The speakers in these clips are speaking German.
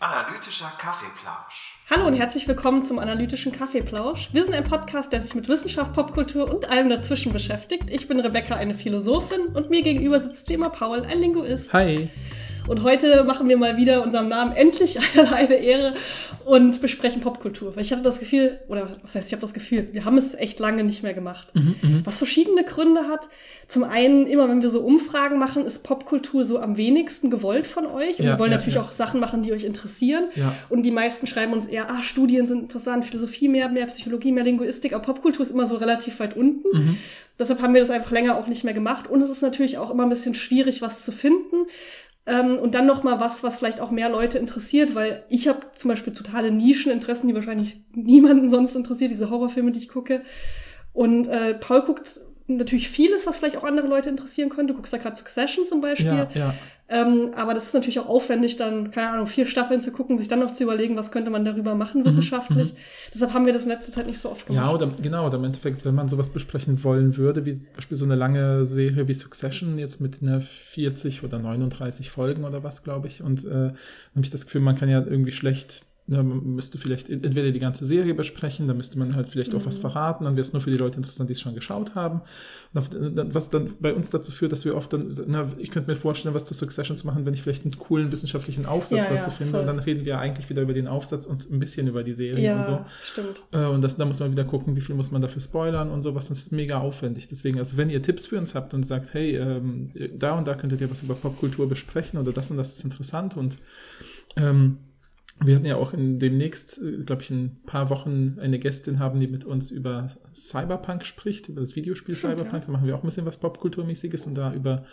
Analytischer Kaffeeplausch. Hallo und herzlich willkommen zum Analytischen Kaffeeplausch. Wir sind ein Podcast, der sich mit Wissenschaft, Popkultur und allem dazwischen beschäftigt. Ich bin Rebecca, eine Philosophin, und mir gegenüber sitzt wie immer Paul, ein Linguist. Hi. Und heute machen wir mal wieder unserem Namen endlich eine Ehre und besprechen Popkultur. Weil ich hatte das Gefühl, oder was heißt, ich habe das Gefühl, wir haben es echt lange nicht mehr gemacht. Mhm, mh. Was verschiedene Gründe hat. Zum einen, immer wenn wir so Umfragen machen, ist Popkultur so am wenigsten gewollt von euch. Und Ja, wir wollen ja, natürlich ja. auch Sachen machen, die euch interessieren. Und die meisten schreiben uns eher, ah, Studien sind interessant, Philosophie mehr, mehr Psychologie, mehr Linguistik, aber Popkultur ist immer so relativ weit unten. Mhm. Deshalb haben wir das einfach länger auch nicht mehr gemacht. Und es ist natürlich auch immer ein bisschen schwierig, was zu finden. Ähm, und dann noch mal was, was vielleicht auch mehr Leute interessiert, weil ich habe zum Beispiel totale Nischeninteressen, die wahrscheinlich niemanden sonst interessiert, diese Horrorfilme, die ich gucke. Und äh, Paul guckt natürlich vieles, was vielleicht auch andere Leute interessieren könnte. Du guckst da gerade Succession zum Beispiel. Ja, ja. Ähm, aber das ist natürlich auch aufwendig, dann, keine Ahnung, vier Staffeln zu gucken, sich dann noch zu überlegen, was könnte man darüber machen wissenschaftlich. Deshalb haben wir das in letzter Zeit nicht so oft gemacht. Mhm, Ja, oder genau, oder im Endeffekt, wenn man sowas besprechen wollen würde, wie zum Beispiel so eine lange Serie wie Succession, jetzt mit einer 40 oder 39 Folgen oder was, glaube ich. Und äh, habe ich das Gefühl, man kann ja irgendwie schlecht, man müsste vielleicht entweder die ganze Serie besprechen, dann müsste man halt vielleicht auch was verraten, dann wäre es nur für die Leute interessant, die es schon geschaut haben. Und auf, dann, was dann bei uns dazu führt, dass wir oft dann, na, ich könnte mir vorstellen, was zu Succession zu machen, wenn ich vielleicht einen coolen wissenschaftlichen Aufsatz Ja, ja, dazu finde. voll. Und dann reden wir eigentlich wieder über den Aufsatz und ein bisschen über die Serie ja und so. stimmt. Äh, Und das, da muss man wieder gucken, wie viel muss man dafür spoilern und sowas. Das ist mega aufwendig. Deswegen, also wenn ihr Tipps für uns habt und sagt, hey, ähm, da und da könntet ihr was über Popkultur besprechen oder das und das ist interessant und ähm, wir hatten ja auch in demnächst, glaube ich, in ein paar Wochen eine Gästin haben, die mit uns über Cyberpunk spricht, über das Videospiel Stimmt, Cyberpunk. Da machen wir auch ein bisschen was Popkulturmäßiges und da über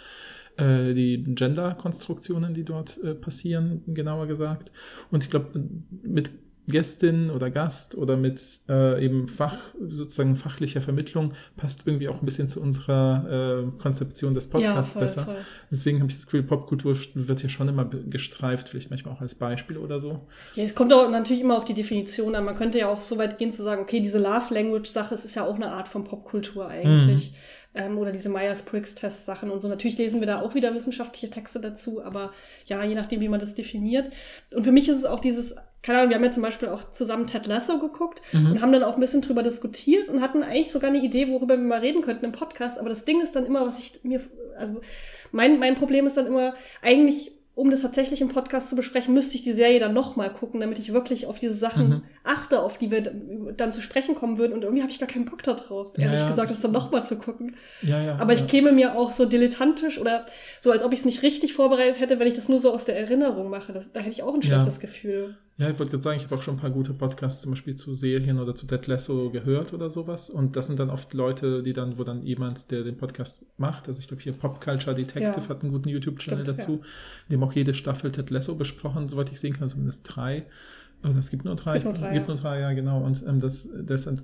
äh, die Gender-Konstruktionen, die dort äh, passieren, genauer gesagt. Und ich glaube, mit Gästin oder Gast oder mit äh, eben Fach, sozusagen fachlicher Vermittlung passt irgendwie auch ein bisschen zu unserer äh, Konzeption des Podcasts voll, besser. voll. Deswegen habe ich das Gefühl, Popkultur wird ja schon immer gestreift, vielleicht manchmal auch als Beispiel oder so. Ja, es kommt auch natürlich immer auf die Definition an. Man könnte ja auch so weit gehen zu sagen, okay, diese Love-Language-Sache, es ist ja auch eine Art von Popkultur eigentlich. Ähm, oder diese Myers-Briggs-Test-Sachen und so. Natürlich lesen wir da auch wieder wissenschaftliche Texte dazu, aber ja, je nachdem, wie man das definiert. Und für mich ist es auch dieses, keine Ahnung, wir haben ja zum Beispiel auch zusammen Ted Lasso geguckt und haben dann auch ein bisschen drüber diskutiert und hatten eigentlich sogar eine Idee, worüber wir mal reden könnten im Podcast. Aber das Ding ist dann immer, was ich mir, also mein, mein Problem ist dann immer, eigentlich um das tatsächlich im Podcast zu besprechen, müsste ich die Serie dann nochmal gucken, damit ich wirklich auf diese Sachen Mhm. achte, auf die wir dann zu sprechen kommen würden. Und irgendwie habe ich gar keinen Bock da drauf, Ja, ehrlich ja, gesagt, das- das dann nochmal zu gucken. Ja, ja. Aber ich käme mir auch so dilettantisch oder so, als ob ich es nicht richtig vorbereitet hätte, wenn ich das nur so aus der Erinnerung mache. Das, da hätte ich auch ein schlechtes Gefühl. Ja, ich wollte gerade sagen, ich habe auch schon ein paar gute Podcasts zum Beispiel zu Serien oder zu Dead Lasso gehört oder sowas. Und das sind dann oft Leute, die dann, wo dann jemand, der den Podcast macht, also ich glaube hier Pop Culture Detective Ja. hat einen guten YouTube-Channel dazu, in dem auch jede Staffel Ted Lasso besprochen, soweit ich sehen kann, zumindest drei. Es gibt nur drei. gibt nur drei, gibt ja. nur drei, ja, genau. Und ähm, das, das, äh,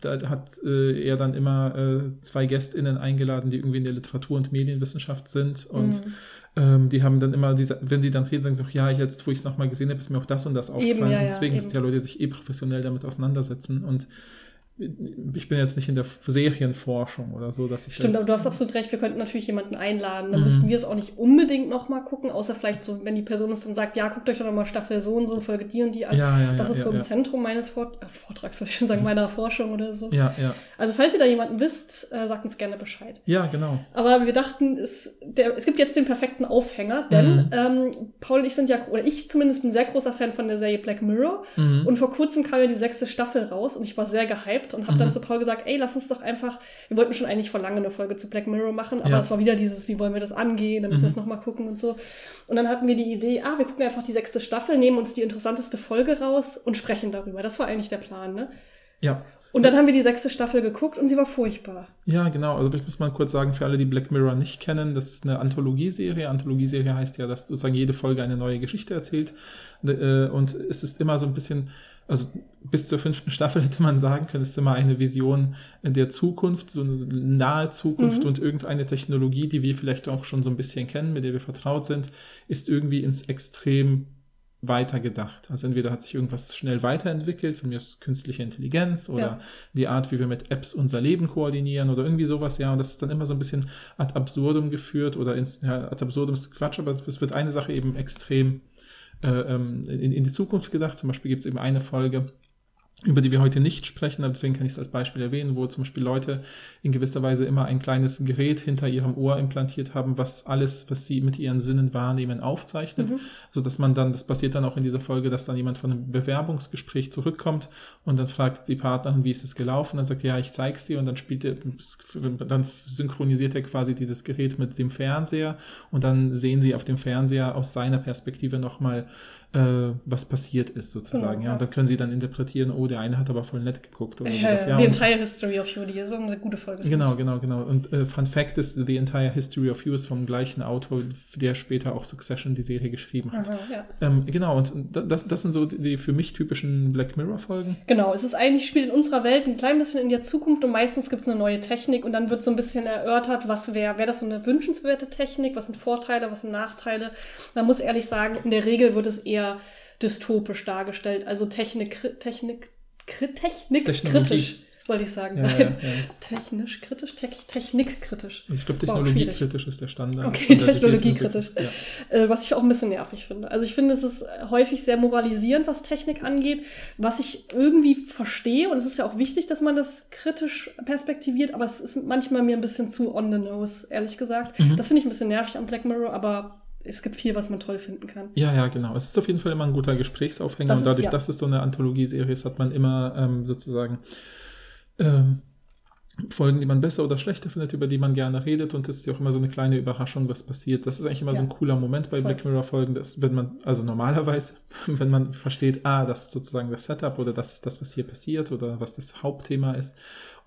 da hat äh, er dann immer äh, zwei GästInnen eingeladen, die irgendwie in der Literatur- und Medienwissenschaft sind. Und Mhm. ähm, die haben dann immer, diese, wenn sie dann reden, sagen sie auch, ja, jetzt, wo ich es nochmal gesehen habe, ist mir auch das und das aufgefallen. ja, und ja, deswegen eben. sind ja Leute, die sich eh professionell damit auseinandersetzen. Und ich bin jetzt nicht in der Serienforschung oder so, dass ich Stimmt, aber du hast absolut recht, wir könnten natürlich jemanden einladen. Dann Mhm. müssten wir es auch nicht unbedingt nochmal gucken, außer vielleicht so, wenn die Person es dann sagt, ja, guckt euch doch nochmal Staffel so und so, Folge die und die an. Ja, ja, das ja, ist so im. Zentrum meines Vort äh, Vortrags, soll ich schon sagen, meiner Forschung oder so. Ja, ja. Also falls ihr da jemanden wisst, äh, sagt uns gerne Bescheid. Ja, genau. Aber wir dachten, es, der, es gibt jetzt den perfekten Aufhänger, denn Mhm. ähm, Paul und ich sind ja, oder ich zumindest ein sehr großer Fan von der Serie Black Mirror. Mhm. Und vor kurzem kam ja die sechste Staffel raus und ich war sehr gehypt und habe dann Mhm. zu Paul gesagt, ey, lass uns doch einfach, wir wollten schon eigentlich vor lange eine Folge zu Black Mirror machen, aber Ja. es war wieder dieses, wie wollen wir das angehen, dann müssen wir Mhm. es nochmal gucken und so. Und dann hatten wir die Idee, ah, wir gucken einfach die sechste Staffel, nehmen uns die interessanteste Folge raus und sprechen darüber. Das war eigentlich der Plan, ne? Ja. Und dann haben wir die sechste Staffel geguckt und sie war furchtbar. Ja, genau. Also ich muss mal kurz sagen, für alle, die Black Mirror nicht kennen, das ist eine Anthologieserie. Anthologieserie heißt ja, dass sozusagen jede Folge eine neue Geschichte erzählt. Äh, Und es ist immer so ein bisschen, also bis zur fünften Staffel hätte man sagen können, es ist immer eine Vision der Zukunft, so eine nahe Zukunft Mhm. und irgendeine Technologie, die wir vielleicht auch schon so ein bisschen kennen, mit der wir vertraut sind, ist irgendwie ins Extrem weitergedacht. Also entweder hat sich irgendwas schnell weiterentwickelt, von mir aus künstliche Intelligenz oder ja. die Art, wie wir mit Apps unser Leben koordinieren oder irgendwie sowas, ja. Und das ist dann immer so ein bisschen ad absurdum geführt oder ins, ja, ad absurdum ist Quatsch, aber es wird eine Sache eben extrem in, in die Zukunft gedacht. Zum Beispiel gibt es eben eine Folge, über die wir heute nicht sprechen, aber deswegen kann ich es als Beispiel erwähnen, wo zum Beispiel Leute in gewisser Weise immer ein kleines Gerät hinter ihrem Ohr implantiert haben, was alles, was sie mit ihren Sinnen wahrnehmen, aufzeichnet, mhm. so dass man dann, das passiert dann auch in dieser Folge, dass dann jemand von einem Bewerbungsgespräch zurückkommt und dann fragt die Partnerin, wie ist es gelaufen, dann sagt er, ja, ich zeig's dir. Und dann spielt er, dann synchronisiert er quasi dieses Gerät mit dem Fernseher. Und dann sehen sie auf dem Fernseher aus seiner Perspektive nochmal äh, was passiert ist, sozusagen. Genau, ja. Und dann können sie dann interpretieren, oh, der eine hat aber voll nett geguckt oder sowas. Ja, the Entire History of You, die ist eine gute Folge. Genau, genau, genau. Und äh, Fun Fact ist, The Entire History of You ist vom gleichen Autor, der später auch Succession, die Serie, geschrieben hat. Aha, ja. ähm, genau, und das, das sind so die für mich typischen Black Mirror-Folgen. Genau, es ist eigentlich, spielt in unserer Welt ein klein bisschen in der Zukunft und meistens gibt es eine neue Technik und dann wird so ein bisschen erörtert, was wäre, wäre das so eine wünschenswerte Technik, was sind Vorteile, was sind Nachteile. Man muss ehrlich sagen, in der Regel wird es eher dystopisch dargestellt. Also Technik, Technik, Technik kritisch, wollte ich sagen. Ja, ja, ja. Technisch kritisch, Te Technik kritisch. Also ich glaube, Technologie wow, kritisch ist der Standard. Okay, Technologie kritisch. Äh, was ich auch ein bisschen nervig finde. Also ich finde, es ist häufig sehr moralisierend, was Technik angeht, was ich irgendwie verstehe. Und es ist ja auch wichtig, dass man das kritisch perspektiviert, aber es ist manchmal mir ein bisschen zu on the nose, ehrlich gesagt. Mhm. Das finde ich ein bisschen nervig am Black Mirror, aber es gibt viel, was man toll finden kann. Ja, ja, genau. Es ist auf jeden Fall immer ein guter Gesprächsaufhänger das und dadurch, ist, ja. dass es so eine Anthologieserie ist, hat man immer ähm, sozusagen ähm, Folgen, die man besser oder schlechter findet, über die man gerne redet und es ist ja auch immer so eine kleine Überraschung, was passiert. Das ist eigentlich immer ja. so ein cooler Moment bei Voll. Black Mirror Folgen, dass wenn man, also normalerweise, wenn man versteht, ah, das ist sozusagen das Setup oder das ist das, was hier passiert oder was das Hauptthema ist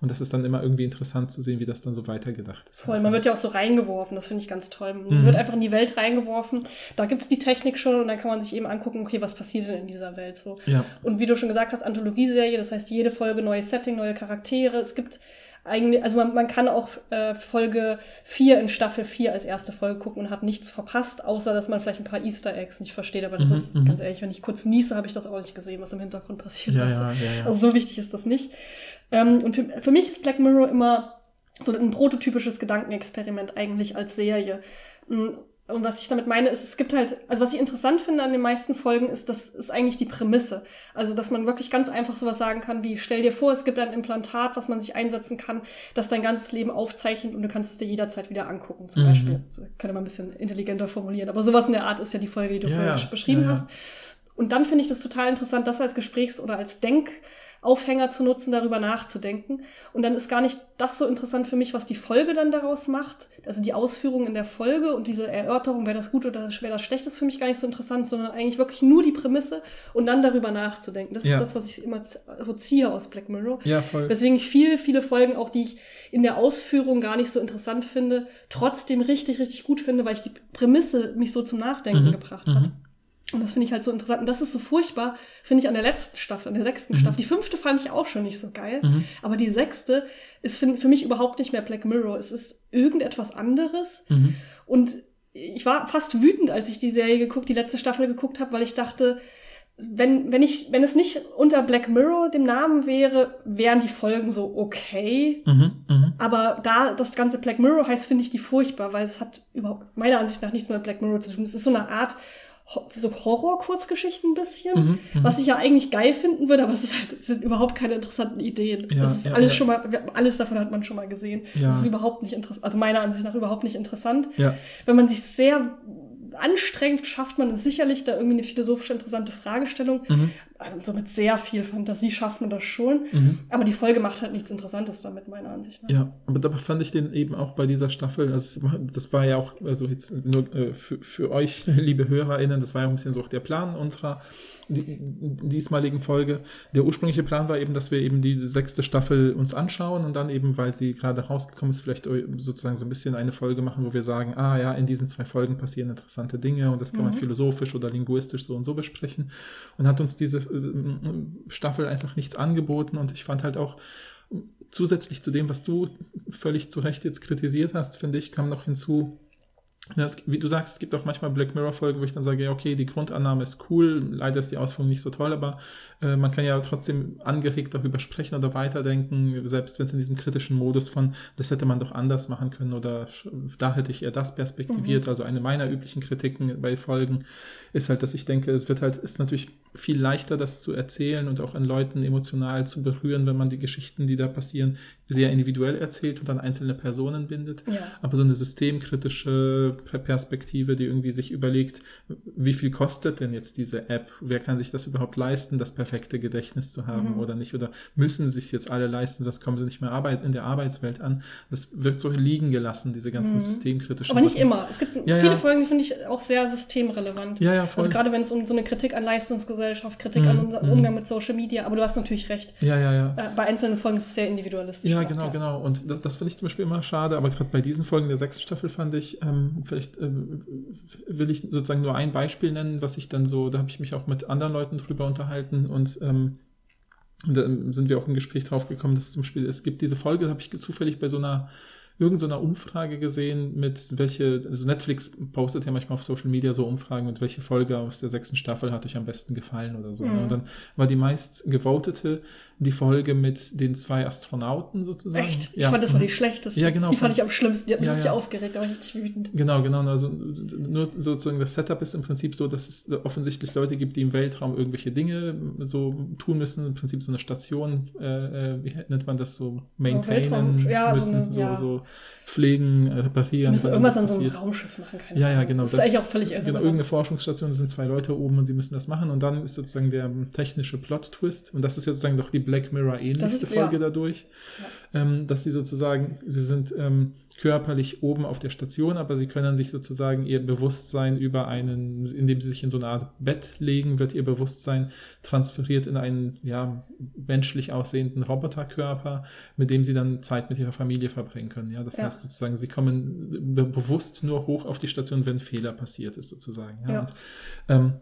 und das ist dann immer irgendwie interessant zu sehen, wie das dann so weitergedacht ist. Voll, man wird ja auch so reingeworfen, das finde ich ganz toll. Man mhm. wird einfach in die Welt reingeworfen, da gibt es die Technik schon und dann kann man sich eben angucken, okay, was passiert denn in dieser Welt so. Ja. Und wie du schon gesagt hast, Anthologieserie, das heißt jede Folge neues Setting, neue Charaktere. Es gibt eigentlich, also man, man kann auch äh, Folge 4 in Staffel 4 als erste Folge gucken und hat nichts verpasst, außer dass man vielleicht ein paar Easter Eggs nicht versteht. Aber das mhm, ist, mhm. ganz ehrlich, wenn ich kurz niese, habe ich das auch nicht gesehen, was im Hintergrund passiert ja, ist. Ja, ja, also so wichtig ist das nicht. Ähm, und für, für mich ist Black Mirror immer so ein prototypisches Gedankenexperiment eigentlich als Serie. Und was ich damit meine, ist, es gibt halt, also was ich interessant finde an den meisten Folgen, ist, das ist eigentlich die Prämisse. Also, dass man wirklich ganz einfach sowas sagen kann, wie, stell dir vor, es gibt ein Implantat, was man sich einsetzen kann, das dein ganzes Leben aufzeichnet und du kannst es dir jederzeit wieder angucken, zum mhm. Beispiel. Das könnte man ein bisschen intelligenter formulieren. Aber sowas in der Art ist ja die Folge, die du ja, vorher ja. beschrieben ja, hast. Und dann finde ich das total interessant, das als Gesprächs- oder als Denk- Aufhänger zu nutzen, darüber nachzudenken. Und dann ist gar nicht das so interessant für mich, was die Folge dann daraus macht. Also die Ausführung in der Folge und diese Erörterung, wäre das gut oder wäre das schlecht, ist für mich gar nicht so interessant, sondern eigentlich wirklich nur die Prämisse und dann darüber nachzudenken. Das ja. ist das, was ich immer so ziehe aus Black Mirror. Ja, voll. Deswegen viele, viele Folgen, auch die ich in der Ausführung gar nicht so interessant finde, trotzdem richtig, richtig gut finde, weil ich die Prämisse mich so zum Nachdenken mhm. gebracht hat. Mhm. Und das finde ich halt so interessant. Und das ist so furchtbar, finde ich, an der letzten Staffel, an der sechsten mhm. Staffel. Die fünfte fand ich auch schon nicht so geil. Mhm. Aber die sechste ist für, für, mich überhaupt nicht mehr Black Mirror. Es ist irgendetwas anderes. Mhm. Und ich war fast wütend, als ich die Serie geguckt, die letzte Staffel geguckt habe, weil ich dachte, wenn, wenn ich, wenn es nicht unter Black Mirror dem Namen wäre, wären die Folgen so okay. Mhm, mh. Aber da das ganze Black Mirror heißt, finde ich die furchtbar, weil es hat überhaupt meiner Ansicht nach nichts mit Black Mirror zu tun. Es ist so eine Art so Horror-Kurzgeschichten ein bisschen, mhm, mhm, was ich ja eigentlich geil finden würde, aber es, ist halt, es sind überhaupt keine interessanten Ideen. Ja, das ist ja, alles ja. schon mal, alles davon hat man schon mal gesehen. Ja. Das ist überhaupt nicht interessant, also meiner Ansicht nach überhaupt nicht interessant. Ja. Wenn man sich sehr anstrengend schafft man es sicherlich, da irgendwie eine philosophische interessante Fragestellung. Mhm. Also mit sehr viel Fantasie schafft man das schon. Mhm. Aber die Folge macht halt nichts Interessantes damit, meiner Ansicht nach. Ja, aber da fand ich den eben auch bei dieser Staffel, also das war ja auch, also jetzt nur äh, für, für euch, liebe HörerInnen, das war ja ein bisschen so auch der Plan unserer diesmaligen Folge. Der ursprüngliche Plan war eben, dass wir eben die sechste Staffel uns anschauen und dann eben, weil sie gerade rausgekommen ist, vielleicht sozusagen so ein bisschen eine Folge machen, wo wir sagen, ah ja, in diesen zwei Folgen passieren interessante Dinge und das kann mhm. man philosophisch oder linguistisch so und so besprechen. Und hat uns diese äh, Staffel einfach nichts angeboten und ich fand halt auch, zusätzlich zu dem, was du völlig zu Recht jetzt kritisiert hast, finde ich, kam noch hinzu, Ja, es, wie du sagst, es gibt auch manchmal Black Mirror-Folgen, wo ich dann sage, ja, okay, die Grundannahme ist cool, leider ist die Ausführung nicht so toll, aber äh, man kann ja trotzdem angeregt darüber sprechen oder weiterdenken, selbst wenn es in diesem kritischen Modus von, das hätte man doch anders machen können oder da hätte ich eher das perspektiviert. Mhm. Also eine meiner üblichen Kritiken bei Folgen ist halt, dass ich denke, es wird halt, ist natürlich viel leichter, das zu erzählen und auch an Leuten emotional zu berühren, wenn man die Geschichten, die da passieren, sehr individuell erzählt und an einzelne Personen bindet. Ja. Aber so eine systemkritische Perspektive, die irgendwie sich überlegt, wie viel kostet denn jetzt diese App? Wer kann sich das überhaupt leisten, das perfekte Gedächtnis zu haben mhm. oder nicht? Oder müssen sich jetzt alle leisten, sonst kommen sie nicht mehr Arbeit in der Arbeitswelt an? Das wird so liegen gelassen, diese ganzen mhm. systemkritischen Aber nicht Sachen. immer. Es gibt ja, viele ja. Folgen, die finde ich auch sehr systemrelevant. Ja, ja, voll. Also gerade wenn es um so eine Kritik an Leistungsgesellschaft, Kritik mhm. an unserem mhm. Umgang mit Social Media, aber du hast natürlich recht. Ja, ja, ja. Äh, bei einzelnen Folgen ist es sehr individualistisch. Ja, genau, ja. genau. Und das, das finde ich zum Beispiel immer schade, aber gerade bei diesen Folgen der sechsten Staffel fand ich, ähm, vielleicht ähm, will ich sozusagen nur ein Beispiel nennen, was ich dann so, da habe ich mich auch mit anderen Leuten drüber unterhalten und ähm, da sind wir auch im Gespräch drauf gekommen, dass zum Beispiel, es gibt diese Folge, habe ich zufällig bei so einer irgendeiner so Umfrage gesehen, mit welche, also Netflix postet ja manchmal auf Social Media so Umfragen, mit welche Folge aus der sechsten Staffel hat euch am besten gefallen oder so. Ne? Mhm. Und dann war die meist gevotete die Folge mit den zwei Astronauten sozusagen. Echt? Ja. Ich fand, das war die schlechteste. Ja, genau. Die fand ich am schlimmsten. Die hat mich ja, richtig ja. aufgeregt, aber richtig wütend. Genau, genau. Also nur sozusagen das Setup ist im Prinzip so, dass es offensichtlich Leute gibt, die im Weltraum irgendwelche Dinge so tun müssen. Im Prinzip so eine Station, äh, äh wie nennt man das so, maintainen ja, müssen, so, so, pflegen, reparieren. Die müssen irgendwas an so einem Raumschiff machen. Keine ja, ja, genau. Das, das ist eigentlich auch völlig irre. Genau, irgendeine Forschungsstation, da sind zwei Leute oben und sie müssen das machen. Und dann ist sozusagen der technische Plot-Twist. Und das ist jetzt sozusagen doch die Black Mirror ähnlichste Folge ja. dadurch, ja. Ähm, dass sie sozusagen, sie sind ähm, körperlich oben auf der Station, aber sie können sich sozusagen ihr Bewusstsein über einen, indem sie sich in so eine Art Bett legen, wird ihr Bewusstsein transferiert in einen ja, menschlich aussehenden Roboterkörper, mit dem sie dann Zeit mit ihrer Familie verbringen können. Ja, das ja. heißt sozusagen, sie kommen be bewusst nur hoch auf die Station, wenn Fehler passiert ist, sozusagen. Ja, ja. Und, ähm,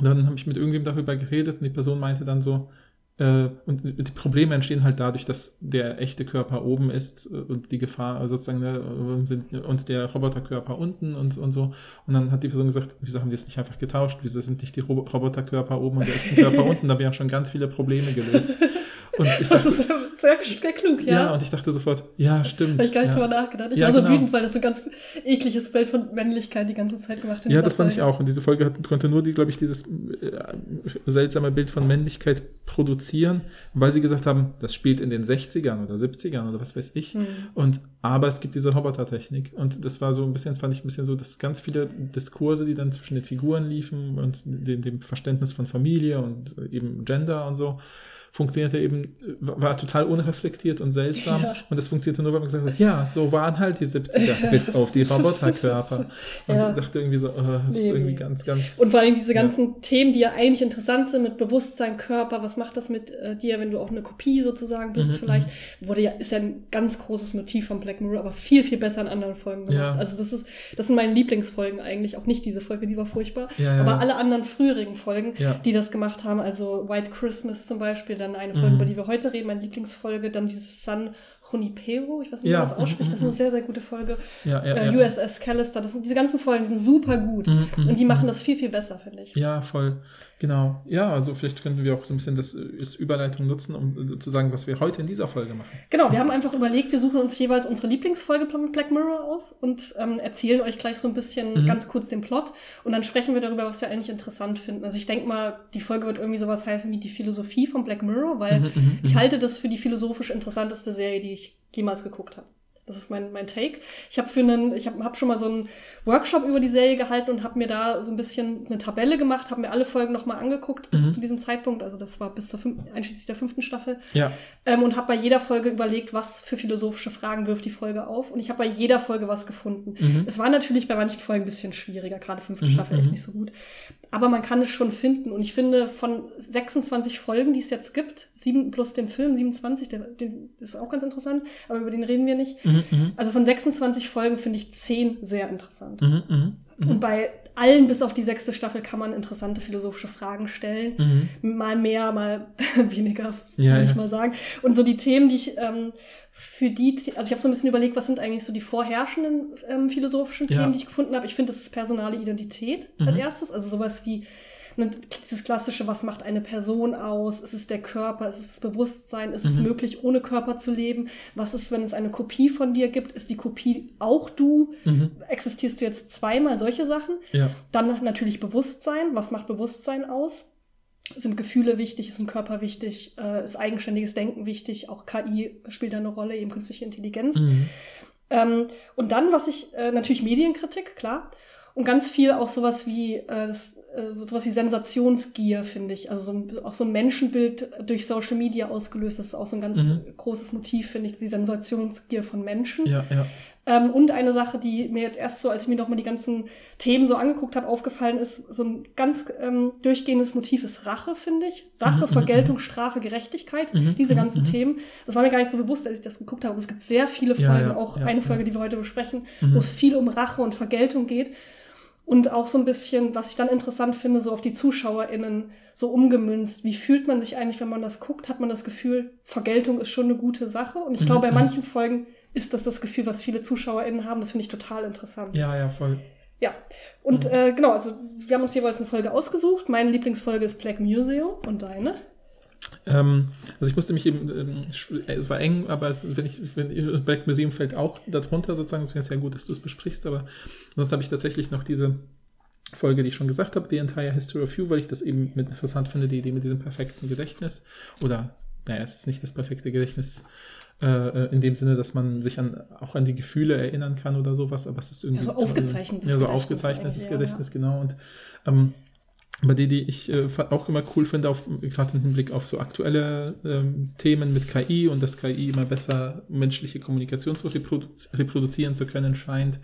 dann habe ich mit irgendjemandem darüber geredet und die Person meinte dann so, und die Probleme entstehen halt dadurch, dass der echte Körper oben ist äh, und die Gefahr sozusagen ne, und der Roboterkörper unten und, und so. Und dann hat die Person gesagt, wieso haben die es nicht einfach getauscht? Wieso sind nicht die Roboterkörper oben und der echte Körper unten? Da wären schon ganz viele Probleme gelöst. Und ich dachte, das ist sehr, sehr klug, ja. Ja, und ich dachte sofort, ja, stimmt. Habe ich gar nicht ja. drüber nachgedacht. Ich ja, war so genau. wütend, weil das so ein ganz ekliges Bild von Männlichkeit die ganze Zeit gemacht hat. Ja, das fand ich auch. Und diese Folge hat, konnte nur, die, glaube ich, dieses äh, seltsame Bild von Männlichkeit produzieren, weil sie gesagt haben, das spielt in den 60ern oder 70ern oder was weiß ich. Mhm. Und aber es gibt diese Robotertechnik. Und das war so ein bisschen, fand ich ein bisschen so, dass ganz viele Diskurse, die dann zwischen den Figuren liefen und dem, dem Verständnis von Familie und eben Gender und so, funktionierte eben, war total unreflektiert und seltsam. Ja. Und das funktionierte nur, weil man gesagt hat, ja, so waren halt die 70er, bis auf die Roboterkörper. Und ja. ich dachte irgendwie so, oh, das nee, ist irgendwie nee. ganz, ganz. Und vor allem diese ganzen ja. Themen, die ja eigentlich interessant sind mit Bewusstsein, Körper, was macht das mit äh, dir, wenn du auch eine Kopie sozusagen bist, mhm, vielleicht, mhm. wurde ja, ist ja ein ganz großes Motiv von Black Mirror, aber viel, viel besser in anderen Folgen gemacht. Also das ist, das sind meine Lieblingsfolgen eigentlich, auch nicht diese Folge, die war furchtbar, aber alle anderen früheren Folgen, die das gemacht haben, also White Christmas zum Beispiel, dann eine Folge, mhm. über die wir heute reden, meine Lieblingsfolge, dann dieses Sun Junipero, ich weiß nicht, wie ja. man das ausspricht, das ist eine mhm. sehr, sehr gute Folge. Ja, ja, äh, USS Callister, das sind, diese ganzen Folgen sind super gut mhm, mhm, und die machen das viel, viel besser, finde ich. Ja, voll. Genau. Ja, also vielleicht könnten wir auch so ein bisschen das als Überleitung nutzen, um zu sagen, was wir heute in dieser Folge machen. Genau, wir haben einfach überlegt, wir suchen uns jeweils unsere Lieblingsfolge von Black Mirror aus und ähm, erzählen euch gleich so ein bisschen mhm. ganz kurz den Plot und dann sprechen wir darüber, was wir eigentlich interessant finden. Also ich denke mal, die Folge wird irgendwie sowas heißen wie die Philosophie von Black Mirror, weil mhm, mhm ich halte das für die philosophisch interessanteste Serie, die ich jemals geguckt habe. Das ist mein, mein Take. Ich habe für einen, ich habe hab schon mal so einen Workshop über die Serie gehalten und habe mir da so ein bisschen eine Tabelle gemacht, habe mir alle Folgen nochmal angeguckt bis mhm. zu diesem Zeitpunkt. Also das war bis zur fünf, einschließlich der fünften Staffel. Ja. Ähm, und habe bei jeder Folge überlegt, was für philosophische Fragen wirft die Folge auf. Und ich habe bei jeder Folge was gefunden. Mhm. Es war natürlich bei manchen Folgen ein bisschen schwieriger, gerade fünfte mhm. Staffel echt mhm. nicht so gut. Aber man kann es schon finden. Und ich finde, von 26 Folgen, die es jetzt gibt, sieben plus dem Film, 27, der, der ist auch ganz interessant, aber über den reden wir nicht. Mhm, mhm. also von 26 Folgen finde ich 10 sehr interessant. Mhm, mhm. Und bei allen bis auf die sechste Staffel kann man interessante philosophische Fragen stellen. Mhm. Mal mehr, mal weniger, ja, würde ich ja. mal sagen. Und so die Themen, die ich ähm, für die, also ich habe so ein bisschen überlegt, was sind eigentlich so die vorherrschenden ähm, philosophischen Themen, ja. die ich gefunden habe. Ich finde, das ist personale Identität mhm. als erstes, also sowas wie dieses klassische, was macht eine Person aus? Ist es der Körper? Ist es das Bewusstsein? Ist mhm. es möglich, ohne Körper zu leben? Was ist, wenn es eine Kopie von dir gibt? Ist die Kopie auch du? Mhm. Existierst du jetzt zweimal? Solche Sachen. Ja. Dann natürlich Bewusstsein. Was macht Bewusstsein aus? sind Gefühle wichtig, ist ein Körper wichtig, äh, ist eigenständiges Denken wichtig, auch KI spielt da eine Rolle, eben künstliche Intelligenz. Mhm. Ähm, und dann, was ich, äh, natürlich Medienkritik, klar. Und ganz viel auch sowas wie, äh, das, äh, sowas wie Sensationsgier, finde ich. Also so ein, auch so ein Menschenbild durch Social Media ausgelöst. Das ist auch so ein ganz mhm. großes Motiv, finde ich, die Sensationsgier von Menschen. Ja, ja. Ähm, und eine Sache, die mir jetzt erst so, als ich mir nochmal die ganzen Themen so angeguckt habe, aufgefallen ist, so ein ganz ähm, durchgehendes Motiv ist Rache, finde ich. Rache, mhm, mhm Vergeltung, mhm. Strafe, Gerechtigkeit, mhm, diese ganzen mhm, Themen. Das war mir gar nicht so bewusst, als ich das geguckt habe. Es gibt sehr viele Folgen, ja, ja, auch ja, eine Folge, die wir heute besprechen, wo es viel um Rache und Vergeltung geht. Und auch so ein bisschen, was ich dann interessant finde, so auf die ZuschauerInnen so umgemünzt. Wie fühlt man sich eigentlich, wenn man das guckt? Hat man das Gefühl, Vergeltung ist schon eine gute Sache? Und ich glaube, bei manchen Folgen ist das das Gefühl, was viele ZuschauerInnen haben. Das finde ich total interessant. Ja, ja, voll. Ja, und mhm. äh, genau, also wir haben uns jeweils eine Folge ausgesucht. Meine Lieblingsfolge ist Black Museum und deine? Ähm, also ich musste mich eben, ähm, es war eng, aber es, wenn ich, wenn Black Museum fällt auch darunter sozusagen, es wäre sehr gut, dass du es besprichst, aber sonst habe ich tatsächlich noch diese Folge, die ich schon gesagt habe, The Entire History of You, weil ich das eben mit interessant finde, die Idee mit diesem perfekten Gedächtnis oder, naja, es ist nicht das perfekte Gedächtnis, äh, äh, in dem Sinne, dass man sich an, auch an die Gefühle erinnern kann oder sowas, aber es ist irgendwie. Also aufgezeichnetes Ja, so aufgezeichnetes Gedächtnis, ja. genau. Und ähm, aber die, die ich äh, auch immer cool finde, auf, gerade im Hinblick auf so aktuelle ähm, Themen mit KI und dass KI immer besser menschliche Kommunikation zu reproduzi reproduzieren zu können scheint,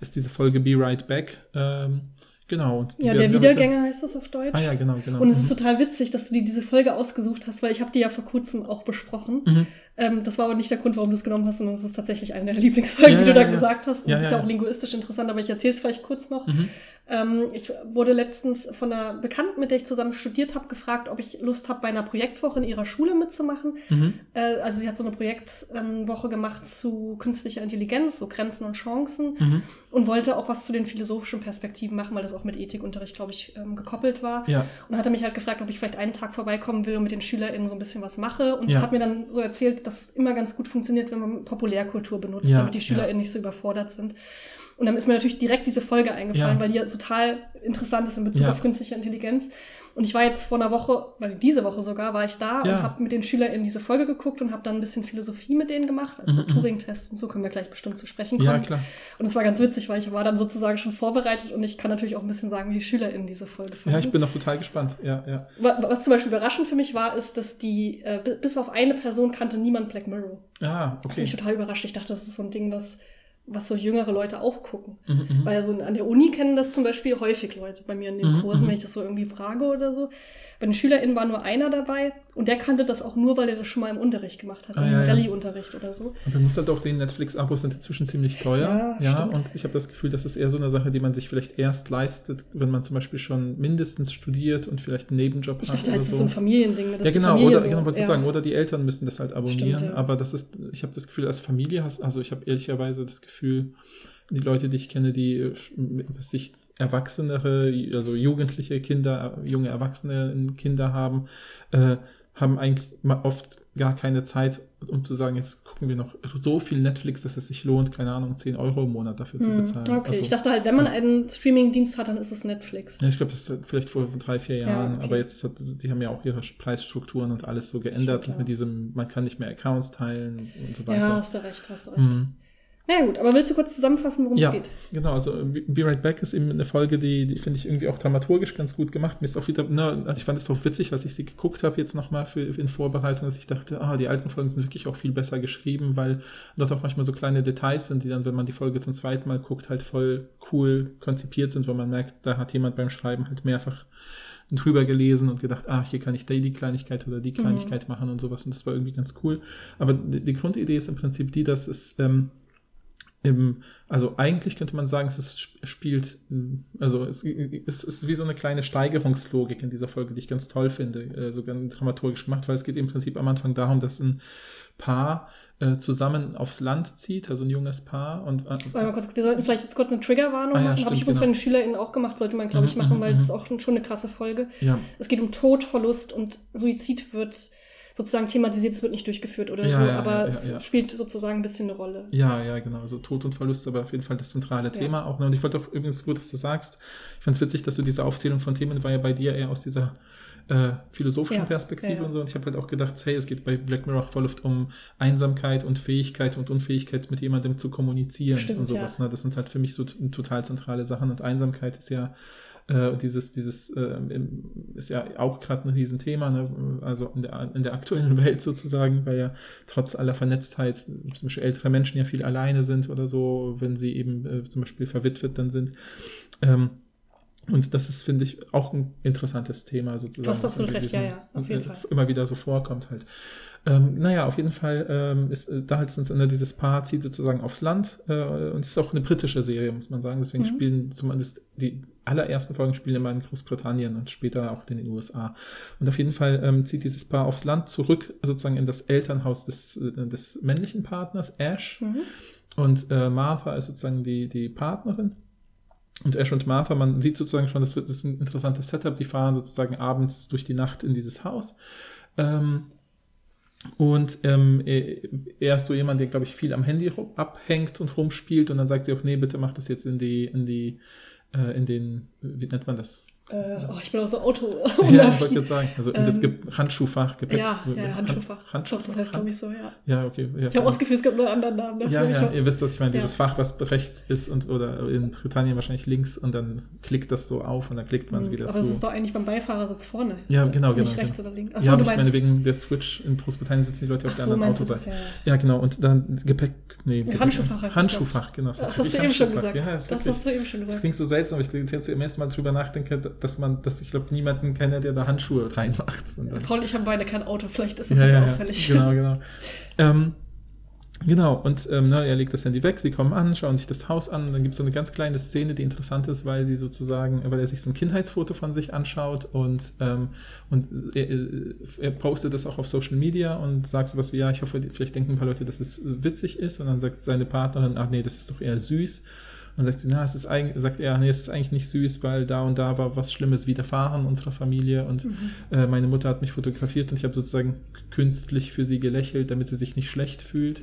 ist diese Folge Be Right Back. Ähm, Genau. ja, der Wiedergänger heißt das auf Deutsch. Ah ja, genau, genau. Und es ist mhm. total witzig, dass du dir diese Folge ausgesucht hast, weil ich habe die ja vor kurzem auch besprochen. Mhm. Ähm, das war aber nicht der Grund, warum du es genommen hast, sondern es ist tatsächlich eine der Lieblingsfolgen, ja, die du ja, da ja. gesagt hast. Und das ist ja auch linguistisch interessant, aber ich erzähle es vielleicht kurz noch. Mhm. Ähm, ich wurde letztens von einer Bekannten, mit der ich zusammen studiert habe, gefragt, ob ich Lust habe, bei einer Projektwoche in ihrer Schule mitzumachen. Mhm. Äh, also sie hat so eine Projektwoche ähm, gemacht zu künstlicher Intelligenz, so Grenzen und Chancen mhm. und wollte auch was zu den philosophischen Perspektiven machen, weil das auch mit Ethikunterricht, glaube ich, ähm, gekoppelt war. Ja. Und hatte mich halt gefragt, ob ich vielleicht einen Tag vorbeikommen will und mit den SchülerInnen so ein bisschen was mache und ja. hat mir dann so erzählt, dass es immer ganz gut funktioniert, wenn man Populärkultur benutzt, ja. damit die SchülerInnen nicht so überfordert sind. Und dann ist mir natürlich direkt diese Folge eingefallen, ja. weil die ja total interessant ist in Bezug ja. auf künstliche Intelligenz. Und ich war jetzt vor einer Woche, weil diese Woche sogar, war ich da ja. und habe mit den SchülerInnen diese Folge geguckt und habe dann ein bisschen Philosophie mit denen gemacht, also mhm. mhm. Turing-Tests und so können wir gleich bestimmt zu sprechen kommen. Ja, klar. Und es war ganz witzig, weil ich war dann sozusagen schon vorbereitet und ich kann natürlich auch ein bisschen sagen, wie die SchülerInnen diese Folge fanden. Ja, ich bin auch total gespannt. Ja, ja. Was, was zum Beispiel überraschend für mich war, ist, dass die, äh, bis auf eine Person kannte niemand Black Mirror. Ah, okay. Das hat mich total überrascht. Ich dachte, das ist so ein Ding, was was so jüngere Leute auch gucken. Mhm, mhm, Weil so an der Uni kennen das zum Beispiel häufig Leute bei mir in den mhm, Kursen, mhm. wenn ich das so irgendwie frage oder so. Bei den SchülerInnen war nur einer dabei und der kannte das auch nur, weil er das schon mal im Unterricht gemacht hat, ah, im ja, Rallye-Unterricht oder so. Und man muss halt auch sehen, Netflix-Abos sind inzwischen ziemlich teuer. Ja, ja und ich habe das Gefühl, das ist eher so eine Sache, die man sich vielleicht erst leistet, wenn man zum Beispiel schon mindestens studiert und vielleicht einen Nebenjob ich hat. Ich dachte, das so. ist so ein Familiending. ja, genau, oder, so, genau, wollte ja. sagen, oder die Eltern müssen das halt abonnieren. Stimmt, ja. Aber das ist, ich habe das Gefühl, als Familie hast, also ich habe ehrlicherweise das Gefühl, die Leute, die ich kenne, die sich erwachsenere, also jugendliche Kinder, junge Erwachsene Kinder haben, äh, haben eigentlich oft gar keine Zeit, um zu sagen, jetzt gucken wir noch so viel Netflix, dass es sich lohnt, keine Ahnung, 10 Euro im Monat dafür hm, zu bezahlen. Okay, also, ich dachte halt, wenn man ja. einen Streaming-Dienst hat, dann ist es Netflix. Ja, ich glaube, das ist vielleicht vor drei, vier Jahren, ja, okay. aber jetzt hat, die haben ja auch ihre Preisstrukturen und alles so geändert Stimmt, und mit diesem, man kann nicht mehr Accounts teilen und so weiter. Ja, hast du recht, hast du recht. Mhm. Na ja, gut, aber willst du kurz zusammenfassen, worum ja, es geht? Genau, also Be Right Back ist eben eine Folge, die, die finde ich irgendwie auch dramaturgisch ganz gut gemacht. Mir ist auch wieder, ne, also ich fand es auch witzig, als ich sie geguckt habe jetzt nochmal für, in Vorbereitung, dass ich dachte, ah, die alten Folgen sind wirklich auch viel besser geschrieben, weil dort auch manchmal so kleine Details sind, die dann, wenn man die Folge zum zweiten Mal guckt, halt voll cool konzipiert sind, wo man merkt, da hat jemand beim Schreiben halt mehrfach drüber gelesen und gedacht, ah, hier kann ich die, die Kleinigkeit oder die mhm. Kleinigkeit mhm. machen und sowas. Und das war irgendwie ganz cool. Aber die, die Grundidee ist im Prinzip die, dass es ähm, im, also eigentlich könnte man sagen, es ist, spielt, also es, es ist wie so eine kleine Steigerungslogik in dieser Folge, die ich ganz toll finde, äh, sogar dramaturgisch gemacht, weil es geht im Prinzip am Anfang darum, dass ein Paar äh, zusammen aufs Land zieht, also ein junges Paar. Und, äh, mal kurz, wir sollten vielleicht jetzt kurz eine Triggerwarnung ah, ja, machen. Habe ich übrigens genau. bei den SchülerInnen auch gemacht, sollte man, glaube ich, mhm, machen, mhm, weil es mhm. ist auch schon, schon eine krasse Folge. Ja. Es geht um Tod, Verlust und Suizid wird sozusagen thematisiert, es wird nicht durchgeführt oder ja, so, ja, aber ja, es spielt sozusagen ein bisschen eine Rolle. Ja, ja, genau. Also Tod und Verlust, aber auf jeden Fall das zentrale Thema auch. Ne? Und ich wollte auch übrigens gut, dass du sagst, ich fand es witzig, dass du diese Aufzählung von Themen war ja bei dir eher aus dieser äh, philosophischen Perspektive und so. Und ich habe halt auch gedacht, hey, es geht bei Black Mirror voll oft um Einsamkeit und Fähigkeit und Unfähigkeit, mit jemandem zu kommunizieren Stimmt, und sowas. Ne? Das sind halt für mich so total zentrale Sachen. Und Einsamkeit ist ja äh, dieses, dieses äh, ist ja auch gerade ein Riesenthema, ne? also in der, in der aktuellen Welt sozusagen, weil ja trotz aller Vernetztheit zum Beispiel ältere Menschen ja viel alleine sind oder so, wenn sie eben äh, zum Beispiel verwitwet dann sind. Ähm, und das ist, finde ich, auch ein interessantes Thema sozusagen. Du hast absolut recht, ja, ja, auf jeden Fall. Immer wieder so vorkommt halt. Ähm, naja, auf jeden Fall ähm, ist äh, da halt ne, dieses Paar zieht sozusagen aufs Land äh, und es ist auch eine britische Serie, muss man sagen. Deswegen mhm. spielen zumindest die allerersten Folgen spielen immer in Großbritannien und später auch in den USA. Und auf jeden Fall ähm, zieht dieses Paar aufs Land zurück, sozusagen in das Elternhaus des, äh, des männlichen Partners, Ash. Mhm. Und äh, Martha ist sozusagen die, die Partnerin. Und Ash und Martha, man sieht sozusagen schon, das, wird, das ist ein interessantes Setup. Die fahren sozusagen abends durch die Nacht in dieses Haus. Ähm, und ähm, er ist so jemand, der, glaube ich, viel am Handy abhängt und rumspielt. Und dann sagt sie auch, nee, bitte mach das jetzt in die, in die, äh, in den, wie nennt man das? Äh, oh, ich bin aus dem Auto. ja, ich wollte jetzt sagen. Also ähm, das gibt Handschuhfach, Gepäck. Ja, ja Handschuhfach. Handschuhfach. das heißt, glaube ich, so, ja. Ja, okay. Ja, ich habe ausgeführt, es gibt nur einen anderen Namen dafür. Ja, ja, ihr wisst, was ich meine. Ja. Dieses Fach, was rechts ist und oder in Britannien wahrscheinlich links und dann klickt das so auf und dann klickt man es mhm, wieder aber zu. Aber es ist doch eigentlich beim Beifahrersitz vorne. Ja, genau, genau. Nicht rechts genau. oder links. Achso, ja, du ich meine, wegen der Switch in Großbritannien sitzen die Leute auf der so, anderen Autoseite. Ja, ja, genau. Und dann Gepäck, nee. Ja, Handschuhfach heißt Handschuhfach, genau. Das, hast du eben schon gesagt. Das hast du eben schon gesagt. Das klingt so seltsam, aber ich jetzt im ersten Mal drüber nachdenke, dass man, dass ich glaube, niemanden kenne, der da Handschuhe reinmacht. Paul, ich habe beide kein Auto, vielleicht ist das ja, ja, auffällig. Genau, genau. ähm, genau, und ähm, ne, er legt das Handy weg, sie kommen an, schauen sich das Haus an, dann gibt es so eine ganz kleine Szene, die interessant ist, weil sie sozusagen, weil er sich so ein Kindheitsfoto von sich anschaut und, ähm, und er, er, postet das auch auf Social Media und sagt sowas wie, ja, ich hoffe, vielleicht denken ein paar Leute, dass es witzig ist und dann sagt seine Partnerin, ach nee, das ist doch eher süß. Dann sagt sie, na, es ist eigentlich, sagt er, nee, es ist eigentlich nicht süß, weil da und da war was Schlimmes widerfahren unserer Familie und mhm. äh, meine Mutter hat mich fotografiert und ich habe sozusagen künstlich für sie gelächelt, damit sie sich nicht schlecht fühlt.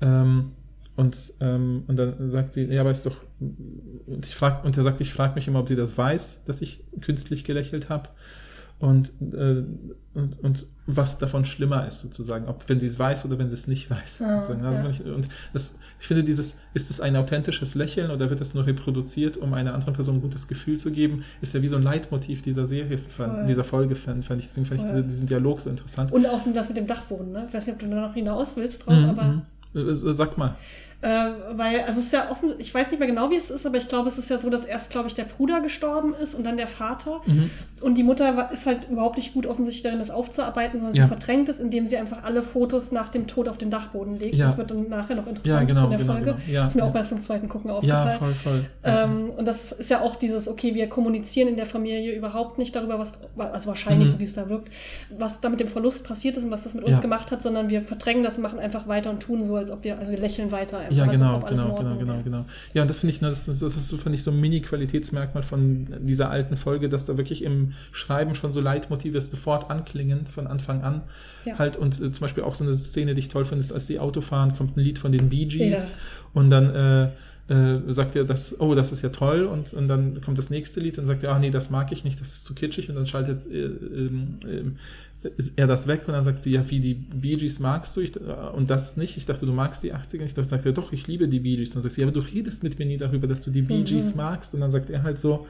Ähm, und, ähm, und dann sagt sie, ja, aber ist doch, und, ich frag, und er sagt, ich frage mich immer, ob sie das weiß, dass ich künstlich gelächelt habe und, äh, und, und was davon schlimmer ist, sozusagen, ob wenn sie es weiß oder wenn sie es nicht weiß. Oh, also ja. ich, und das, ich finde, dieses, ist es ein authentisches Lächeln oder wird das nur reproduziert, um einer anderen Person ein gutes Gefühl zu geben, ist ja wie so ein Leitmotiv dieser Serie, fand, dieser Folge, fand, fand ich. Deswegen fand ich diese, diesen Dialog so interessant. Und auch das mit dem Dachboden, ne? Ich weiß nicht, ob du da noch hinaus willst draus, mhm, aber. Mhm. Äh, sag mal. Äh, weil, also es ist ja offen, ich weiß nicht mehr genau, wie es ist, aber ich glaube, es ist ja so, dass erst, glaube ich, der Bruder gestorben ist und dann der Vater. Mhm. Und die Mutter ist halt überhaupt nicht gut offensichtlich darin, das aufzuarbeiten, sondern ja. sie verdrängt es, indem sie einfach alle Fotos nach dem Tod auf den Dachboden legt. Ja. Das wird dann nachher noch interessant ja, genau, in der genau, Folge. Genau. Ja, das ist mir auch erst beim zweiten Gucken aufgefallen. Ja, voll, voll. Ähm, und das ist ja auch dieses, okay, wir kommunizieren in der Familie überhaupt nicht darüber, was, also wahrscheinlich, mhm. so wie es da wirkt, was da mit dem Verlust passiert ist und was das mit uns gemacht hat, sondern wir verdrängen das und machen einfach weiter und tun so, als ob wir, also wir lächeln weiter. Einfach, ja, genau, genau genau, genau, genau. Ja, und das finde ich, ne, das, das ist so, finde ich, so ein Mini-Qualitätsmerkmal von dieser alten Folge, dass da wirklich im Schreiben schon so Leitmotive sofort anklingen von Anfang an. Ja. Halt, und äh, zum Beispiel auch so eine Szene, die ich toll finde, ist, als sie Auto fahren, kommt ein Lied von den Bee Gees ja. und dann äh, äh, sagt er, das, oh, das ist ja toll, und, und dann kommt das nächste Lied und sagt er, ach nee, das mag ich nicht, das ist zu kitschig, und dann schaltet äh, äh, ist er das weg und dann sagt sie, ja, wie die Bee Gees magst du ich, und das nicht. Ich dachte, du magst die 80er nicht. Dann sagt er, doch, ich liebe die Bee Gees. Dann sagt sie, ja, aber du redest mit mir nie darüber, dass du die Bee Gees mhm. magst. Und dann sagt er halt so,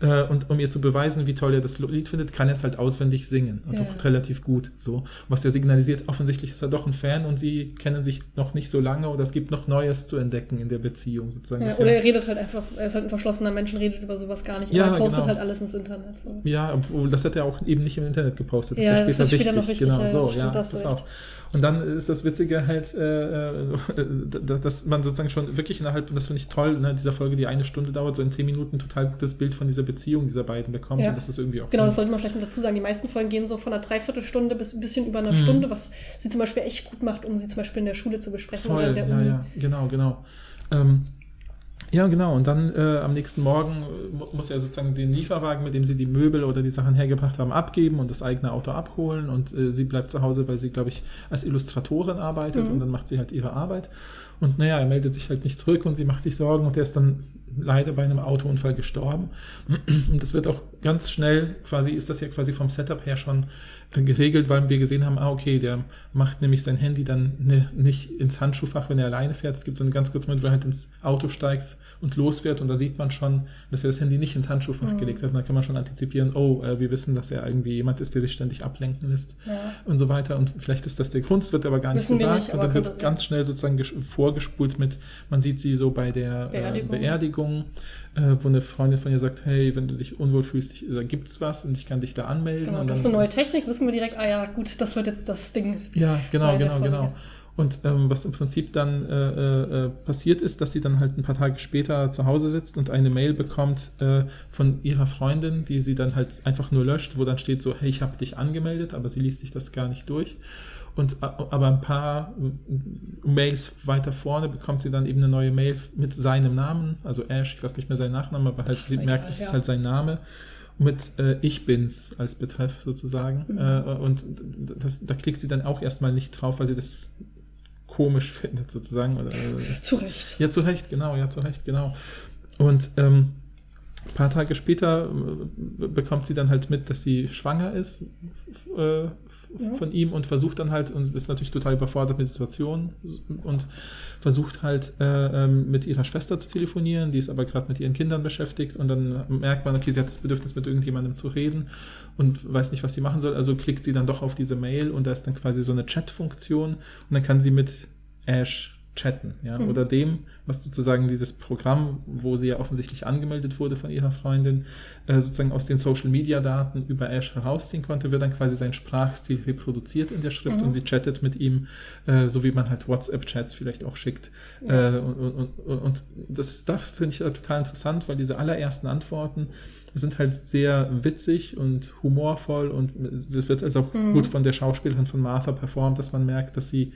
äh, und um ihr zu beweisen, wie toll er das Lied findet, kann er es halt auswendig singen. Und ja. auch relativ gut. So. Was er signalisiert, offensichtlich ist er doch ein Fan und sie kennen sich noch nicht so lange oder es gibt noch Neues zu entdecken in der Beziehung. sozusagen. Ja, Das oder er redet halt einfach, er ist halt ein verschlossener Mensch und redet über sowas gar nicht. Ja, er postet genau. halt alles ins Internet. So. Ja, obwohl das hat er auch eben nicht im Internet gepostet. Das Ja, ist ja das später wird wichtig. später noch wichtig, Genau, so, das ja, das recht. auch. Und dann ist das Witzige halt, äh, äh, dass man sozusagen schon wirklich innerhalb, und das finde ich toll, ne, dieser Folge, die eine Stunde dauert, so in zehn Minuten total gutes Bild von dieser Beziehung dieser beiden bekommt. Ja. Und das ist irgendwie auch Genau, das so. sollte man vielleicht noch dazu sagen. Die meisten Folgen gehen so von einer Dreiviertelstunde bis ein bisschen über eine Mhm. Stunde, was sie zum Beispiel echt gut macht, um sie zum Beispiel in der Schule zu besprechen oder Voll, in der ja, Uni. ja, genau, genau. Ähm, ja, genau. Und dann äh, am nächsten Morgen äh, mu- muss er sozusagen den Lieferwagen, mit dem sie die Möbel oder die Sachen hergebracht haben, abgeben und das eigene Auto abholen. Und äh, sie bleibt zu Hause, weil sie, glaube ich, als Illustratorin arbeitet Mhm. und dann macht sie halt ihre Arbeit. Und naja, er meldet sich halt nicht zurück und sie macht sich Sorgen und er ist dann leider bei einem Autounfall gestorben. Und das wird auch ganz schnell, quasi ist das ja quasi vom Setup her schon äh, geregelt, weil wir gesehen haben, ah, okay, der macht nämlich sein Handy dann ne, nicht ins Handschuhfach, wenn er alleine fährt. Es gibt so einen ganz kurzen Moment, wo er halt ins Auto steigt und losfährt und da sieht man schon, dass er das Handy nicht ins Handschuhfach Mhm. gelegt hat. Und dann kann man schon antizipieren, oh, äh, wir wissen, dass er irgendwie jemand ist, der sich ständig ablenken lässt Ja. und so weiter. Und vielleicht ist das der Grund, es wird aber gar nicht Wissen wir gesagt. nicht, und dann wird ganz schnell sozusagen vorgespult mit, man sieht sie so bei der Beerdigung. Beerdigung, äh, Beerdigung äh, wo eine Freundin von ihr sagt, hey, wenn du dich unwohl fühlst, ich, da gibt's was und ich kann dich da anmelden. Genau, und dann, so neue Technik wissen wir direkt, ah ja, gut, das wird jetzt das Ding. Ja, genau, genau, genau. Und ähm, was im Prinzip dann äh, äh, passiert ist, dass sie dann halt ein paar Tage später zu Hause sitzt und eine Mail bekommt äh, von ihrer Freundin, die sie dann halt einfach nur löscht, wo dann steht so, hey, ich habe dich angemeldet, aber sie liest sich das gar nicht durch. Und äh, aber ein paar äh, Mails weiter vorne bekommt sie dann eben eine neue Mail mit seinem Namen, also Ash, ich weiß nicht mehr seinen Nachnamen, aber halt sie merkt, egal, es ist ja. halt sein Name mit äh, Ich bin's als Betreff sozusagen. Mhm. Äh, und das, da klickt sie dann auch erstmal nicht drauf, weil sie das komisch findet sozusagen. Oder, äh, Zu Recht. ja, zu Recht, genau, ja, zu Recht, genau. Und ähm, ein paar Tage später äh, bekommt sie dann halt mit, dass sie schwanger ist äh, Von ihm und versucht dann halt und ist natürlich total überfordert mit der Situation und versucht halt äh, ähm, mit ihrer Schwester zu telefonieren, die ist aber gerade mit ihren Kindern beschäftigt und dann merkt man, okay, sie hat das Bedürfnis, mit irgendjemandem zu reden und weiß nicht, was sie machen soll, also klickt sie dann doch auf diese Mail und da ist dann quasi so eine Chat-Funktion und dann kann sie mit Ash chatten, ja, Mhm. oder dem, was sozusagen dieses Programm, wo sie ja offensichtlich angemeldet wurde von ihrer Freundin, äh, sozusagen aus den Social Media Daten über Ash herausziehen konnte, wird dann quasi sein Sprachstil reproduziert in der Schrift Mhm. und sie chattet mit ihm, äh, so wie man halt WhatsApp-Chats vielleicht auch schickt. Ja. Äh, und, und, und, und das Stuff finde ich äh, total interessant, weil diese allerersten Antworten sind halt sehr witzig und humorvoll und es wird also auch Mhm. gut von der Schauspielerin von Martha performt, dass man merkt, dass sie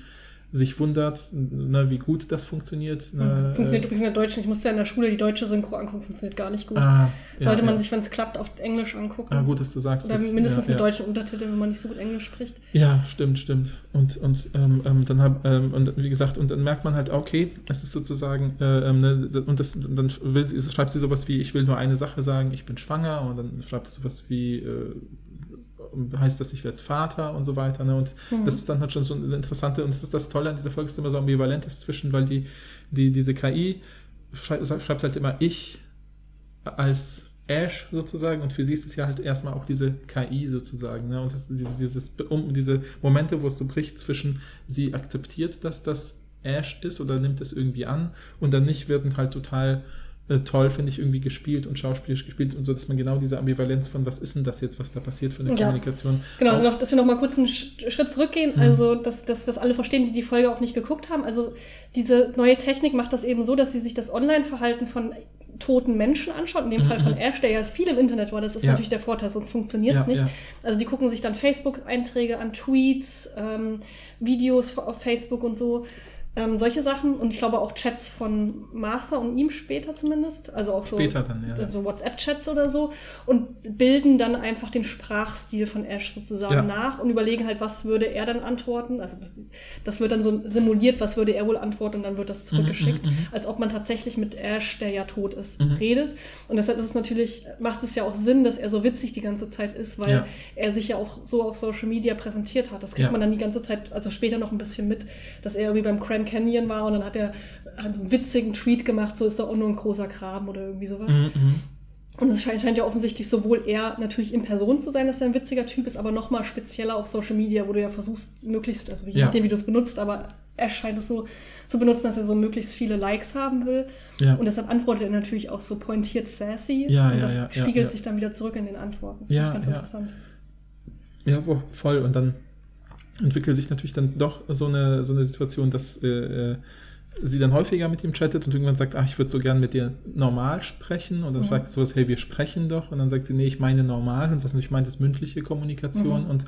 sich wundert, ne, wie gut das funktioniert. Ne, Mhm. Funktioniert äh, übrigens in der Deutschen. Ich musste ja in der Schule die deutsche Synchro angucken, funktioniert gar nicht gut. ah, ja, Sollte man ja. sich, wenn es klappt, auf Englisch angucken. Ah, gut, dass du sagst. Oder mindestens ja, mit ja. deutschen Untertiteln, wenn man nicht so gut Englisch spricht. Ja, stimmt, stimmt. Und, und ähm, ähm, dann hab, ähm, und wie gesagt, und dann merkt man halt, okay, es ist sozusagen, äh, ähm, ne, und das, dann will sie, schreibt sie sowas wie, ich will nur eine Sache sagen, ich bin schwanger, und dann schreibt sie sowas wie, äh, heißt das, ich werde Vater und so weiter. Ne? Und Mhm. das ist dann halt schon so eine interessante, und das ist das Tolle an dieser Folge, es ist immer so ambivalent ist zwischen, weil die, die, diese KI schreibt, schreibt halt immer ich als Ash sozusagen und für sie ist es ja halt erstmal auch diese KI sozusagen. Ne? Und das, diese, dieses, um, diese Momente, wo es so bricht zwischen sie akzeptiert, dass das Ash ist oder nimmt es irgendwie an und dann nicht wird halt total äh, toll, finde ich, irgendwie gespielt und schauspielerisch gespielt und so, dass man genau diese Ambivalenz von was ist denn das jetzt, was da passiert für eine Ja. Kommunikation. Genau, also noch, dass wir noch mal kurz einen Sch- Schritt zurückgehen, Mhm. also dass, dass, dass alle verstehen, die die Folge auch nicht geguckt haben. Also diese neue Technik macht das eben so, dass sie sich das Online-Verhalten von toten Menschen anschaut. In dem Mhm, Fall von mhm. Ash, der ja viel im Internet war. Das ist Ja. natürlich der Vorteil, sonst funktioniert es Ja, nicht. ja. Also die gucken sich dann Facebook-Einträge an, Tweets, ähm, Videos auf Facebook und so. Ähm, solche Sachen und ich glaube auch Chats von Martha und ihm später zumindest. Also auch so ja. so WhatsApp-Chats oder so und bilden dann einfach den Sprachstil von Ash sozusagen Ja. nach und überlegen halt, was würde er dann antworten. Also das wird dann so simuliert, was würde er wohl antworten und dann wird das zurückgeschickt, Mhm, mhm, mhm. als ob man tatsächlich mit Ash, der ja tot ist, Mhm. redet. Und deshalb ist es natürlich, macht es ja auch Sinn, dass er so witzig die ganze Zeit ist, weil Ja. er sich ja auch so auf Social Media präsentiert hat. Das kriegt man dann die ganze Zeit, also später noch ein bisschen mit, dass er irgendwie beim Grand Canyon war und dann hat er so einen witzigen Tweet gemacht, so ist doch auch nur ein großer Graben oder irgendwie sowas. Mhm, mhm. Und es scheint, scheint ja offensichtlich sowohl er natürlich in Person zu sein, dass er ein witziger Typ ist, aber noch mal spezieller auf Social Media, wo du ja versuchst, möglichst, also je Ja. nachdem, wie du es benutzt, aber Ash scheint es so zu benutzen, dass er so möglichst viele Likes haben will. Ja. Und deshalb antwortet er natürlich auch so pointiert sassy. Ja, und ja, das spiegelt ja. sich dann wieder zurück in den Antworten. Finde Ja, ich ganz ja. interessant. Ja, voll. Und dann entwickelt sich natürlich dann doch so eine, so eine Situation, dass äh, äh, sie dann häufiger mit ihm chattet und irgendwann sagt, ach, ich würde so gern mit dir normal sprechen. Und dann Mhm. fragt sie sowas, hey, wir sprechen doch. Und dann sagt sie, nee, ich meine normal. Und was natürlich meint, ist mündliche Kommunikation. Mhm. Und,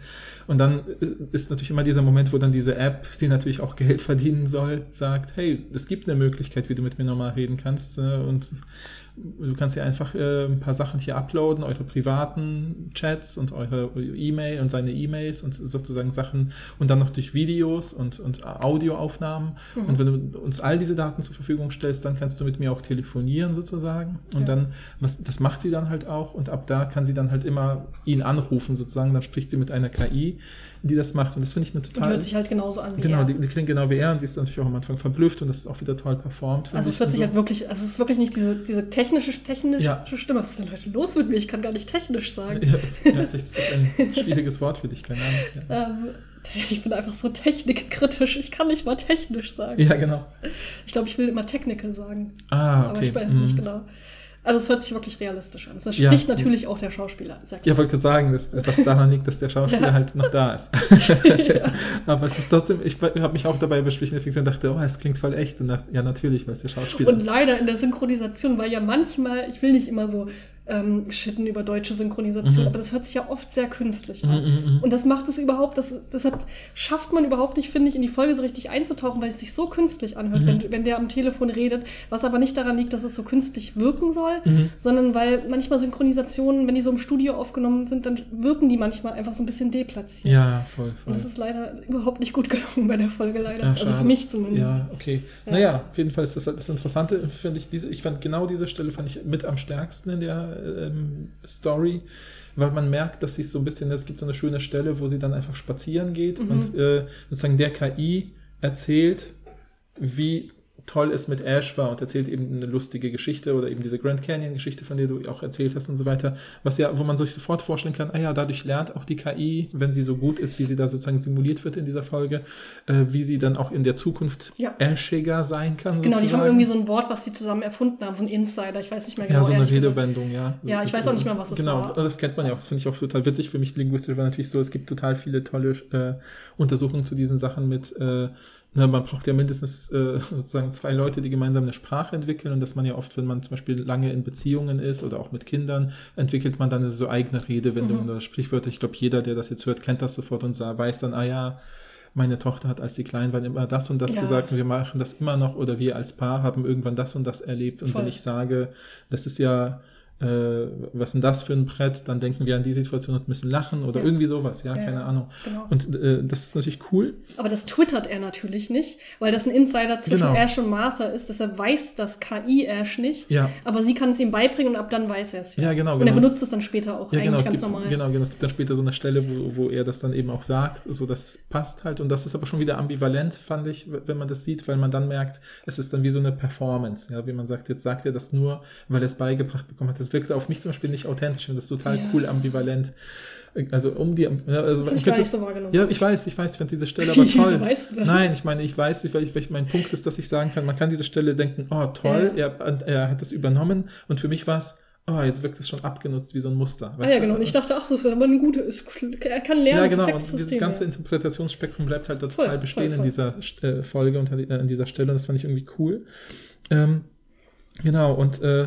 und dann äh, ist natürlich immer dieser Moment, wo dann diese App, die natürlich auch Geld verdienen soll, sagt, hey, es gibt eine Möglichkeit, wie du mit mir normal reden kannst. Äh, und du kannst ja einfach äh, ein paar Sachen hier uploaden, eure privaten Chats und eure E-Mail und seine E-Mails und sozusagen Sachen und dann noch durch Videos und, und Audioaufnahmen. Mhm. Und wenn du uns all diese Daten zur Verfügung stellst, dann kannst du mit mir auch telefonieren sozusagen. Und Ja. dann, was, das macht sie dann halt auch und ab da kann sie dann halt immer ihn anrufen sozusagen. Dann spricht sie mit einer KI, die das macht. Und das finde ich eine total. hört sich halt genauso an wie Genau, er. die, die klingt genau wie er und sie ist natürlich auch am Anfang verblüfft und das ist auch wieder toll performt. Also es hört sich Und halt so. wirklich, also es ist wirklich nicht diese, diese technische, technische Ja. Stimme. Was ist denn heute los mit mir? Ich kann gar nicht technisch sagen. Ja, ja, vielleicht ist das ein schwieriges Wort für dich, keine Ahnung. Ja, Ähm, ich bin einfach so technikkritisch. Ich kann nicht mal technisch sagen. ja genau. Ich glaube, ich will immer Technical sagen. Ah, okay. Aber ich weiß Mhm. nicht genau. Also es hört sich wirklich realistisch an. Das Ja. spricht natürlich auch der Schauspieler. Ist ja. Ja, wollte gerade sagen, dass, was daran liegt, dass der Schauspieler Ja. halt noch da ist. Aber es ist trotzdem, ich habe mich auch dabei beschlichen in der Fiktion und dachte, oh, es klingt voll echt. Und dachte, ja, natürlich, weil es der Schauspieler Und ist. leider in der Synchronisation, weil ja manchmal, ich will nicht immer so ähm, shitten über deutsche Synchronisation, Mhm. aber das hört sich ja oft sehr künstlich Mhm, an. mhm, mhm. Und das macht es überhaupt, das, deshalb schafft man überhaupt nicht, finde ich, in die Folge so richtig einzutauchen, weil es sich so künstlich anhört, Mhm. wenn, wenn der am Telefon redet, was aber nicht daran liegt, dass es so künstlich wirken soll, sondern weil manchmal Synchronisationen, wenn die so im Studio aufgenommen sind, dann wirken die manchmal einfach so ein bisschen deplatziert. Ja, voll, voll. Und das ist leider überhaupt nicht gut gelungen bei der Folge, leider. Ja, also für mich zumindest. Ja, okay. Ja. Naja, auf jeden Fall ist das das Interessante, finde ich, diese, ich fand genau diese Stelle fand ich mit am stärksten in der ähm, Story, weil man merkt, dass sie so ein bisschen, es gibt so eine schöne Stelle, wo sie dann einfach spazieren geht Mhm. und äh, sozusagen der KI erzählt, wie toll es mit Ash war und erzählt eben eine lustige Geschichte oder eben diese Grand Canyon Geschichte, von der du auch erzählt hast und so weiter, was ja, wo man sich sofort vorstellen kann, ah ja, dadurch lernt auch die KI, wenn sie so gut ist, wie sie da sozusagen simuliert wird in dieser Folge, äh, wie sie dann auch in der Zukunft Ja. Ashiger sein kann. Genau, die haben sozusagen. irgendwie so ein Wort, was sie zusammen erfunden haben, so ein Insider, ich weiß nicht mehr genau. ja, so eine. Redewendung, ja. Ja, ich weiß auch nicht mehr, was es genau, war. das kennt man ja auch. Das finde ich auch total witzig. Für mich linguistisch war natürlich so, es gibt total viele tolle äh, Untersuchungen zu diesen Sachen mit, äh, na, man braucht ja mindestens äh, sozusagen zwei Leute, die gemeinsam eine Sprache entwickeln und dass man ja oft, wenn man zum Beispiel lange in Beziehungen ist oder auch mit Kindern, entwickelt man dann so eigene Redewendungen Mhm. oder Sprichwörter. Ich glaube, jeder, der das jetzt hört, kennt das sofort und sah, weiß dann, ah ja, meine Tochter hat, als sie klein war, immer das und das Ja. gesagt und wir machen das immer noch oder wir als Paar haben irgendwann das und das erlebt und Voll. wenn ich sage, das ist ja, äh, was ist denn das für ein Brett, dann denken wir an die Situation und müssen lachen oder Ja. irgendwie sowas, ja, Ja, keine. Ahnung. Genau. Und äh, das ist natürlich cool. Aber das twittert er natürlich nicht, weil das ein Insider zwischen Genau. Ash und Martha ist. Deshalb weiß das KI Ash nicht. Ja. Aber sie kann es ihm beibringen und ab dann weiß er es. Ja, genau, Und er genau. benutzt es dann später auch Ja, eigentlich genau, es ganz gibt, normal. genau, genau. Es gibt dann später so eine Stelle, wo, wo er das dann eben auch sagt, so dass es passt halt. Und das ist aber schon wieder ambivalent, fand ich, wenn man das sieht, weil man dann merkt, es ist dann wie so eine Performance. Ja, wie man sagt, jetzt sagt er das nur, weil er es beigebracht bekommen hat. Das wirkte auf mich zum Beispiel nicht authentisch. Ich finde das total Ja. cool, ambivalent. Also um die, ja, also Das ich nicht es- so. Ja, ich weiß, ich weiß, ich finde diese Stelle aber toll. Weißt du das? Nein, ich meine, ich weiß, ich, ich, ich, mein Punkt ist, dass ich sagen kann, man kann diese Stelle denken, oh toll, Ja. er, er hat das übernommen und für mich war es, oh, jetzt wirkt es schon abgenutzt wie so ein Muster. Ah ja, genau. Und ich dachte, ach, das ist aber ein gute, ist, er kann lernen. Ja, genau. Und dieses System, ganze ja. Interpretationsspektrum bleibt halt da Voll, total bestehen voll, in voll. dieser äh, Folge und an dieser Stelle. Und das fand ich irgendwie cool. Ähm, genau, und äh,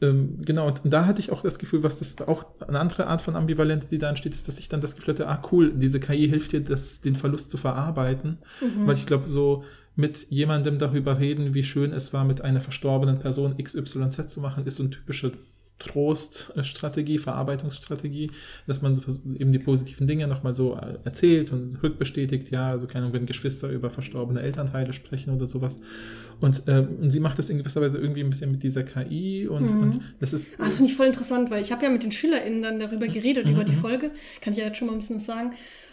genau, und da hatte ich auch das Gefühl, was das auch eine andere Art von Ambivalenz, die da entsteht, ist, dass ich dann das Gefühl hatte, ah cool, diese KI hilft dir, das, den Verlust zu verarbeiten. Mhm. Weil ich glaube, so mit jemandem darüber reden, wie schön es war, mit einer verstorbenen Person XYZ zu machen, ist so eine typische Troststrategie, Verarbeitungsstrategie, dass man eben die positiven Dinge nochmal so äh, erzählt und rückbestätigt, ja, also keine Ahnung, wenn Geschwister über verstorbene Elternteile sprechen oder sowas. Und, ähm, und sie macht das in gewisser Weise irgendwie ein bisschen mit dieser KI und, Mhm. und das ist. Ah, das finde ich voll interessant, weil ich habe ja mit den SchülerInnen dann darüber geredet, Mhm, über die mhm. Folge. Kann ich ja jetzt schon mal ein bisschen was sagen.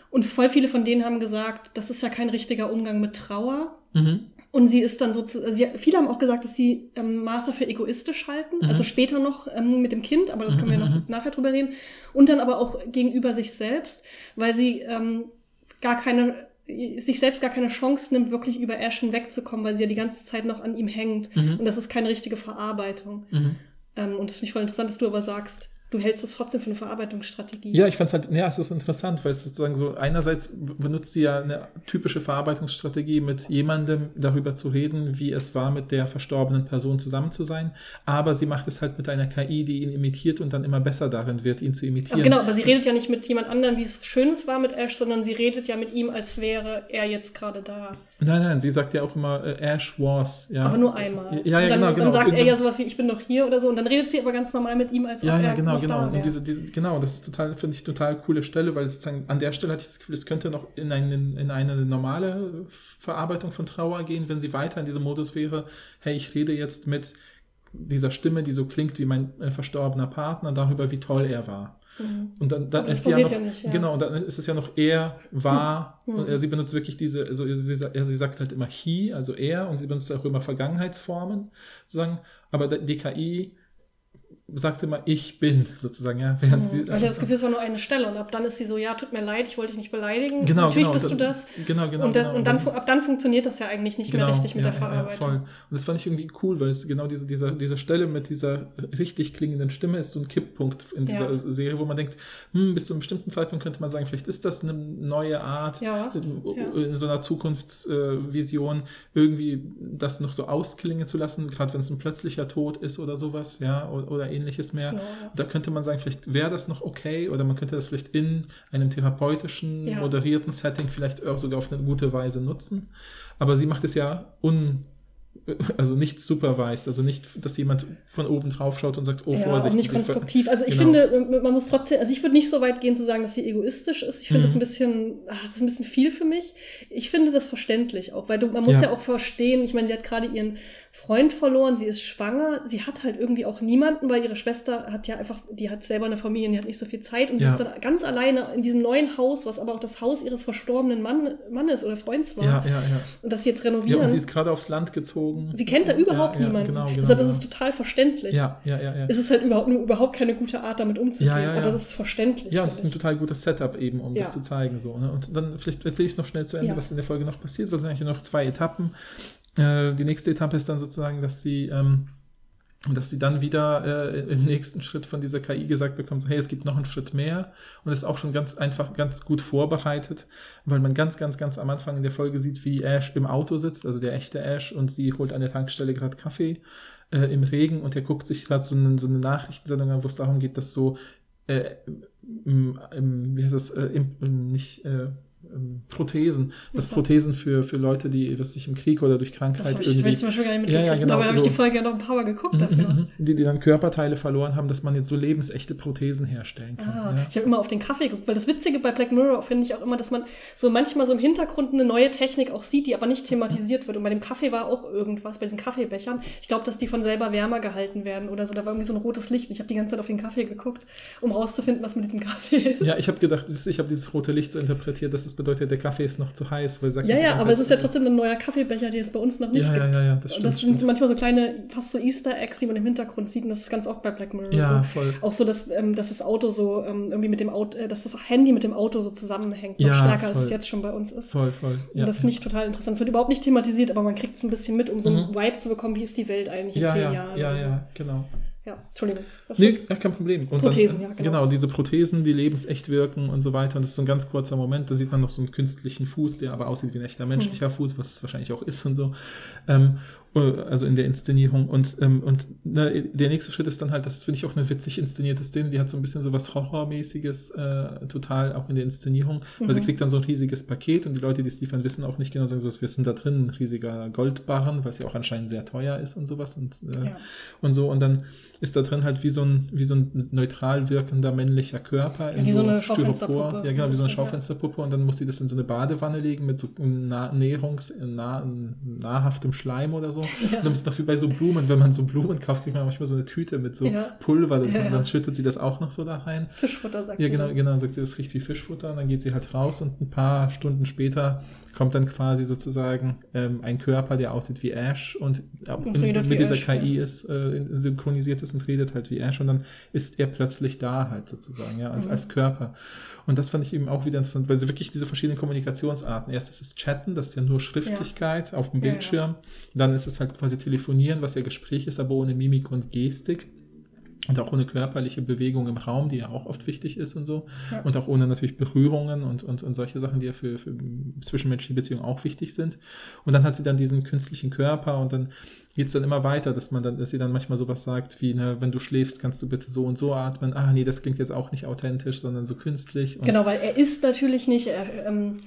Und voll viele von denen haben gesagt, das ist ja kein richtiger Umgang mit Trauer. Mhm. Und sie ist dann so, zu- sie, viele haben auch gesagt, dass sie ähm, Martha für egoistisch halten. Mhm. Also später noch ähm, mit dem Kind, aber das Mhm, können wir noch mhm. nachher drüber reden. Und dann aber auch gegenüber sich selbst, weil sie ähm, gar keine sich selbst gar keine Chance nimmt, wirklich über Ash hinwegzukommen, weil sie ja die ganze Zeit noch an ihm hängt. Mhm. Und das ist keine richtige Verarbeitung. Mhm. Ähm, und das finde ich voll interessant, dass du aber sagst, du hältst es trotzdem für eine Verarbeitungsstrategie. Ja, ich fand es halt, ja, es ist interessant, weil es sozusagen so, einerseits benutzt sie ja eine typische Verarbeitungsstrategie, mit jemandem darüber zu reden, wie es war, mit der verstorbenen Person zusammen zu sein, aber sie macht es halt mit einer KI, die ihn imitiert und dann immer besser darin wird, ihn zu imitieren. Aber genau, aber sie redet ja nicht mit jemand anderem, wie es Schönes war mit Ash, sondern sie redet ja mit ihm, als wäre er jetzt gerade da. Nein, nein, sie sagt ja auch immer, äh, Ash was, ja. Aber nur einmal. Ja, ja, und dann, genau, genau. Dann sagt er ja sowas wie, ich bin doch hier oder so. Und dann redet sie aber ganz normal mit ihm, als Ja, ja, er genau, genau. da diese, diese, genau, das ist total, finde ich, total coole Stelle, weil sozusagen an der Stelle hatte ich das Gefühl, es könnte noch in, einen, in eine normale Verarbeitung von Trauer gehen, wenn sie weiter in diesem Modus wäre, hey, ich rede jetzt mit dieser Stimme, die so klingt wie mein äh, verstorbener Partner, darüber, wie toll er war. Mhm. Und dann, dann ist ja noch, ja nicht, ja. genau, und dann ist es ja noch er war Hm. und er, sie benutzt wirklich diese, also sie, sie sagt halt immer he, also er und sie benutzt auch immer Vergangenheitsformen sozusagen, aber die KI sagt immer ich bin sozusagen, ja, während Mhm. sie Weil das Gefühl, es war nur eine Stelle. Und ab dann ist sie so, ja, tut mir leid, ich wollte dich nicht beleidigen. genau, Natürlich genau, bist du da- das. Genau, genau, und dann, genau. und dann, ab dann funktioniert das ja eigentlich nicht mehr richtig mit ja, der ja, ja, Verarbeitung. voll. Und das fand ich irgendwie cool, weil es genau diese, dieser, diese Stelle mit dieser richtig klingenden Stimme ist so ein Kipppunkt in dieser Ja. Serie, wo man denkt, hm, bis zu einem bestimmten Zeitpunkt könnte man sagen, vielleicht ist das eine neue Art, Ja, in, ja. in so einer Zukunftsvision irgendwie das noch so ausklingen zu lassen, gerade wenn es ein plötzlicher Tod ist oder sowas, ja, oder, oder ähnliches mehr. Ja. Da könnte man sagen, vielleicht wäre das noch okay oder man könnte das vielleicht in einem therapeutischen, Ja. moderierten Setting vielleicht auch sogar auf eine gute Weise nutzen. Aber sie macht es ja un, also nicht supervised, also nicht, dass jemand von oben drauf schaut und sagt, oh, ja, Vorsicht. auch nicht konstruktiv. Also ich Genau. finde, man muss trotzdem, also ich würde nicht so weit gehen zu sagen, dass sie egoistisch ist. Ich finde Mhm. das ein bisschen, ach, das ist ein bisschen viel für mich. Ich finde das verständlich auch, weil du, man muss ja. Ja. auch verstehen, ich meine, sie hat gerade ihren Freund verloren, sie ist schwanger, sie hat halt irgendwie auch niemanden, weil ihre Schwester hat ja einfach, die hat selber eine Familie, die hat nicht so viel Zeit und Ja. sie ist dann ganz alleine in diesem neuen Haus, was aber auch das Haus ihres verstorbenen Mann, Mannes oder Freunds war. Ja, ja, ja. Und das sie jetzt Ja, renovieren. und sie ist gerade aufs Land gezogen. Sie kennt da überhaupt ja, ja, niemanden. Genau, genau, Deshalb genau. ist es total verständlich Ja, ja, ja, ja. es ist halt überhaupt, nur überhaupt keine gute Art, damit umzugehen. Aber es ist verständlich. Ja, es ist ein total gutes Setup eben, um das zu zeigen. So, ne? Und dann vielleicht erzähle ich es noch schnell zu Ende, was in der Folge noch passiert. Wir sind eigentlich noch zwei Etappen. Äh, die nächste Etappe ist dann sozusagen, dass sie, ähm, dass sie dann wieder äh, im nächsten Schritt von dieser KI gesagt bekommt, so, hey, es gibt noch einen Schritt mehr. Und ist auch schon ganz einfach, ganz gut vorbereitet, weil man ganz, ganz, ganz am Anfang in der Folge sieht, wie Ash im Auto sitzt, also der echte Ash, und sie holt an der Tankstelle gerade Kaffee äh, im Regen. Und er guckt sich gerade so, eine- so eine Nachrichtensendung an, wo es darum geht, dass so äh, im, im, wie heißt das, äh, im, im, nicht äh, ähm, Prothesen, Ja. Prothesen für, für Leute, die was sich im Krieg oder durch Krankheit ich, irgendwie ich zum Beispiel gar nicht Ja, ja, mitgekriegt. genau, Dabei habe so. ich die Folge ja noch ein paar Mal geguckt dafür. Mhm, die, die dann Körperteile verloren haben, dass man jetzt so lebensechte Prothesen herstellen kann. Ah, ja. Ich habe immer auf den Kaffee geguckt, weil das Witzige bei Black Mirror finde ich auch immer, dass man so manchmal so im Hintergrund eine neue Technik auch sieht, die aber nicht thematisiert wird. Und bei dem Kaffee war auch irgendwas, bei diesen Kaffeebechern. Ich glaube, dass die von selber wärmer gehalten werden oder so. Da war irgendwie so ein rotes Licht. Und ich habe die ganze Zeit auf den Kaffee geguckt, um rauszufinden, was mit diesem Kaffee ist. Ja, ich habe gedacht, ich habe dieses rote Licht so interpretiert, dass es bedeutet, der Kaffee ist noch zu heiß, weil sagt Ja, ja, aber es ist ja trotzdem ein neuer Kaffeebecher, den es bei uns noch nicht Ja, ja, gibt. ja, ja, das und stimmt, das sind stimmt. manchmal so kleine, fast so Easter Eggs, die man im Hintergrund sieht. Und das ist ganz oft bei Black Mirror Ja, so. voll. Auch so, dass, ähm, dass das Auto so ähm, irgendwie mit dem Auto, äh, dass das Handy mit dem Auto so zusammenhängt. Noch Ja, stärker, als voll. es jetzt schon bei uns ist. Voll, voll. Und das finde ich total interessant. Es wird überhaupt nicht thematisiert, aber man kriegt es ein bisschen mit, um so einen Mhm. Vibe zu bekommen, wie ist die Welt eigentlich in ja, zehn ja, Jahren. ja, ja, genau. Ja, Entschuldigung. Was Nee, ja, kein Problem. Und Prothesen, dann, ja, genau. Genau, diese Prothesen, die lebensecht wirken und so weiter. Und das ist so ein ganz kurzer Moment. Da sieht man noch so einen künstlichen Fuß, der aber aussieht wie ein echter Mhm. menschlicher Fuß, was es wahrscheinlich auch ist und so. Ähm, also in der Inszenierung. Und, ähm, und ne, der nächste Schritt ist dann halt, das finde ich auch eine witzig inszenierte Szene, die hat so ein bisschen so was Horrormäßiges, äh, total auch in der Inszenierung. Weil sie Mhm. kriegt dann so ein riesiges Paket und die Leute, die es liefern, wissen auch nicht genau, sagen so, was wissen da drin, ein riesiger Goldbarren, was ja auch anscheinend sehr teuer ist und sowas. Und, äh, Ja. und so. Und dann ist da drin halt wie so ein, wie so ein neutral wirkender männlicher Körper. Ja, wie so eine Schaufensterpuppe. Ja, genau, wie so eine. Schaufensterpuppe. Und dann muss sie das in so eine Badewanne legen mit so nah Näherungs, nah, nahrhaftem Schleim oder so. Ja. Und dann ist noch wie bei so Blumen, wenn man so Blumen kauft, kriegt man manchmal so eine Tüte mit so ja. Pulver ja, und dann schüttet sie das auch noch so da rein. Fischfutter, sagt ja, genau, sie. Ja, genau, dann sagt sie, das riecht wie Fischfutter und dann geht sie halt raus und ein paar Stunden später kommt dann quasi sozusagen ähm, ein Körper, der aussieht wie Ash und, und in, mit dieser Ash, KI ist, äh, synchronisiert ist und redet halt wie Ash und dann ist er plötzlich da halt sozusagen, ja, als, mhm. als Körper. Und das fand ich eben auch wieder interessant, weil sie wirklich diese verschiedenen Kommunikationsarten, erst ist es Chatten, das ist ja nur Schriftlichkeit ja. auf dem Bildschirm, ja, ja. dann ist es halt quasi Telefonieren, was ja Gespräch ist, aber ohne Mimik und Gestik und auch ohne körperliche Bewegung im Raum, die ja auch oft wichtig ist und so. Ja. Und auch ohne natürlich Berührungen und, und, und solche Sachen, die ja für, für zwischenmenschliche Beziehungen auch wichtig sind. Und dann hat sie dann diesen künstlichen Körper und dann geht es dann immer weiter, dass man dann, dass sie dann manchmal sowas sagt wie, ne, wenn du schläfst, kannst du bitte so und so atmen. Ah, nee, das klingt jetzt auch nicht authentisch, sondern so künstlich. genau, weil er ist natürlich nicht, er, ähm,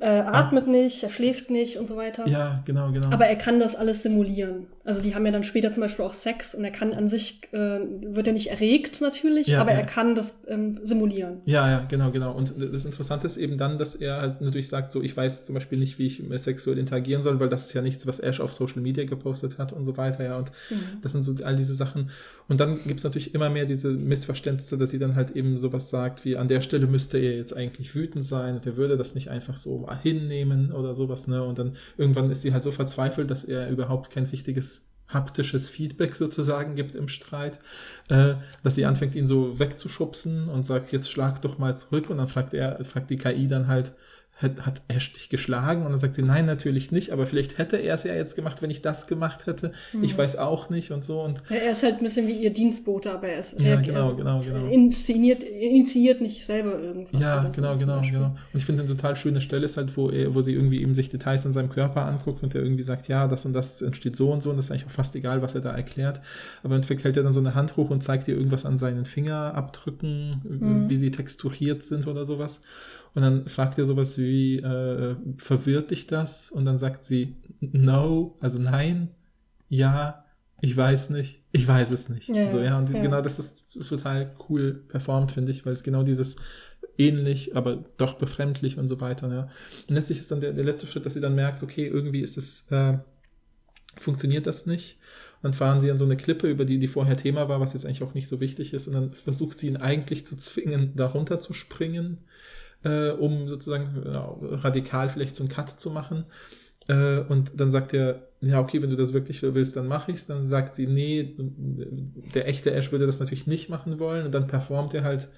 äh, atmet ah. nicht, er schläft nicht und so weiter. Ja, genau, genau. Aber er kann das alles simulieren. Also die haben ja dann später zum Beispiel auch Sex und er kann an sich, äh, wird er nicht erregt natürlich, ja, aber ja. er kann das ähm, simulieren. Ja, ja, genau, genau. Und das Interessante ist eben dann, dass er halt natürlich sagt, so ich weiß zum Beispiel nicht, wie ich sexuell interagieren soll, weil das ist ja nichts, was Ash auf Social Media gepostet hat und so weiter, ja. Und mhm. das sind so all diese Sachen. Und dann gibt es natürlich immer mehr diese Missverständnisse, dass sie dann halt eben sowas sagt, wie an der Stelle müsste er jetzt eigentlich wütend sein und er würde das nicht einfach so hinnehmen oder sowas, ne? Und dann irgendwann ist sie halt so verzweifelt, dass er überhaupt kein richtiges haptisches Feedback sozusagen gibt im Streit, äh, dass sie anfängt, ihn so wegzuschubsen und sagt, jetzt schlag doch mal zurück. Und dann fragt er, fragt die KI dann halt, hat, hat Ash dich geschlagen? Und dann sagt sie, nein, natürlich nicht, aber vielleicht hätte er es ja jetzt gemacht, wenn ich das gemacht hätte. Mhm. Ich weiß auch nicht und so. Und ja, er ist halt ein bisschen wie ihr Dienstbote, aber er ist ja, genau, genau, genau. Inszeniert, initiiert nicht selber irgendwas. Ja, genau, so genau, genau. Und ich finde eine total schöne Stelle ist halt, wo, er, wo sie irgendwie eben sich Details an seinem Körper anguckt und er irgendwie sagt, ja, das und das entsteht so und so und das ist eigentlich auch fast egal, was er da erklärt. Aber im Endeffekt hält er dann so eine Hand hoch und zeigt ihr irgendwas an seinen Fingerabdrücken, mhm. wie sie texturiert sind oder sowas. Und dann fragt er sowas wie, äh, verwirrt dich das? Und dann sagt sie, no, also nein, ja, ich weiß nicht, ich weiß es nicht. Ja, so, ja, und ja. genau das ist total cool performt, finde ich, weil es genau dieses ähnlich, aber doch befremdlich und so weiter. Ja. Und letztlich ist dann der, der letzte Schritt, dass sie dann merkt, okay, irgendwie ist es, äh, funktioniert das nicht. Und dann fahren sie an so eine Klippe, über die, die vorher Thema war, was jetzt eigentlich auch nicht so wichtig ist. Und dann versucht sie ihn eigentlich zu zwingen, darunter zu springen äh, um sozusagen äh, radikal vielleicht so einen Cut zu machen. Äh, und dann sagt er, ja, okay, wenn du das wirklich willst, dann mache ich's. Dann sagt sie, nee, der echte Ash würde das natürlich nicht machen wollen. Und dann performt er halt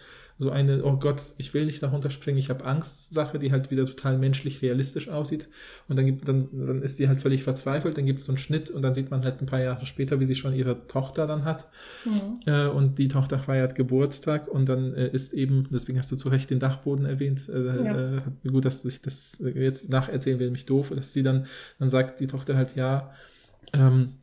so eine, oh Gott, ich will nicht darunter springen, ich habe Angst Sache, die halt wieder total menschlich realistisch aussieht. Und dann, gibt, dann, dann ist sie halt völlig verzweifelt, dann gibt es so einen Schnitt und dann sieht man halt ein paar Jahre später, wie sie schon ihre Tochter dann hat. Mhm. Äh, und die Tochter feiert Geburtstag und dann äh, ist eben, deswegen hast du zu Recht den Dachboden erwähnt, äh, ja. Äh, gut, dass du dich das jetzt nacherzählen will, mich doof, dass sie dann, dann sagt die Tochter halt, ja, ähm,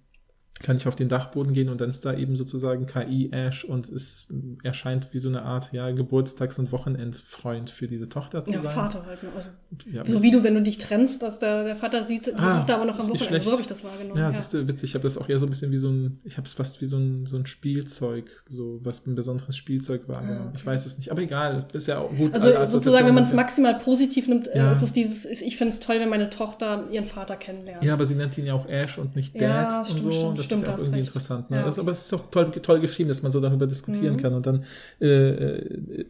kann ich auf den Dachboden gehen und dann ist da eben sozusagen KI Ash und es erscheint wie so eine Art ja Geburtstags- und Wochenendfreund für diese Tochter zu ja, sein. Vater halt. Ne? Also, ja, so wie du, wenn du dich trennst, dass der, der Vater sieht, die ah, Tochter aber noch am Wochenende. So habe ich das wahrgenommen. Ja, ja. siehst du, witzig. Ich habe das auch eher so ein bisschen wie so ein, ich habe es fast wie so ein, so ein Spielzeug, so was ein besonderes Spielzeug wahrgenommen. Ja, okay. Ich weiß es nicht, aber egal, ist ja auch gut. Also sozusagen, wenn man es maximal positiv nimmt, äh, ist es dieses, ich finde es toll, wenn meine Tochter ihren Vater kennenlernt. Ja, aber sie nennt ihn ja auch Ash und nicht Dad und stimmt, so. Stimmt, stimmt, ist ja auch irgendwie recht. interessant. Ne? Ja. Das, aber es ist auch toll, toll geschrieben, dass man so darüber diskutieren mhm. kann. Und dann äh,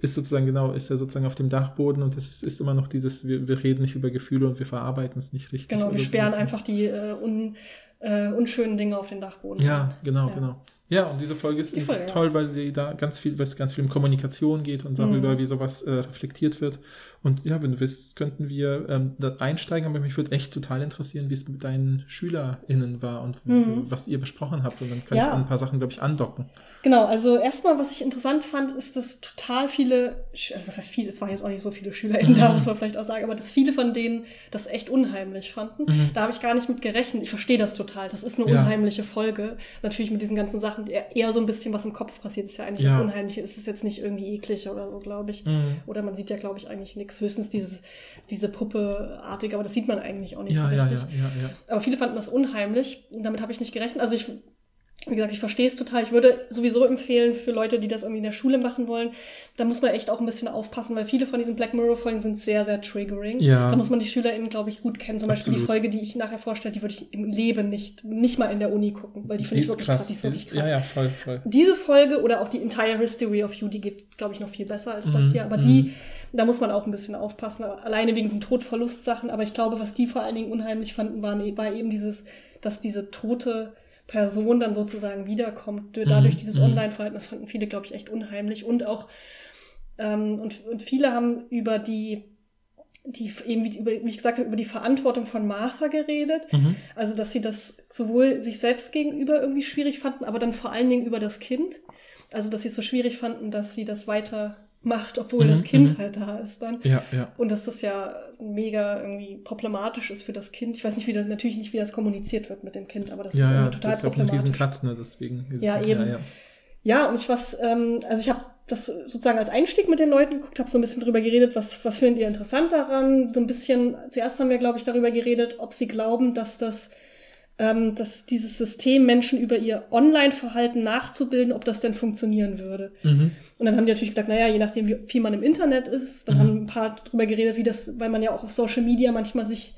ist sozusagen genau, ist er sozusagen auf dem Dachboden und es ist, ist, immer noch dieses, wir, wir reden nicht über Gefühle und wir verarbeiten es nicht richtig. Genau, wir sperren so. einfach die äh, un, äh, unschönen Dinge auf den Dachboden. Ja, genau, ja. genau. Ja, und diese Folge ist die Folge, toll, ja. weil sie da ganz viel, weil es ganz viel um Kommunikation geht und darüber, mhm. wie sowas äh, reflektiert wird. Und ja, wenn du willst, könnten wir ähm, da einsteigen, aber mich würde echt total interessieren, wie es mit deinen SchülerInnen war und mhm. was ihr besprochen habt. Und dann kann ja. ich ein paar Sachen, glaube ich, andocken. Genau, also erstmal, was ich interessant fand, ist, dass total viele, also was heißt viele, es waren jetzt auch nicht so viele SchülerInnen mhm. da, muss man vielleicht auch sagen, aber dass viele von denen das echt unheimlich fanden. Mhm. Da habe ich gar nicht mit gerechnet. Ich verstehe das total. Das ist eine ja. unheimliche Folge. Natürlich mit diesen ganzen Sachen, eher so ein bisschen, was im Kopf passiert, ist ja eigentlich ja. das Unheimliche. Es ist jetzt nicht irgendwie eklig oder so, glaube ich. Mhm. Oder man sieht ja, glaube ich, eigentlich nichts. Höchstens dieses, diese Puppe-artige, aber das sieht man eigentlich auch nicht ja, so richtig. Ja, ja. Aber viele fanden das unheimlich und damit habe ich nicht gerechnet. Also ich wie gesagt, ich verstehe es total. Ich würde sowieso empfehlen für Leute, die das irgendwie in der Schule machen wollen, da muss man echt auch ein bisschen aufpassen, weil viele von diesen Black Mirror-Folgen sind sehr, sehr triggering. Da muss man die SchülerInnen, glaube ich, gut kennen. Zum Beispiel die Absolut. Folge, die ich nachher vorstelle, die würde ich im Leben nicht, nicht mal in der Uni gucken, weil die finde ich wirklich krass. Die ist wirklich krass. Ja, ja, voll, voll. Diese Folge oder auch die Entire History of You, die geht, glaube ich, noch viel besser als das Mhm, hier. Aber mhm. die, da muss man auch ein bisschen aufpassen. Alleine wegen diesen Todverlustsachen. Aber ich glaube, was die vor allen Dingen unheimlich fanden, waren, war eben dieses, dass diese tote Person dann sozusagen wiederkommt. Dadurch Mhm, dieses mhm. Online-Verhalten, das fanden viele, glaube ich, echt unheimlich. Und auch, ähm, und, und viele haben über die, die eben, wie, über, wie ich gesagt habe, über die Verantwortung von Martha geredet. Mhm. Also, dass sie das sowohl sich selbst gegenüber irgendwie schwierig fanden, aber dann vor allen Dingen über das Kind. Also, dass sie es so schwierig fanden, dass sie das weiter macht, obwohl Mhm, das Kind mhm. halt da ist dann. Ja, ja. Und dass das ja mega irgendwie problematisch ist für das Kind. Ich weiß nicht, wie das, natürlich nicht, wie das kommuniziert wird mit dem Kind, aber das ist Ja, ja, irgendwie total das ist ja auch ein. Riesencut, ne, deswegen. ist- Ja, eben. Ja, ja. Ja, und ich was, ähm, also ich habe das sozusagen als Einstieg mit den Leuten geguckt, habe so ein bisschen drüber geredet, was, was findet ihr interessant daran? So ein bisschen, zuerst haben wir, glaube ich, darüber geredet, ob sie glauben, dass das, ähm, dass dieses System, Menschen über ihr Online-Verhalten nachzubilden, ob das denn funktionieren würde. Mhm. Und dann haben die natürlich gesagt, naja, je nachdem, wie viel man im Internet ist, dann Mhm. haben ein paar drüber geredet, wie das, weil man ja auch auf Social Media manchmal sich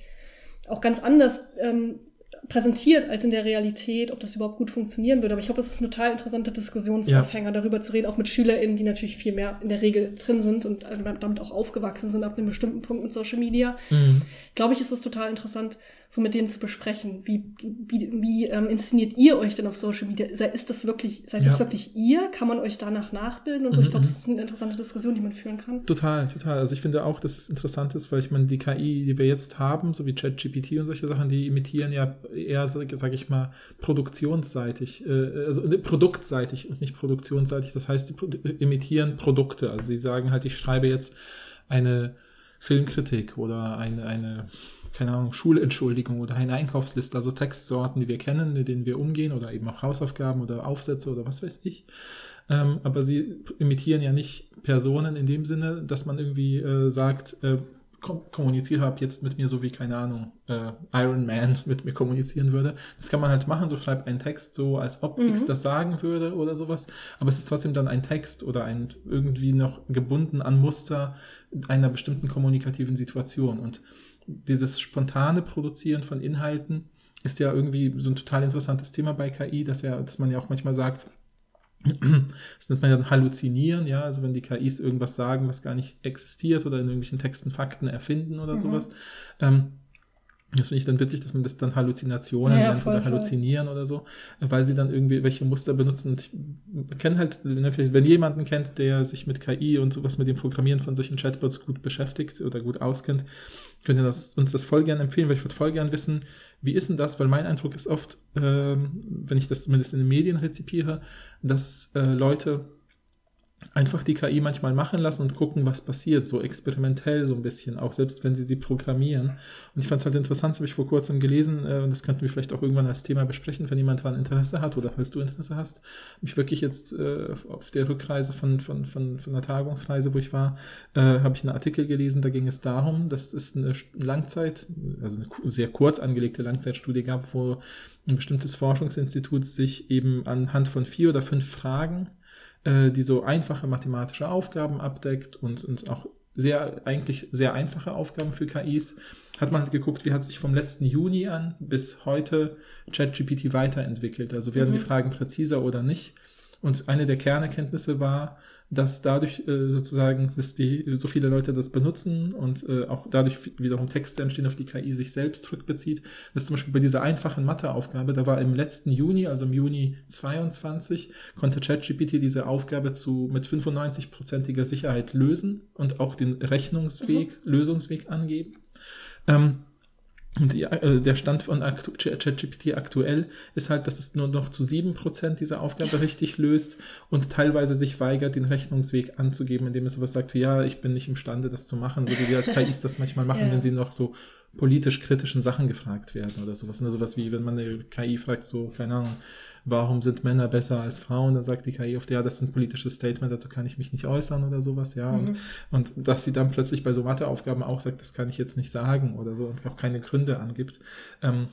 auch ganz anders ähm, präsentiert als in der Realität, ob das überhaupt gut funktionieren würde. Aber ich glaube, das ist ein total interessanter Diskussionsaufhänger, darüber zu reden, auch mit SchülerInnen, die natürlich viel mehr in der Regel drin sind und damit auch aufgewachsen sind ab einem bestimmten Punkt mit Social Media. Mhm. Glaube ich, ist es total interessant, so mit denen zu besprechen. Wie, wie, wie ähm, inszeniert ihr euch denn auf Social Media? Ist das wirklich, seid das Ja. wirklich ihr? Kann man euch danach nachbilden? Und so, ich Mhm, glaube, mhm. das ist eine interessante Diskussion, die man führen kann. Total, total. Also ich finde auch, dass es interessant ist, weil ich meine, die KI, die wir jetzt haben, so wie ChatGPT und solche Sachen, die imitieren ja eher, sage sag ich mal, produktionsseitig, äh, also äh, produktseitig und nicht produktionsseitig. Das heißt, die imitieren Produkte. Also sie sagen halt, ich schreibe jetzt eine Filmkritik oder eine, eine keine Ahnung, Schulentschuldigung oder eine Einkaufsliste, also Textsorten, die wir kennen, mit denen wir umgehen oder eben auch Hausaufgaben oder Aufsätze oder was weiß ich. Ähm, aber sie imitieren ja nicht Personen in dem Sinne, dass man irgendwie äh, sagt, äh, kom kommuniziere ab jetzt mit mir so wie, keine Ahnung, äh, Iron Man mit mir kommunizieren würde. Das kann man halt machen, so schreibt einen Text so, als ob Mhm. X das sagen würde oder sowas. Aber es ist trotzdem dann ein Text oder ein irgendwie noch gebunden an Muster einer bestimmten kommunikativen Situation. Und dieses spontane Produzieren von Inhalten ist ja irgendwie so ein total interessantes Thema bei KI, dass ja, dass man ja auch manchmal sagt, das nennt man ja dann Halluzinieren, ja, also wenn die KIs irgendwas sagen, was gar nicht existiert oder in irgendwelchen Texten Fakten erfinden oder Mhm. sowas. Ähm, das finde ich dann witzig, dass man das dann Halluzinationen Ja, nennt voll, oder voll. Halluzinieren oder so, weil sie dann irgendwie welche Muster benutzen. Und ich kenne halt, wenn jemanden kennt, der sich mit KI und sowas mit dem Programmieren von solchen Chatbots gut beschäftigt oder gut auskennt, könnt ihr das, uns das voll gerne empfehlen, weil ich würde voll gerne wissen, wie ist denn das? Weil mein Eindruck ist oft, ähm, wenn ich das zumindest in den Medien rezipiere, dass äh, Leute einfach die KI manchmal machen lassen und gucken, was passiert, so experimentell so ein bisschen, auch selbst wenn sie sie programmieren. Und ich fand es halt interessant, das habe ich vor kurzem gelesen, äh, und das könnten wir vielleicht auch irgendwann als Thema besprechen, wenn jemand daran Interesse hat oder falls du Interesse hast. Mich wirklich jetzt äh, auf der Rückreise von, von, von, von einer Tagungsreise, wo ich war, äh, habe ich einen Artikel gelesen, da ging es darum, dass es eine Langzeit, also eine sehr kurz angelegte Langzeitstudie gab, wo ein bestimmtes Forschungsinstitut sich eben anhand von vier oder fünf Fragen äh, die so einfache mathematische Aufgaben abdeckt und, und auch sehr, eigentlich sehr einfache Aufgaben für KIs, hat man geguckt, wie hat sich vom letzten Juni an bis heute ChatGPT weiterentwickelt. Also werden Mhm. die Fragen präziser oder nicht. Und eine der Kernerkenntnisse war, dass dadurch äh, sozusagen, dass die so viele Leute das benutzen und äh, auch dadurch wiederum Texte entstehen, auf die KI sich selbst rückbezieht, dass zum Beispiel bei dieser einfachen Matheaufgabe, da war im letzten Juni, also im Juni 22, konnte ChatGPT diese Aufgabe zu mit 95-prozentiger Sicherheit lösen und auch den Rechnungsweg, Lösungsweg angeben. Ähm, und die, äh, der Stand von aktu ChatGPT aktuell ist halt, dass es nur noch zu 7% dieser Aufgabe richtig löst und teilweise sich weigert, den Rechnungsweg anzugeben, indem es sowas sagt, wie, ja, ich bin nicht imstande, das zu machen, so wie die halt KIs das manchmal machen, Ja. wenn sie noch so politisch kritischen Sachen gefragt werden oder sowas. Ne? Sowas wie, wenn man eine KI fragt, so, keine Ahnung, warum sind Männer besser als Frauen? Dann sagt die KI oft, ja, das ist ein politisches Statement, dazu kann ich mich nicht äußern oder sowas, ja. Mhm. Und, und dass sie dann plötzlich bei so Matheaufgaben auch sagt, das kann ich jetzt nicht sagen oder so und auch keine Gründe angibt. Ähm,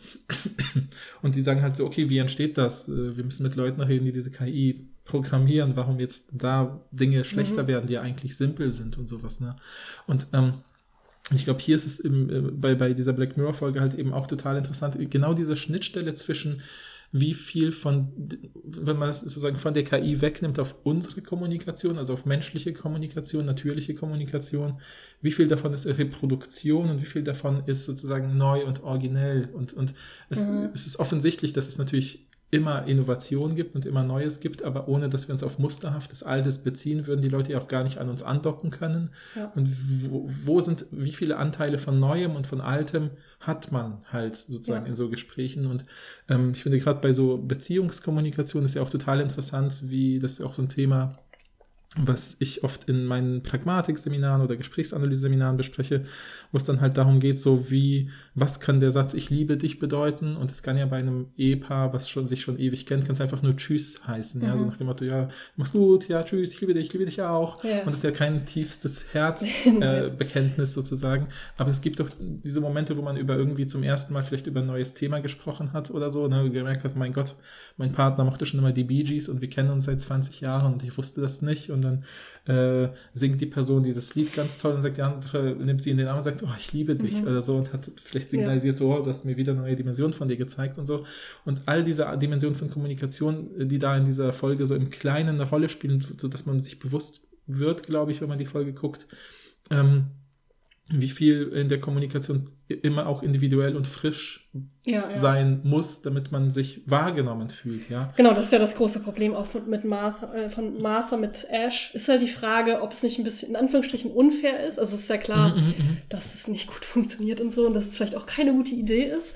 und die sagen halt so, okay, wie entsteht das? Äh, wir müssen mit Leuten reden, die diese KI programmieren, warum jetzt da Dinge schlechter mhm. werden, die ja eigentlich simpel sind und sowas, ne? Und ähm, ich glaube, hier ist es im, äh, bei, bei dieser Black Mirror-Folge halt eben auch total interessant, genau diese Schnittstelle zwischen wie viel von, wenn man das sozusagen von der KI wegnimmt auf unsere Kommunikation, also auf menschliche Kommunikation, natürliche Kommunikation, wie viel davon ist Reproduktion und wie viel davon ist sozusagen neu und originell. Und, und es, mhm. es ist offensichtlich, dass es natürlich immer Innovation gibt und immer Neues gibt, aber ohne dass wir uns auf musterhaftes Altes beziehen, würden die Leute ja auch gar nicht an uns andocken können. Ja. Und wo, wo, sind, wie viele Anteile von Neuem und von Altem hat man halt sozusagen ja. in so Gesprächen? Und ähm, ich finde gerade bei so Beziehungskommunikation ist ja auch total interessant, wie das ist auch so ein Thema, was ich oft in meinen Pragmatik-Seminaren oder Gesprächsanalyse-Seminaren bespreche, wo es dann halt darum geht, so wie, was kann der Satz Ich liebe dich bedeuten? Und es kann ja bei einem Ehepaar, was schon, sich schon ewig kennt, kann es einfach nur Tschüss heißen. Mhm. Ja, so nach dem Motto, ja, mach's gut, ja, Tschüss, ich liebe dich, ich liebe dich auch. Ja. Und das ist ja kein tiefstes Herzbekenntnis äh, sozusagen. Aber es gibt doch diese Momente, wo man über irgendwie zum ersten Mal vielleicht über ein neues Thema gesprochen hat oder so, ne, gemerkt hat, mein Gott, mein Partner mochte schon immer die Bee Gees und wir kennen uns seit 20 Jahren und ich wusste das nicht. Und dann äh, singt die Person dieses Lied ganz toll und sagt, die andere nimmt sie in den Arm und sagt, oh, ich liebe dich mhm. oder so und hat vielleicht signalisiert ja. so, oh, du hast mir wieder eine neue Dimension von dir gezeigt und so. Und all diese Dimensionen von Kommunikation, die da in dieser Folge so im Kleinen eine Rolle spielen, so dass man sich bewusst wird, glaube ich, wenn man die Folge guckt, ähm, wie viel in der Kommunikation immer auch individuell und frisch ja, ja. sein muss, damit man sich wahrgenommen fühlt, ja. Genau, das ist ja das große Problem auch mit Martha, äh, von Martha mit Ash. Ist halt die Frage, ob es nicht ein bisschen in Anführungsstrichen unfair ist. Also es ist ja klar, mm -mm. dass es nicht gut funktioniert und so und dass es vielleicht auch keine gute Idee ist.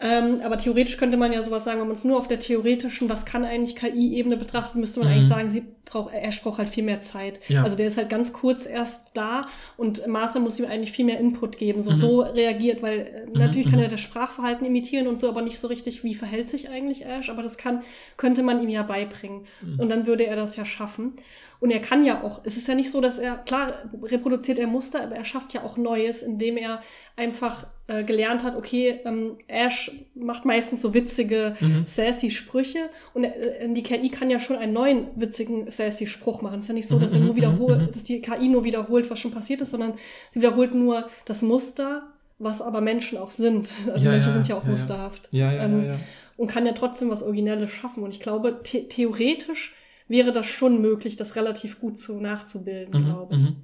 Ähm, aber theoretisch könnte man ja sowas sagen, wenn man es nur auf der theoretischen, was kann eigentlich KI-Ebene betrachtet, müsste man mhm. eigentlich sagen, sie braucht, er braucht halt viel mehr Zeit. Ja. Also der ist halt ganz kurz erst da und Martha muss ihm eigentlich viel mehr Input geben, so, mhm. so reagiert, weil äh, mhm. natürlich kann mhm. er das Sprachverhalten imitieren und so, aber nicht so richtig, wie verhält sich eigentlich Ash, aber das kann, könnte man ihm ja beibringen. Mhm. Und dann würde er das ja schaffen. Und er kann ja auch, es ist ja nicht so, dass er, klar, reproduziert er Muster, aber er schafft ja auch Neues, indem er einfach äh, gelernt hat, okay, ähm, Ash macht meistens so witzige, mhm. sassy Sprüche und äh, die KI kann ja schon einen neuen witzigen, sassy Spruch machen. Es ist ja nicht so, dass er nur mhm, mhm, wiederholt, mhm, dass die KI nur wiederholt, was schon passiert ist, sondern sie wiederholt nur das Muster, was aber Menschen auch sind. Also ja, Menschen ja, sind ja auch ja, musterhaft. Ja, ja, ähm, ja, Und kann ja trotzdem was Originelles schaffen. Und ich glaube, the theoretisch wäre das schon möglich, das relativ gut zu nachzubilden, mhm, glaube ich. Mhm.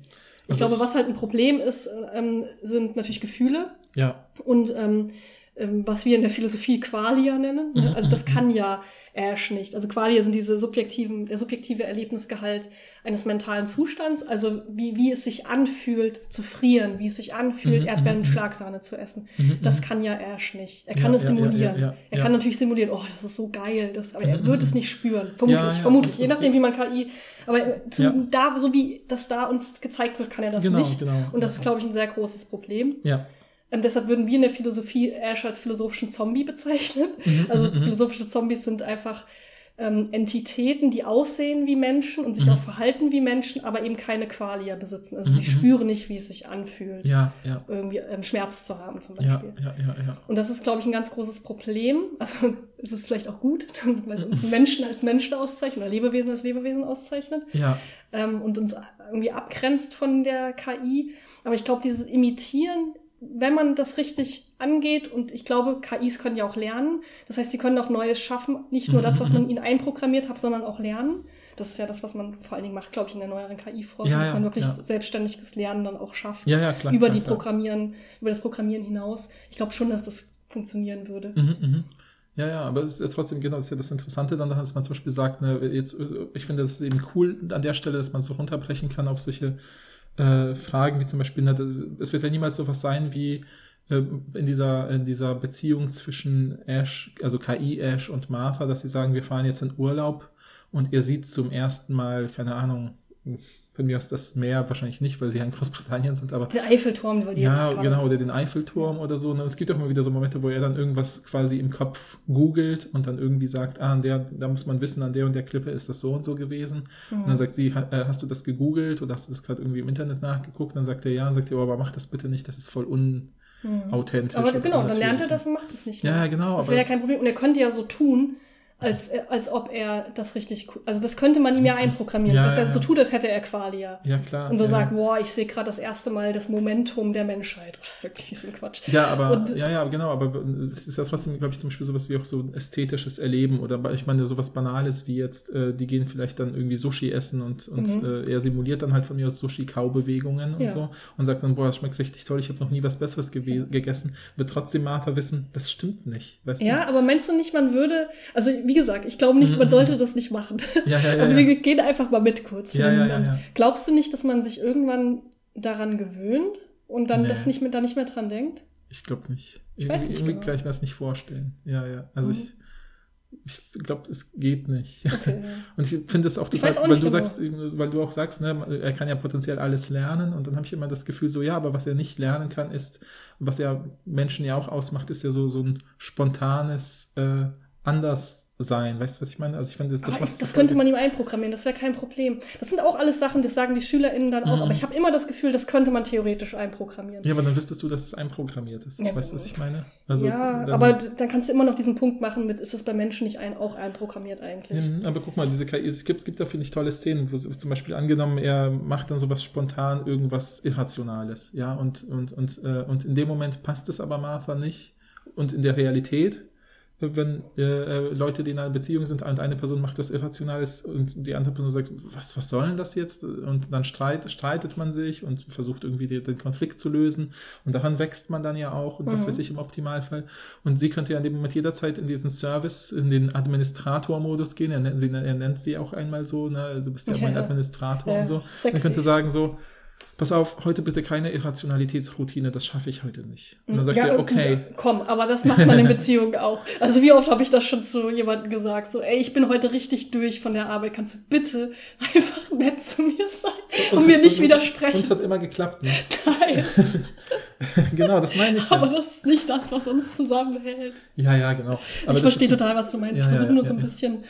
Also ich glaube, was halt ein Problem ist, ähm, sind natürlich Gefühle. Ja. Und ähm, ähm, was wir in der Philosophie Qualia nennen. Ne? Mhm, also das kann ja Ash nicht. Also Qualia sind diese subjektiven, der subjektive Erlebnisgehalt eines mentalen Zustands, also wie, wie es sich anfühlt zu frieren, wie es sich anfühlt, mhm, Erdbeeren mit mhm, mhm. Schlagsahne zu essen. Mhm, das kann ja Ash nicht. Er kann ja, es simulieren. Ja, ja, er kann natürlich simulieren, oh, das ist so geil, das, aber er wird es nicht spüren. Vermutlich, vermutlich. Je nachdem, wie man KI, aber zu, da, so wie das da uns gezeigt wird, kann er das genau, nicht. Genau, Und das ist, glaube ich, ein sehr großes Problem. Ja. Ähm, deshalb würden wir in der Philosophie Ash als philosophischen Zombie bezeichnen. Mhm, also mhm, mhm. philosophische Zombies sind einfach ähm, Entitäten, die aussehen wie Menschen und sich mhm. auch verhalten wie Menschen, aber eben keine Qualia besitzen. Also mhm. sie spüren nicht, wie es sich anfühlt, ja, ja. irgendwie ähm, Schmerz zu haben zum Beispiel. Ja, und das ist, glaube ich, ein ganz großes Problem. Also es ist vielleicht auch gut, weil es uns Menschen als Menschen auszeichnet oder Lebewesen als Lebewesen auszeichnet ähm, und uns irgendwie abgrenzt von der KI. Aber ich glaube, dieses Imitieren wenn man das richtig angeht, und ich glaube, KIs können ja auch lernen, das heißt, sie können auch Neues schaffen, nicht nur das, was man ihnen einprogrammiert hat, sondern auch lernen. Das ist ja das, was man vor allen Dingen macht, glaube ich, in der neueren KI-Forschung, ja, dass man wirklich ja. selbstständiges Lernen dann auch schafft. Ja, ja, klar. Über klar, die Programmieren, über das Programmieren hinaus. Ich glaube schon, dass das funktionieren würde. Mhm, mh. Ja, ja, aber es ist ja trotzdem genau das, ist ja das Interessante dann, dass man zum Beispiel sagt, ne, jetzt, ich finde das eben cool an der Stelle, dass man es so runterbrechen kann auf solche äh, Fragen, wie zum Beispiel, na, das, es wird ja niemals so was sein wie äh, in dieser, in dieser Beziehung zwischen Ash, also KI Ash und Martha, dass sie sagen, wir fahren jetzt in Urlaub und ihr sieht zum ersten Mal, keine Ahnung, von mir aus das Meer wahrscheinlich nicht, weil sie ja in Großbritannien sind, aber. Der Eiffelturm, weil die Ja, jetzt genau, oder den Eiffelturm oder so. Und es gibt auch immer wieder so Momente, wo er dann irgendwas quasi im Kopf googelt und dann irgendwie sagt, ah, an der, da muss man wissen, an der und der Klippe ist das so und so gewesen. Und Mhm. dann sagt sie, äh, hast du das gegoogelt oder hast du das gerade irgendwie im Internet nachgeguckt? Und dann sagt er ja, und sagt sie, oh, aber mach das bitte nicht, das ist voll unauthentisch. Mhm. Aber oder genau, dann lernt er das und macht es nicht. Ja, mehr. genau. Das aber- wäre ja kein Problem. Und er könnte ja so tun, als, als ob er das richtig. Also, das könnte man ihm ja einprogrammieren, Ja, dass er ja, so tut, als hätte er Qualia. Ja, klar. Und so ja. sagt, boah, ich sehe gerade das erste Mal das Momentum der Menschheit. Oder ein Quatsch. Ja, aber, Und- ja, ja, genau, aber es ist ja trotzdem, glaube ich, zum Beispiel sowas wie auch so ein ästhetisches Erleben oder ich meine, sowas Banales wie jetzt, äh, die gehen vielleicht dann irgendwie Sushi essen und, und Mhm. äh, er simuliert dann halt von mir aus Sushi-Kaubewegungen und so und sagt dann, boah, das schmeckt richtig toll, ich habe noch nie was Besseres gegessen, wird trotzdem Martha wissen, das stimmt nicht, weißt Ja, aber meinst du nicht, man würde. Also, wie gesagt, ich glaube nicht, man Mhm. sollte das nicht machen. Ja, ja, ja. Ja. wir gehen einfach mal mit kurz. Ja, ja. Glaubst du nicht, dass man sich irgendwann daran gewöhnt und dann Nee. das nicht mehr, da nicht mehr dran denkt? Ich glaube nicht. Ich weiß nicht Irgendwie genau. kann ich mir das nicht vorstellen. Ja, ja. Also Mhm. ich, ich glaube, es geht nicht. Okay, ja. Und ich finde es auch total, auch weil du genau. sagst, weil du auch sagst, ne, er kann ja potenziell alles lernen und dann habe ich immer das Gefühl so, ja, aber was er nicht lernen kann, ist, was ja Menschen ja auch ausmacht, ist ja so, so ein spontanes äh, Anderssein. Weißt du, was ich meine? Also ich finde, das, das macht ich, das könnte man ihm einprogrammieren, das wäre kein Problem. Das sind auch alles Sachen, das sagen die SchülerInnen dann auch, Mhm. aber ich habe immer das Gefühl, das könnte man theoretisch einprogrammieren. Ja, aber dann wüsstest du, dass es einprogrammiert ist. Ja. Weißt du, was ich meine? Also, ja, dann- aber dann kannst du immer noch diesen Punkt machen mit, ist es bei Menschen nicht ein, auch einprogrammiert eigentlich? Mhm, aber guck mal, diese KI, es gibt, es gibt da, finde ich, tolle Szenen, wo zum Beispiel angenommen, er macht dann sowas spontan, irgendwas Irrationales, ja, und, und, und, äh, und in dem Moment passt es aber Martha nicht. Und in der Realität, wenn äh, Leute, die in einer Beziehung sind und eine Person macht was Irrationales und die andere Person sagt, was, was soll denn das jetzt? Und dann streit, streitet man sich und versucht irgendwie die, den Konflikt zu lösen. Und daran wächst man dann ja auch und was Mhm. weiß ich im Optimalfall. Und sie könnte ja in dem Moment jederzeit in diesen Service, in den Administrator-Modus gehen. Er nennt, sie, er nennt sie auch einmal so, ne? du bist ja, Ja, mein. Administrator Ja, und so. sexy. Man könnte sagen so, pass auf, heute bitte keine Irrationalitätsroutine, das schaffe ich heute nicht. Und dann sagt ja, er, und- okay. Komm, aber das macht man in Beziehungen auch. Also wie oft habe ich das schon zu jemandem gesagt, so, ey, ich bin heute richtig durch von der Arbeit, kannst du bitte einfach nett zu mir sein und, mir nicht widersprechen? Uns hat immer geklappt. Ne? Nein, genau, das meine ich. aber Ja, das ist nicht das, was uns zusammenhält. ja, ja genau. Aber ich verstehe total, was du meinst. Ja, ich versuche nur so ein bisschen,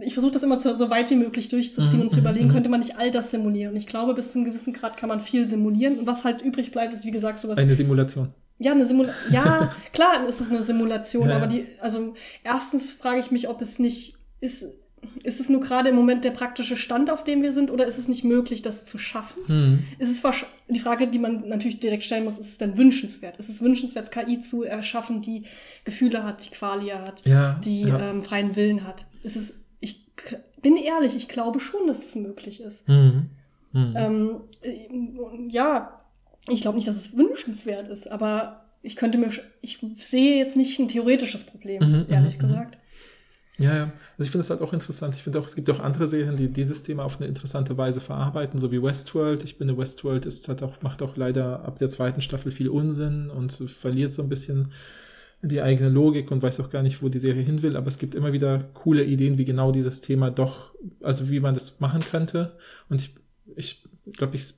ich versuche das immer zu, so weit wie möglich durchzuziehen Mhm, und zu mhm, überlegen, mhm. könnte man nicht all das simulieren. Und ich glaube, bis zu einem gewissen Grad kann man viel simulieren. Und was halt übrig bleibt, ist wie gesagt sowas. Eine Simulation. ja, eine Simulation. Ja, klar ist es eine Simulation, Ja, aber die, also erstens frage ich mich, ob es nicht ist. Ist es nur gerade im Moment der praktische Stand, auf dem wir sind, oder ist es nicht möglich, das zu schaffen? Hm. Ist es die Frage, die man natürlich direkt stellen muss, ist es denn wünschenswert? Ist es wünschenswert, KI zu erschaffen, die Gefühle hat, die Qualia hat, Ja, die ja. ähm, freien Willen hat? Ist es, bin ehrlich, ich glaube schon, dass es möglich ist. Hm. Hm. Ähm, äh, ja, ich glaube nicht, dass es wünschenswert ist, aber ich könnte mir, ich sehe jetzt nicht ein theoretisches Problem, Mhm, ehrlich mhm, mhm. gesagt. Ja, ja. Also ich finde es halt auch interessant. Ich finde auch, es gibt auch andere Serien, die dieses Thema auf eine interessante Weise verarbeiten, so wie Westworld. Ich finde, Westworld ist halt auch, macht auch leider ab der zweiten Staffel viel Unsinn und verliert so ein bisschen die eigene Logik und weiß auch gar nicht, wo die Serie hin will. Aber es gibt immer wieder coole Ideen, wie genau dieses Thema doch, also wie man das machen könnte. Und ich, ich glaube, ich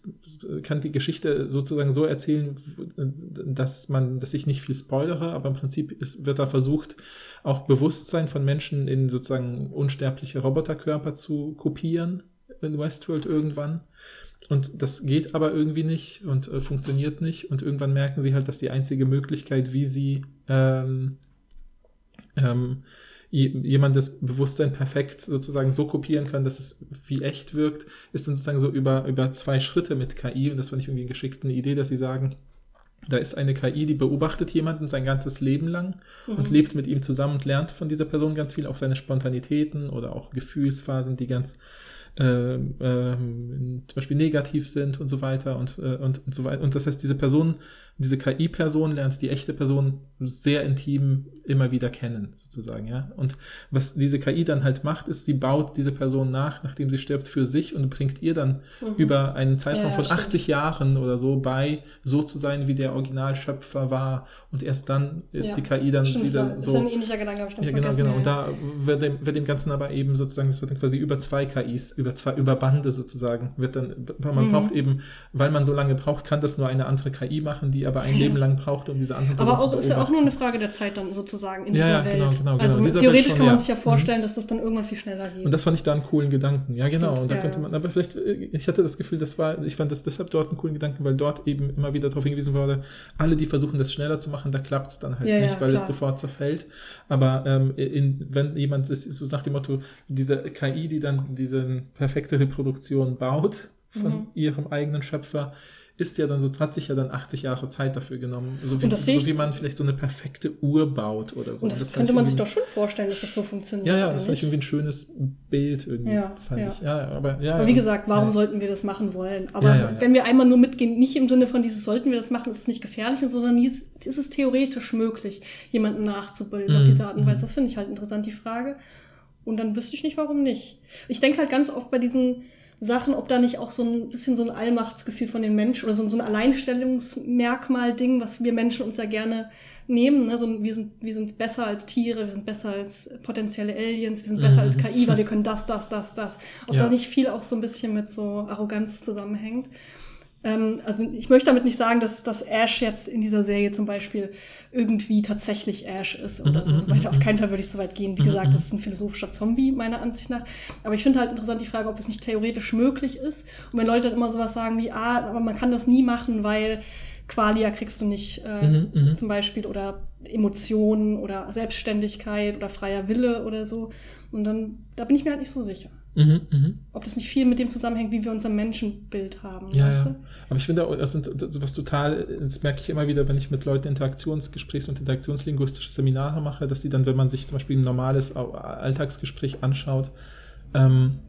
kann die Geschichte sozusagen so erzählen, dass man, dass ich nicht viel spoilere, aber im Prinzip ist, wird da versucht, auch Bewusstsein von Menschen in sozusagen unsterbliche Roboterkörper zu kopieren in Westworld irgendwann. Und das geht aber irgendwie nicht und äh, funktioniert nicht. Und irgendwann merken sie halt, dass die einzige Möglichkeit, wie sie ähm, ähm, je- jemandes Bewusstsein perfekt sozusagen so kopieren können, dass es wie echt wirkt, ist dann sozusagen so über, über zwei Schritte mit KI. Und das fand ich irgendwie eine geschickte Idee, dass sie sagen, da ist eine KI, die beobachtet jemanden sein ganzes Leben lang und Mhm. lebt mit ihm zusammen und lernt von dieser Person ganz viel, auch seine Spontanitäten oder auch Gefühlsphasen, die ganz ähm, ähm, zum Beispiel negativ sind und so weiter und, äh, und, und so weiter. Und das heißt, diese Person, diese KI-Person lernt die echte Person sehr intim immer wieder kennen, sozusagen, ja. Und was diese KI dann halt macht, ist, sie baut diese Person nach, nachdem sie stirbt, für sich und bringt ihr dann Mhm. über einen Zeitraum Ja, von stimmt. 80 Jahren oder so bei, so zu sein, wie der Originalschöpfer war. Und erst dann ist Ja. die KI dann Stimmt, wieder das so. ist ein ähnlicher Gedanke, habe ich ganz Ja, genau, genau. Und da wird dem, wird dem Ganzen aber eben sozusagen, es wird dann quasi über zwei KIs über zwei, über Bande sozusagen wird dann, man Mhm. braucht eben, weil man so lange braucht, kann das nur eine andere KI machen, die aber ein Leben lang braucht, um diese andere Aber Person auch zu ist ja auch nur eine Frage der Zeit dann sozusagen in Ja, dieser ja, Welt. genau, genau, also genau. Theoretisch schon, kann man ja. sich ja vorstellen, dass das dann irgendwann viel schneller geht. Und das fand ich da einen coolen Gedanken. Ja, genau. Stimmt, und da ja, könnte ja. man, aber vielleicht, äh, ich hatte das Gefühl, das war, ich fand das deshalb dort einen coolen Gedanken, weil dort eben immer wieder darauf hingewiesen wurde, alle, die versuchen, das schneller zu machen, da klappt es dann halt Ja, ja, nicht, weil klar. es sofort zerfällt. Aber ähm, in, wenn jemand ist, so nach dem Motto, diese KI, die dann diese perfekte Reproduktion baut von Mhm. ihrem eigenen Schöpfer, ist ja dann so, hat sich ja dann 80 Jahre Zeit dafür genommen. So wie, das so wie man vielleicht so eine perfekte Uhr baut oder so. und das, fand könnte man sich doch schon vorstellen, dass das so funktioniert. ja, ja, das fand ich irgendwie ein schönes Bild irgendwie, Ja, fand ja. ich. Ja, aber, ja, Aber wie gesagt, warum sollten wir das machen wollen? Aber wenn wir einmal nur mitgehen, nicht im Sinne von dieses sollten wir das machen, ist es nicht gefährlich, sondern ist ist es theoretisch möglich, jemanden nachzubilden auf Mhm, diese Art und Weise. mhm. Das finde ich halt interessant, die Frage. Und dann wüsste ich nicht, warum nicht. Ich denke halt ganz oft bei diesen Sachen, ob da nicht auch so ein bisschen so ein Allmachtsgefühl von den Menschen oder so, so ein Alleinstellungsmerkmal-Ding, was wir Menschen uns ja gerne nehmen. Ne? So, ein- wir, sind, wir sind besser als Tiere, wir sind besser als potenzielle Aliens, wir sind besser Mhm. als KI, weil wir können das, das, das, das. Ob Ja. da nicht viel auch so ein bisschen mit so Arroganz zusammenhängt. Ähm, also ich möchte damit nicht sagen, dass, dass Ash jetzt in dieser Serie zum Beispiel irgendwie tatsächlich Ash ist oder so. Mhm, so weit. mhm, Auf keinen Fall würde ich so weit gehen. Wie Mhm, gesagt, mhm. das ist ein philosophischer Zombie, meiner Ansicht nach. Aber ich finde halt interessant die Frage, ob es nicht theoretisch möglich ist. Und wenn Leute dann immer sowas sagen wie, ah, aber man kann das nie machen, weil Qualia kriegst du nicht äh, Mhm, mhm. zum Beispiel oder Emotionen oder Selbstständigkeit oder freier Wille oder so. Und dann, da bin ich mir halt nicht so sicher. Mhm, mhm. Ob das nicht viel mit dem zusammenhängt, wie wir unser Menschenbild haben. Ja, ja. Aber ich finde das sind was total, das merke ich immer wieder, wenn ich mit Leuten Interaktionsgesprächs- und interaktionslinguistische Seminare mache, dass die dann, wenn man sich zum Beispiel ein normales Alltagsgespräch anschaut, ähm,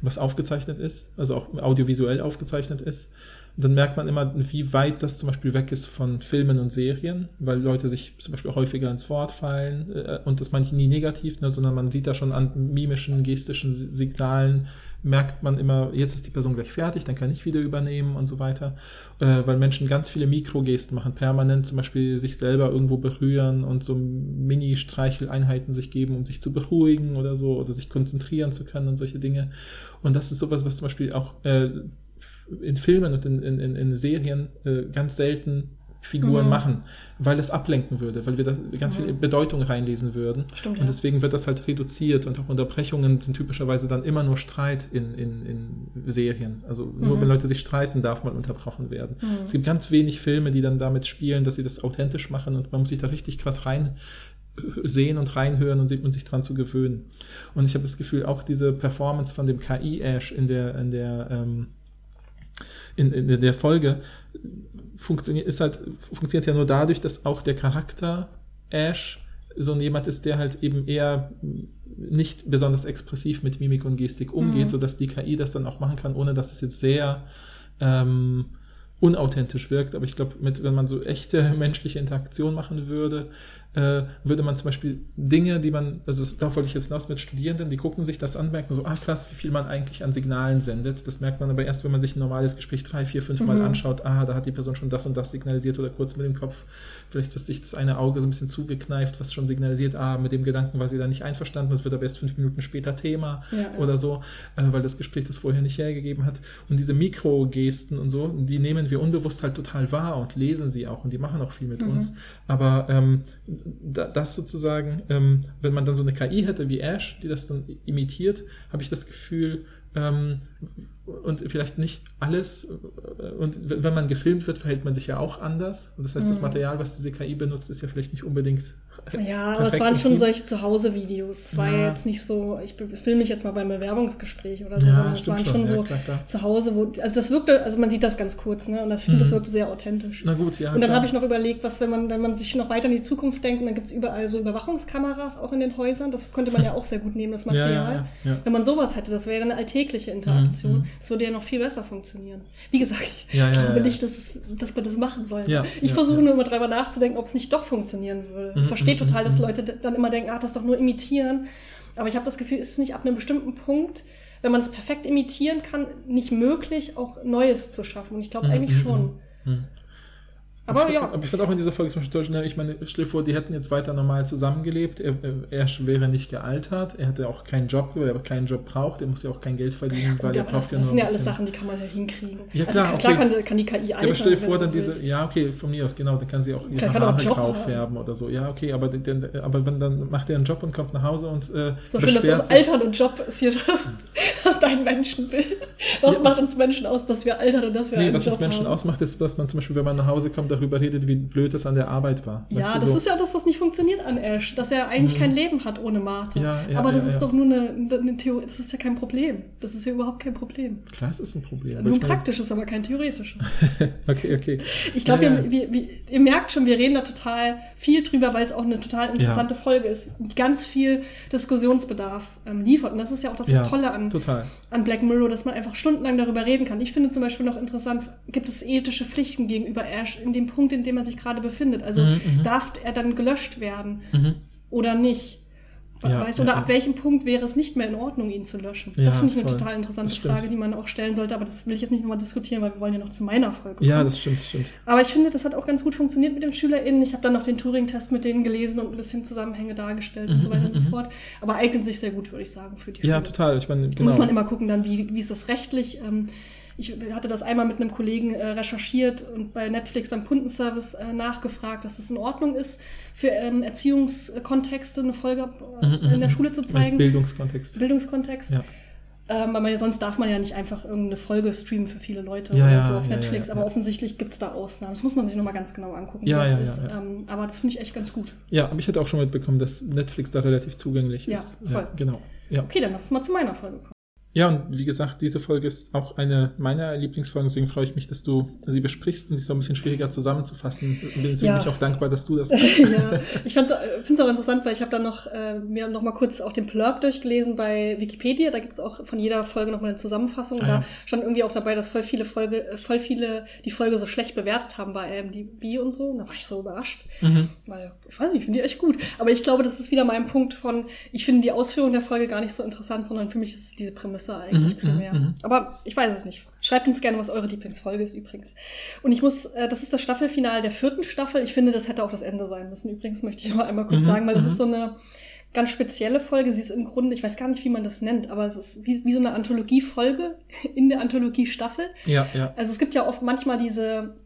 was aufgezeichnet ist, also auch audiovisuell aufgezeichnet ist, dann merkt man immer, wie weit das zum Beispiel weg ist von Filmen und Serien, weil Leute sich zum Beispiel häufiger ins Wort fallen äh, und das ich nie negativ, ne, sondern man sieht da schon an mimischen, gestischen Si- Signalen, merkt man immer, jetzt ist die Person gleich fertig, dann kann ich wieder übernehmen und so weiter, äh, weil Menschen ganz viele Mikrogesten machen, permanent zum Beispiel sich selber irgendwo berühren und so Mini-Streicheleinheiten sich geben, um sich zu beruhigen oder so, oder sich konzentrieren zu können und solche Dinge. Und das ist sowas, was zum Beispiel auch äh, in Filmen und in, in, in, Serien äh, ganz selten Figuren Mhm. machen, weil es ablenken würde, weil wir da ganz Mhm. viel Bedeutung reinlesen würden. Stimmt, Und deswegen wird das halt reduziert und auch Unterbrechungen sind typischerweise dann immer nur Streit in, in, in Serien. Also nur Mhm. wenn Leute sich streiten, darf mal unterbrochen werden. Mhm. Es gibt ganz wenig Filme, die dann damit spielen, dass sie das authentisch machen und man muss sich da richtig krass rein sehen und reinhören und sieht man sich dran zu gewöhnen. Und ich habe das Gefühl, auch diese Performance von dem KI-Ash in der, in der ähm, in, in der Folge funktioniert, ist halt, funktioniert ja nur dadurch, dass auch der Charakter Ash so jemand ist, der halt eben eher nicht besonders expressiv mit Mimik und Gestik umgeht, Mhm. sodass die KI das dann auch machen kann, ohne dass es jetzt sehr ähm, unauthentisch wirkt. Aber ich glaube, wenn man so echte menschliche Interaktion machen würde, äh, würde man zum Beispiel Dinge, die man, also darauf wollte ich jetzt hinaus mit Studierenden, die gucken sich das an, merken so, ah krass, wie viel man eigentlich an Signalen sendet. Das merkt man aber erst, wenn man sich ein normales Gespräch drei, vier, fünf Mal Mhm. anschaut, ah, da hat die Person schon das und das signalisiert oder kurz mit dem Kopf, vielleicht wird sich das eine Auge so ein bisschen zugekneift, was schon signalisiert, ah, mit dem Gedanken war sie da nicht einverstanden, das wird aber erst fünf Minuten später Thema Ja, oder so, äh, weil das Gespräch das vorher nicht hergegeben hat. Und diese Mikrogesten und so, die nehmen wir unbewusst halt total wahr und lesen sie auch und die machen auch viel mit Mhm. uns. Aber ähm, da, das sozusagen, ähm, wenn man dann so eine KI hätte wie Ash, die das dann imitiert, habe ich das Gefühl, ähm, und vielleicht nicht alles, äh, und wenn man gefilmt wird, verhält man sich ja auch anders. Und das heißt, das Mhm. Material, was diese KI benutzt, ist ja vielleicht nicht unbedingt. Ja, aber es waren schon solche Zuhause-Videos. Es war Ja. jetzt nicht so, ich filme mich jetzt mal beim Bewerbungsgespräch oder so, Ja, sondern es waren schon, schon ja, so klar, klar. zu Hause, wo, also das wirkte, also man sieht das ganz kurz, ne? Und das, ich finde, Mhm. das wirkte sehr authentisch. Na gut, ja. und dann habe ich noch überlegt, was, wenn man, wenn man sich noch weiter in die Zukunft denkt, und dann gibt es überall so Überwachungskameras auch in den Häusern. Das könnte man ja auch sehr gut nehmen, das Material. ja. Wenn man sowas hätte, das wäre eine alltägliche Interaktion. Mhm, mhm. Das würde ja noch viel besser funktionieren. Wie gesagt, ich Ja, ja, glaube ja. nicht, dass, es, dass man das machen sollte. Ja, ich versuche nur immer drüber nachzudenken, ob es nicht doch funktionieren würde. Mhm, ich verstehe mhm, total, dass mhm. Leute d- dann immer denken, ach, das ist doch nur imitieren. Aber ich habe das Gefühl, ist es nicht ab einem bestimmten Punkt, wenn man es perfekt imitieren kann, nicht möglich, auch Neues zu schaffen. Und ich glaube Mhm, eigentlich mhm, schon. mhm. Aber ich, ja. Aber ich fand auch in dieser Folge zum Beispiel, ne, ich meine, stell dir vor, die hätten jetzt weiter normal zusammengelebt. Er, er wäre nicht gealtert. Er hätte auch keinen Job, weil er keinen Job braucht. Er muss ja auch kein Geld verdienen, weil er braucht das, ja das nur sind ja alles Sachen, die kann man ja hinkriegen. Ja, klar, also, klar okay. kann, kann die KI altern. Ja, aber stell dir vor, dann diese, willst. ja, okay, von mir aus, genau, dann kann sie auch ihre Klar, Haare grau färben oder so. Ja, okay, aber, den, aber wenn, dann macht er einen Job und kommt nach Hause und äh, So schön, dass das. Altern und Job ist hier das, das dein Menschenbild. Was Ja. macht uns Menschen aus, dass wir altern und dass wir Nee, was uns Menschen haben? ausmacht, ist, dass man zum Beispiel, wenn man nach Hause kommt, darüber redet, wie blöd es an der Arbeit war. Ja, Weißt du, das so. ist ja das, was nicht funktioniert an Ash, dass er eigentlich kein Leben hat ohne Martha. Mhm. Ja, ja, Aber das ja, ist doch nur eine, eine Theorie, das ist ja kein Problem. Das ist ja überhaupt kein Problem. Klar, es ist ein Problem. Nur ein praktisches, aber kein theoretisches. Okay, okay. Ich glaube, wir, ihr merkt schon, wir reden da total viel drüber, weil es auch eine total interessante Folge ist. Die ganz viel Diskussionsbedarf ähm, liefert. Und das ist ja auch das Tolle an, Total. an Black Mirror, dass man einfach stundenlang darüber reden kann. Ich finde zum Beispiel noch interessant, gibt es ethische Pflichten gegenüber Ash in dem Punkt, in dem er sich gerade befindet? Also Mhm, mhm. darf er dann gelöscht werden Mhm. oder nicht? Ja, weißt, ja, oder ja. ab welchem Punkt wäre es nicht mehr in Ordnung, ihn zu löschen? Ja, das finde ich eine voll. total interessante. Frage, die man auch stellen sollte, aber das will ich jetzt nicht nochmal diskutieren, weil wir wollen ja noch zu meiner Folge kommen. Ja, das stimmt, das stimmt. Aber ich finde, das hat auch ganz gut funktioniert mit den SchülerInnen. Ich habe dann noch den Turing-Test mit denen gelesen und ein bisschen Zusammenhänge dargestellt und so weiter und so Mhm, mhm. fort. Aber eignet sich sehr gut, würde ich sagen, für die Ja, Schule. total. Ich meine, genau. Muss man immer gucken, dann, wie, wie ist das rechtlich. Ähm, ich hatte das einmal mit einem Kollegen äh, recherchiert und bei Netflix beim Kundenservice äh, nachgefragt, dass es in Ordnung ist, für ähm, Erziehungskontexte eine Folge äh, Mhm, in der mhm. Schule zu zeigen. Bildungskontext. Bildungskontext. Ja. Ähm, aber sonst darf man ja nicht einfach irgendeine Folge streamen für viele Leute Ja, ja, so auf ja, Netflix. aber offensichtlich gibt es da Ausnahmen. Das muss man sich nochmal ganz genau angucken, Ja, wie das ja, ist. Ähm, aber das finde ich echt ganz gut. Ja, aber ich hatte auch schon mitbekommen, dass Netflix da relativ zugänglich Ja, ist. voll. genau. Ja. Okay, dann lass uns mal zu meiner Folge kommen. Ja, und wie gesagt, diese Folge ist auch eine meiner Lieblingsfolgen, deswegen freue ich mich, dass du sie besprichst und sie ist so ein bisschen schwieriger zusammenzufassen. Bin deswegen Ja. ich auch dankbar, dass du das bist. ja, ich finde es auch interessant, weil ich habe dann noch äh, mir noch mal kurz auch den Plurb durchgelesen bei Wikipedia. Da gibt es auch von jeder Folge noch mal eine Zusammenfassung. Ah, da ja. stand irgendwie auch dabei, dass voll viele Folge, äh, voll viele die Folge so schlecht bewertet haben bei IMDb und so. Und da war ich so überrascht. Mhm. Weil, ich weiß nicht, ich finde die echt gut. Aber ich glaube, das ist wieder mein Punkt von, ich finde die Ausführung der Folge gar nicht so interessant, sondern für mich ist es diese Prämisse eigentlich Mhm, primär. mhm, mhm. Aber ich weiß es nicht. Schreibt uns gerne, was eure Lieblingsfolge ist übrigens. Und ich muss, äh, das ist das Staffelfinale der vierten Staffel. Ich finde, das hätte auch das Ende sein müssen. Übrigens möchte ich noch einmal kurz Mhm, sagen, weil das mhm. ist so eine ganz spezielle Folge. Sie ist im Grunde, ich weiß gar nicht, wie man das nennt, aber es ist wie, wie so eine Anthologie-Folge in der Anthologie-Staffel. Ja, ja. Also es gibt ja oft manchmal diese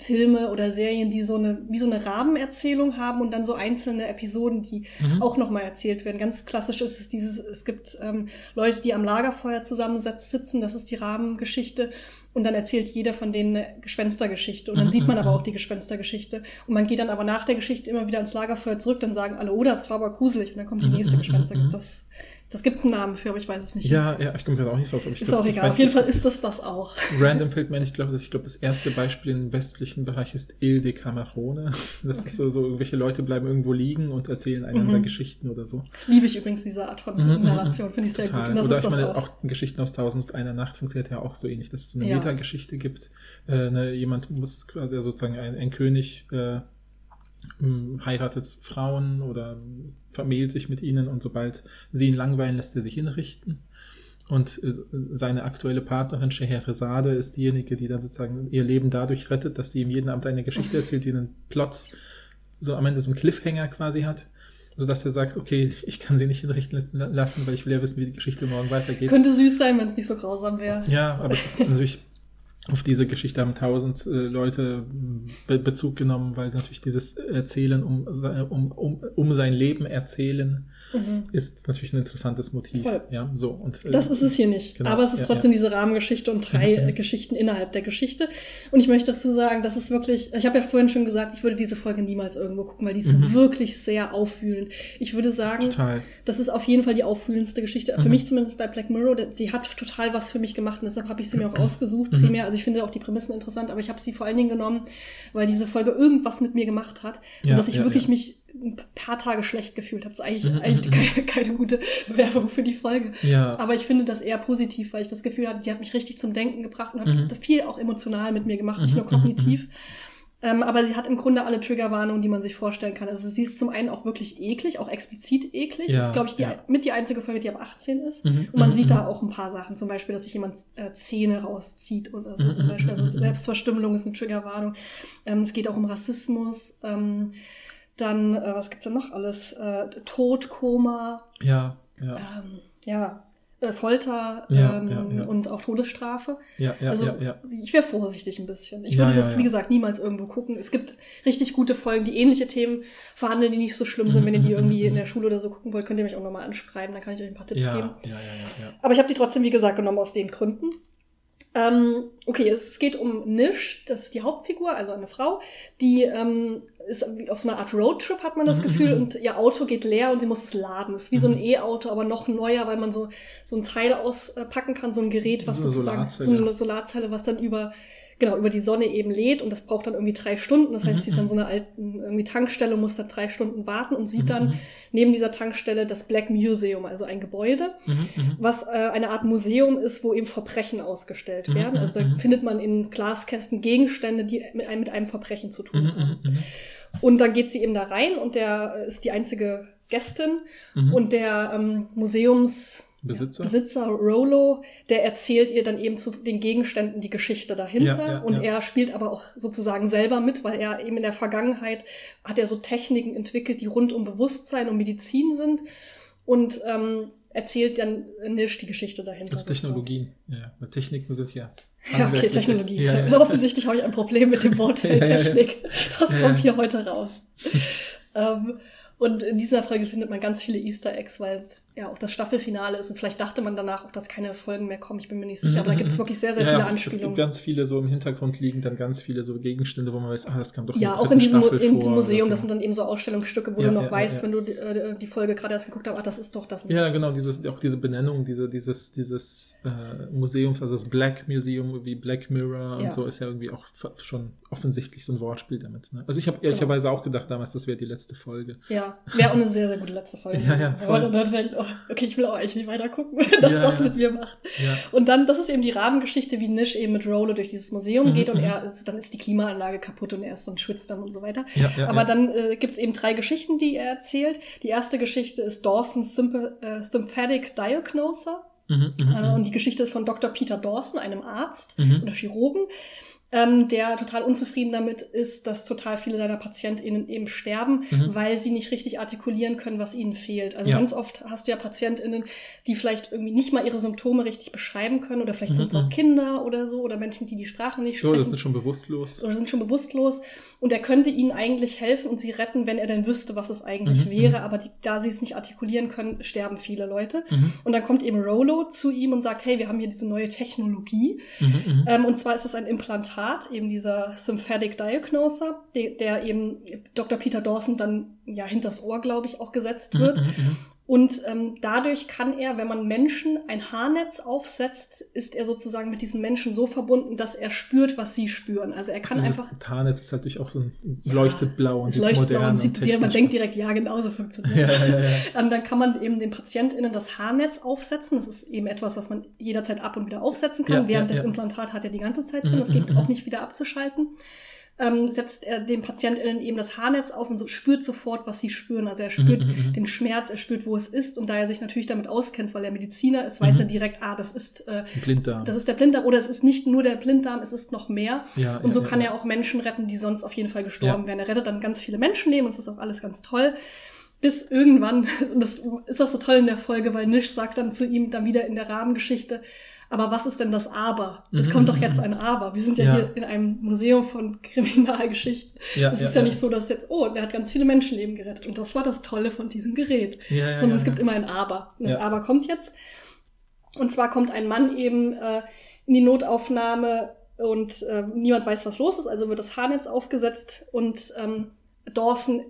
Filme oder Serien, die so eine, wie so eine Rahmenerzählung haben und dann so einzelne Episoden, die Mhm. auch nochmal erzählt werden. Ganz klassisch ist es dieses, es gibt ähm, Leute, die am Lagerfeuer zusammen sitzen, das ist die Rahmengeschichte. Und dann erzählt jeder von denen eine Gespenstergeschichte. Und dann Mhm, sieht man mhm, aber mhm. auch die Gespenstergeschichte. Und man geht dann aber nach der Geschichte immer wieder ans Lagerfeuer zurück, dann sagen alle, oder, das war aber gruselig. Und dann kommt die Mhm, nächste Gespenstergeschichte. Das, das gibt es einen Namen für, aber ich weiß es nicht. Ja, ja, ich komme gerade auch nicht drauf. Ist glaub, auch egal. Auf jeden nicht, Fall ist das das auch. Random fällt mir ein, ich glaube, dass ich glaube, das erste Beispiel im westlichen Bereich ist Il de Camerone. Das ist so, so, irgendwelche Leute bleiben irgendwo liegen und erzählen einander Mhm. Geschichten oder so. Liebe ich übrigens diese Art von Mhm, mhm, Narration, finde ich sehr Total. gut. Und das Oder ist ich meine, auch. auch Geschichten aus Tausend einer Nacht funktioniert ja auch so ähnlich, dass es so eine Ja. Metageschichte gibt. Äh, ne, jemand muss quasi ja sozusagen ein, ein König äh, heiratet Frauen oder vermählt sich mit ihnen und sobald sie ihn langweilen, lässt er sich hinrichten. Und äh, seine aktuelle Partnerin Scheherazade ist diejenige, die dann sozusagen ihr Leben dadurch rettet, dass sie ihm jeden Abend eine Geschichte erzählt, die einen Plot, so am Ende so einen Cliffhanger quasi hat, sodass er sagt, okay, ich kann sie nicht hinrichten lassen, weil ich will ja wissen, wie die Geschichte morgen weitergeht. Könnte süß sein, wenn es nicht so grausam wäre. Ja, aber es ist natürlich auf diese Geschichte haben tausend äh, Leute Be Bezug genommen, weil natürlich dieses Erzählen um, um, um, um sein Leben erzählen Mhm. ist natürlich ein interessantes Motiv. Voll. Ja, so und äh, Das ist es hier nicht. Genau, Aber es ist ja, trotzdem ja. diese Rahmengeschichte und drei Mhm, mhm. Geschichten innerhalb der Geschichte. Und ich möchte dazu sagen, das ist wirklich, ich habe ja vorhin schon gesagt, ich würde diese Folge niemals irgendwo gucken, weil die ist Mhm. wirklich sehr aufwühlend. Ich würde sagen, total. das ist auf jeden Fall die aufwühlendste Geschichte. Für Mhm. mich zumindest bei Black Mirror. Die- hat total was für mich gemacht und deshalb habe ich sie mir auch ausgesucht, Mhm. primär. Also ich finde auch die Prämissen interessant, aber ich habe sie vor allen Dingen genommen, weil diese Folge irgendwas mit mir gemacht hat, Ja, sodass ich ja, wirklich ja. mich ein paar Tage schlecht gefühlt habe. Das ist eigentlich, Mhm, eigentlich mhm, keine, keine gute Werbung für die Folge. Ja, Aber ich finde das eher positiv, weil ich das Gefühl hatte, die hat mich richtig zum Denken gebracht und hat Mhm. viel auch emotional mit mir gemacht, nicht Mhm, nur kognitiv. Ähm, aber sie hat im Grunde alle Triggerwarnungen, die man sich vorstellen kann. Also sie ist zum einen auch wirklich eklig, auch explizit eklig. Ja, das ist, glaube ich, die, ja. mit die einzige Folge, die ab 18 ist. Mhm, Und man mhm, sieht mhm. da auch ein paar Sachen. Zum Beispiel, dass sich jemand äh, Zähne rauszieht oder so zum Beispiel. Also. Selbstverstümmelung ist eine Triggerwarnung. Ähm, es geht auch um Rassismus. Ähm, dann, äh, was gibt's da noch alles? Äh, Tod, Koma, Ja, ja, ähm, ja, äh, Folter Ja, ähm, ja, und auch Todesstrafe. ja, ja, also ja, ich wäre vorsichtig ein bisschen. Ich würde das, wie gesagt, niemals irgendwo gucken. Es gibt richtig gute Folgen, die ähnliche Themen verhandeln, die nicht so schlimm sind. Mhm, Wenn ihr die mhm, irgendwie mhm. in der Schule oder so gucken wollt, könnt ihr mich auch nochmal anschreiben, dann kann ich euch ein paar Tipps geben. ja, ja, ja, ja. Aber ich habe die trotzdem, wie gesagt, genommen aus den Gründen. Ähm, okay, es geht um Nish, das ist die Hauptfigur, also eine Frau, die ähm, ist auf so einer Art Roadtrip, hat man das Mhm, Gefühl, mhm. und ihr Auto geht leer und sie muss es laden. Das ist wie so ein Mhm. E-Auto, aber noch neuer, weil man so, so ein Teil auspacken kann, so ein Gerät, was So sozusagen, Solarzelle. so eine Solarzelle, was dann über, genau, über die Sonne eben lädt und das braucht dann irgendwie drei Stunden. Das heißt, Mhm, sie ist an mhm. so einer alten irgendwie Tankstelle, muss da drei Stunden warten und sieht Mhm, dann mhm. neben dieser Tankstelle das Black Museum, also ein Gebäude Mhm, mhm. was äh, eine Art Museum ist, wo eben Verbrechen ausgestellt Mhm, werden. Also da mhm. findet man in Glaskästen Gegenstände, die mit einem, mit einem Verbrechen zu tun Mhm, haben. mhm, mhm. Und dann geht sie eben da rein und der äh, ist die einzige Gästin Mhm. und der ähm, Museums Besitzer? Besitzer Rollo, der erzählt ihr dann eben zu den Gegenständen die Geschichte dahinter. Ja, ja, und ja. er spielt aber auch sozusagen selber mit, weil er eben in der Vergangenheit hat er so Techniken entwickelt, die rund um Bewusstsein und Medizin sind. Und ähm, erzählt dann Nish die Geschichte dahinter. Das Technologien. Ja, Techniken sind ja. Ja, okay. Technologie. Ja, ja. Offensichtlich habe ich ein Problem mit dem ja. Technik. Das kommt hier heute raus. ähm, und in dieser Folge findet man ganz viele Easter Eggs, weil es ja auch das Staffelfinale ist. Und vielleicht dachte man danach auch, dass keine Folgen mehr kommen. Ich bin mir nicht sicher. Aber da gibt es wirklich sehr, sehr ja, viele ja, Es Anspielungen. gibt ganz viele so im Hintergrund liegen dann ganz viele so Gegenstände, wo man weiß, ah, das kam doch Ja, auch in diesem Staffel in vor Museum, das sind dann eben so Ausstellungsstücke, wo Ja, du noch ja, weißt, wenn du die, äh, die Folge gerade erst geguckt hast, ah, das ist doch das. Ja, genau, dieses, auch diese Benennung, diese, dieses, dieses äh, Museums, also das Black Museum wie Black Mirror und so ist ja irgendwie auch schon offensichtlich so ein Wortspiel damit. Ne? Also ich habe Genau. ehrlicherweise auch gedacht damals, das wäre die letzte Folge. Ja, wäre auch eine sehr, sehr gute letzte Folge. Ja, ja, voll. Aber okay, ich will auch eigentlich nicht weiter gucken, dass Ja, das ja. mit mir macht. Ja. Und dann, das ist eben die Rahmengeschichte, wie Nish eben mit Rolo durch dieses Museum Mhm, geht und mhm. er ist, dann ist die Klimaanlage kaputt und er ist dann schwitzt dann und so weiter. Ja, ja, Aber dann äh, gibt es eben drei Geschichten, die er erzählt. Die erste Geschichte ist Dawson's Symp äh, Sympathetic Diagnoser. Mhm, mhm, Äh, mhm. und die Geschichte ist von Dr. Peter Dawson, einem Arzt Mhm. oder Chirurgen, ähm, der total unzufrieden damit ist, dass total viele seiner PatientInnen eben sterben, Mhm. weil sie nicht richtig artikulieren können, was ihnen fehlt. Also Ja. ganz oft hast du ja PatientInnen, die vielleicht irgendwie nicht mal ihre Symptome richtig beschreiben können oder vielleicht Mhm, sind es auch mhm. Kinder oder so oder Menschen, die die Sprache nicht sprechen das ist schon bewusstlos. oder sind schon bewusstlos und er könnte ihnen eigentlich helfen und sie retten, wenn er denn wüsste, was es eigentlich Mhm, wäre. mhm. Aber die, da sie es nicht artikulieren können, sterben viele Leute. Mhm, Und dann kommt eben Rolo zu ihm und sagt, hey, wir haben hier diese neue Technologie. Ähm, und zwar ist es ein Implantat, eben dieser Sympathetic Diagnoser, der, der eben Dr. Peter Dawson dann ja hinters Ohr, glaube ich, auch gesetzt wird. Mhm, mhm, mhm. Und ähm, dadurch kann er, wenn man Menschen ein Haarnetz aufsetzt, ist er sozusagen mit diesen Menschen so verbunden, dass er spürt, was sie spüren. Also er kann Dieses einfach. Tarnet ist natürlich auch so ein Ja, leuchtet blau und sieht leuchtet blau modern und sieht, und man denkt direkt, ja, genauso funktioniert Ja, das. ja, ja, ja. Ähm, dann kann man eben den PatientInnen das Haarnetz aufsetzen. Das ist eben etwas, was man jederzeit ab und wieder aufsetzen kann. Ja, Während ja, das ja. Implantat hat ja die ganze Zeit drin. Mhm, Das geht mhm, auch mhm. nicht wieder abzuschalten. Ähm, setzt er dem PatientInnen eben das Haarnetz auf und so spürt sofort, was sie spüren. Also er spürt Mhm, mhm, mhm. den Schmerz, er spürt, wo es ist. Und da er sich natürlich damit auskennt, weil er Mediziner ist, weiß Mhm. er direkt, ah, das ist, äh, Blinddarm. das ist der Blinddarm oder es ist nicht nur der Blinddarm, es ist noch mehr. ja, Und so ja, kann ja. er auch Menschen retten, die sonst auf jeden Fall gestorben wären. Er rettet dann ganz viele Menschenleben und das ist auch alles ganz toll. Bis irgendwann, und das ist auch so toll in der Folge, weil Nish sagt dann zu ihm dann wieder in der Rahmengeschichte, aber was ist denn das Aber? Es Mhm, kommt doch jetzt ein Aber. Wir sind ja, Ja. hier in einem Museum von Kriminalgeschichten. Ja, es ist ja, ja. nicht so, dass jetzt, oh, der hat ganz viele Menschenleben gerettet. Und das war das Tolle von diesem Gerät. Ja, ja, Sondern es gibt immer ein Aber. Und das. Aber kommt jetzt. Und zwar kommt ein Mann eben äh, in die Notaufnahme und äh, niemand weiß, was los ist. Also wird das Haarnetz aufgesetzt und ähm, Dawson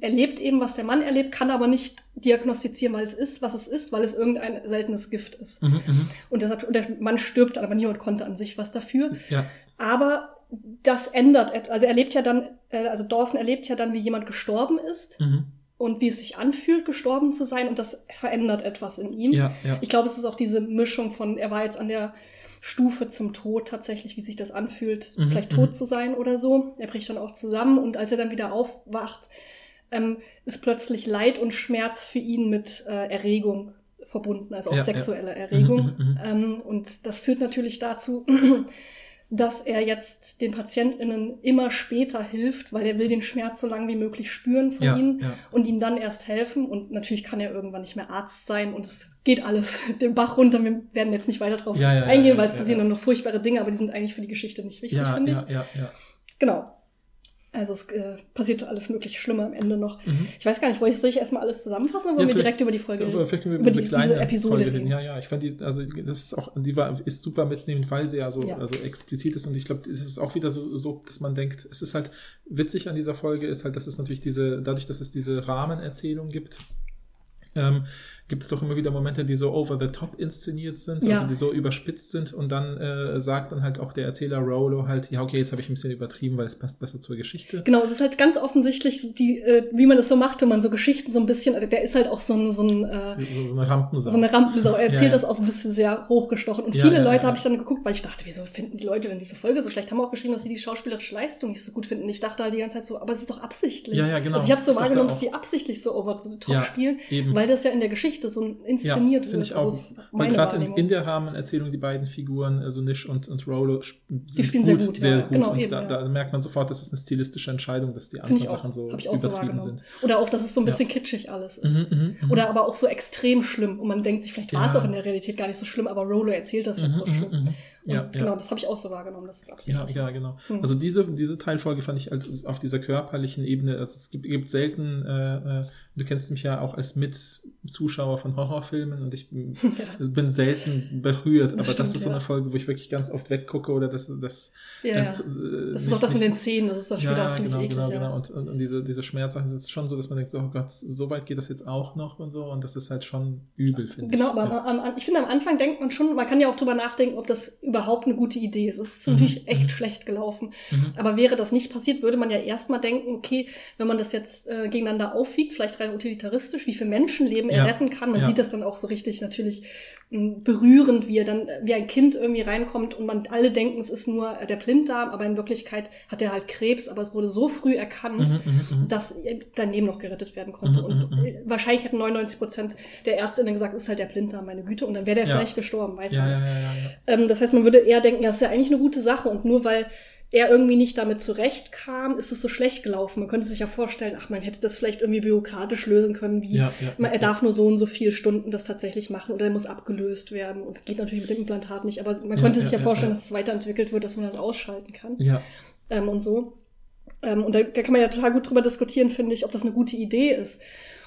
erlebt eben, was der Mann erlebt, kann aber nicht diagnostizieren, weil es ist, was es ist, weil es irgendein seltenes Gift ist. Mhm, mhm. Und deshalb, und der Mann stirbt, aber niemand konnte an sich was dafür. Ja. Aber das ändert, also er erlebt ja dann, äh, also Dawson erlebt ja dann, wie jemand gestorben ist Mhm. und wie es sich anfühlt, gestorben zu sein und das verändert etwas in ihm. Ja, ja. Ich glaube, es ist auch diese Mischung von, er war jetzt an der Stufe zum Tod tatsächlich, wie sich das anfühlt, Mhm, vielleicht mhm. tot zu sein oder so. Er bricht dann auch zusammen und als er dann wieder aufwacht, ähm, ist plötzlich Leid und Schmerz für ihn mit äh, Erregung verbunden, also auch Ja, ja. sexuelle Erregung. Mhm, mhm, mhm. Ähm, und das führt natürlich dazu, dass er jetzt den PatientInnen immer später hilft, weil er will den Schmerz so lange wie möglich spüren von Ja, ihnen ja. und ihnen dann erst helfen. Und natürlich kann er irgendwann nicht mehr Arzt sein und es geht alles den Bach runter. Wir werden jetzt nicht weiter drauf Ja, eingehen, weil es ja, passieren dann noch furchtbare Dinge, aber die sind eigentlich für die Geschichte nicht wichtig, finde ich. ja, ja, ja. Genau. Also es äh, passiert alles mögliche Schlimme am Ende noch. Mhm. Ich weiß gar nicht, soll ich, erstmal alles zusammenfassen oder Ja, wollen wir vielleicht- direkt über die Folge Aber vielleicht können wir über diese die, kleine diese Episode Folge reden? reden. Ja, ja, ich fand die, also das ist auch, die war, ist super mitnehmend, weil sie ja so Ja. also explizit ist und ich glaube, es ist auch wieder so, so, dass man denkt, es ist halt witzig an dieser Folge, ist halt, dass es natürlich diese, dadurch, dass es diese Rahmenerzählung gibt, ähm, gibt es auch immer wieder Momente, die so over the top inszeniert sind, Ja. also die so überspitzt sind und dann äh, sagt dann halt auch der Erzähler Rolo halt, ja, okay, jetzt habe ich ein bisschen übertrieben, weil es passt besser zur Geschichte. Genau, es ist halt ganz offensichtlich, die, äh, wie man das so macht, wenn man so Geschichten so ein bisschen, also der ist halt auch so ein, so ein äh, So, so eine Rampensau. so eine Rampensau. Er erzählt Ja, ja. das auch ein bisschen sehr hochgestochen. Und viele Leute habe ich dann geguckt, weil ich dachte, wieso finden die Leute denn diese Folge so schlecht? Haben auch geschrieben, dass sie die schauspielerische Leistung nicht so gut finden. Ich dachte halt die ganze Zeit so, aber es ist doch absichtlich. Ja, ja, genau. Also ich habe so Ich wahrgenommen, dass die absichtlich so over the top spielen, eben. weil das ja in der Geschichte so Ja, inszeniert finde wird. ich auch. Also es ist Weil gerade in, in der Rahmenerzählung die beiden Figuren, also Nish und, und Rolo, sind spielen sehr gut, sehr ja, gut. genau, und eben, da, ja. da merkt man sofort, das ist eine stilistische Entscheidung, dass die anderen auch. Sachen so auch so übertrieben wahrgenommen. sind. Oder auch, dass es so ein Ja. bisschen kitschig alles ist. Mhm, mhm, mhm. Oder aber auch so extrem schlimm. Und man denkt sich, vielleicht war es Ja. auch in der Realität gar nicht so schlimm, aber Rolo erzählt das jetzt Mhm, so mhm, schlimm. Ja, genau, ja. das habe ich auch so wahrgenommen, dass es Ja, absichtlich ja, ist. genau. Mhm. Also diese, diese Teilfolge fand ich halt auf dieser körperlichen Ebene, also es gibt, gibt selten, äh, äh, du kennst mich ja auch als Mitzuschauer von Horrorfilmen und ich bin, Ja. bin selten berührt, aber das stimmt, ist so ja. eine Folge, wo ich wirklich ganz oft weggucke oder das, das, Ja, äh, ja. äh, Das ist auch das mit den Zähnen, das ist dann später ja, auch ziemlich genau, eklig. genau, ja. genau. Und, und, und diese, diese Schmerzsachen sind schon so, dass man denkt, so, oh Gott, so weit geht das jetzt auch noch und so. Und das ist halt schon übel, finde Genau, ich. aber ja. am, am, ich finde, am Anfang denkt man schon, man kann ja auch drüber nachdenken, ob das überhaupt eine gute Idee. Es ist Mhm, natürlich echt mhm. schlecht gelaufen. Mhm. Aber wäre das nicht passiert, würde man ja erstmal denken, okay, wenn man das jetzt äh, gegeneinander aufwiegt, vielleicht rein utilitaristisch, wie viel Menschenleben er Ja, retten kann. Man ja. sieht das dann auch so richtig natürlich mh, berührend, wie er dann, wie ein Kind irgendwie reinkommt und man alle denken, es ist nur der Blinddarm, aber in Wirklichkeit hat er halt Krebs, aber es wurde so früh erkannt, Mhm, mhm, mhm. dass dein Leben noch gerettet werden konnte. Mhm, und mhm, äh, wahrscheinlich hätten 99 Prozent der Ärztinnen gesagt, ist halt der Blinddarm, meine Güte. Und dann wäre der Ja. vielleicht gestorben, weiß man nicht. Ähm, das heißt, man würde eher denken, das ist ja eigentlich eine gute Sache. Und nur weil er irgendwie nicht damit zurechtkam, ist es so schlecht gelaufen. Man könnte sich ja vorstellen, ach, man hätte das vielleicht irgendwie bürokratisch lösen können, wie Ja, ja, man, er ja. darf nur so und so viele Stunden das tatsächlich machen oder er muss abgelöst werden. Und das geht natürlich mit dem Implantat nicht, aber man Ja, könnte ja, sich ja ja, vorstellen, ja. dass es weiterentwickelt wird, dass man das ausschalten kann Ja, ähm, und so. Ähm, und da, da kann man ja total gut drüber diskutieren, finde ich, ob das eine gute Idee ist.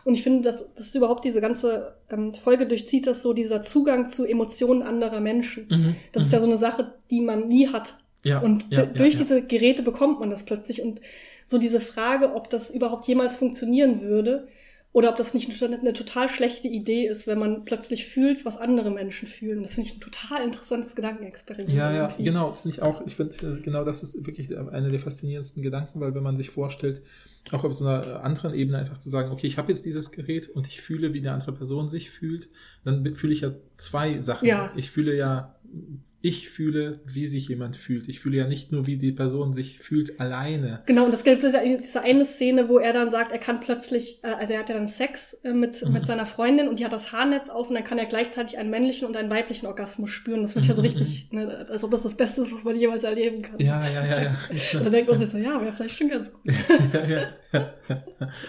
Und ich finde, dass, dass überhaupt diese ganze ähm, Folge durchzieht das so dieser Zugang zu Emotionen anderer Menschen. Mhm, Das ist ja so eine Sache, die man nie hat. ja, Und ja, durch ja, diese Geräte bekommt man das plötzlich. Und so diese Frage, ob das überhaupt jemals funktionieren würde oder ob das nicht eine, eine total schlechte Idee ist, wenn man plötzlich fühlt, was andere Menschen fühlen. Das finde ich ein total interessantes Gedankenexperiment. Ja, ja, genau, das finde ich auch. Ich finde, genau das ist wirklich einer der faszinierendsten Gedanken, weil wenn man sich vorstellt, auch auf so einer anderen Ebene einfach zu sagen, okay, ich habe jetzt dieses Gerät und ich fühle, wie eine andere Person sich fühlt, dann fühle ich ja zwei Sachen. Ja. Ich fühle ja, ich fühle, wie sich jemand fühlt. Ich fühle ja nicht nur, wie die Person sich fühlt alleine. Genau, und das gibt es ja in dieser eine Szene, wo er dann sagt, er kann plötzlich, äh, also er hat ja dann Sex äh, mit, Mhm. mit seiner Freundin und die hat das Haarnetz auf und dann kann er gleichzeitig einen männlichen und einen weiblichen Orgasmus spüren. Das wird ja so Mhm, richtig, ne, als ob das das Beste ist, was man jemals erleben kann. Ja, ja, ja, ja. Dann denkt man sich so, ja, wäre vielleicht schon ganz gut. ja, ja. Für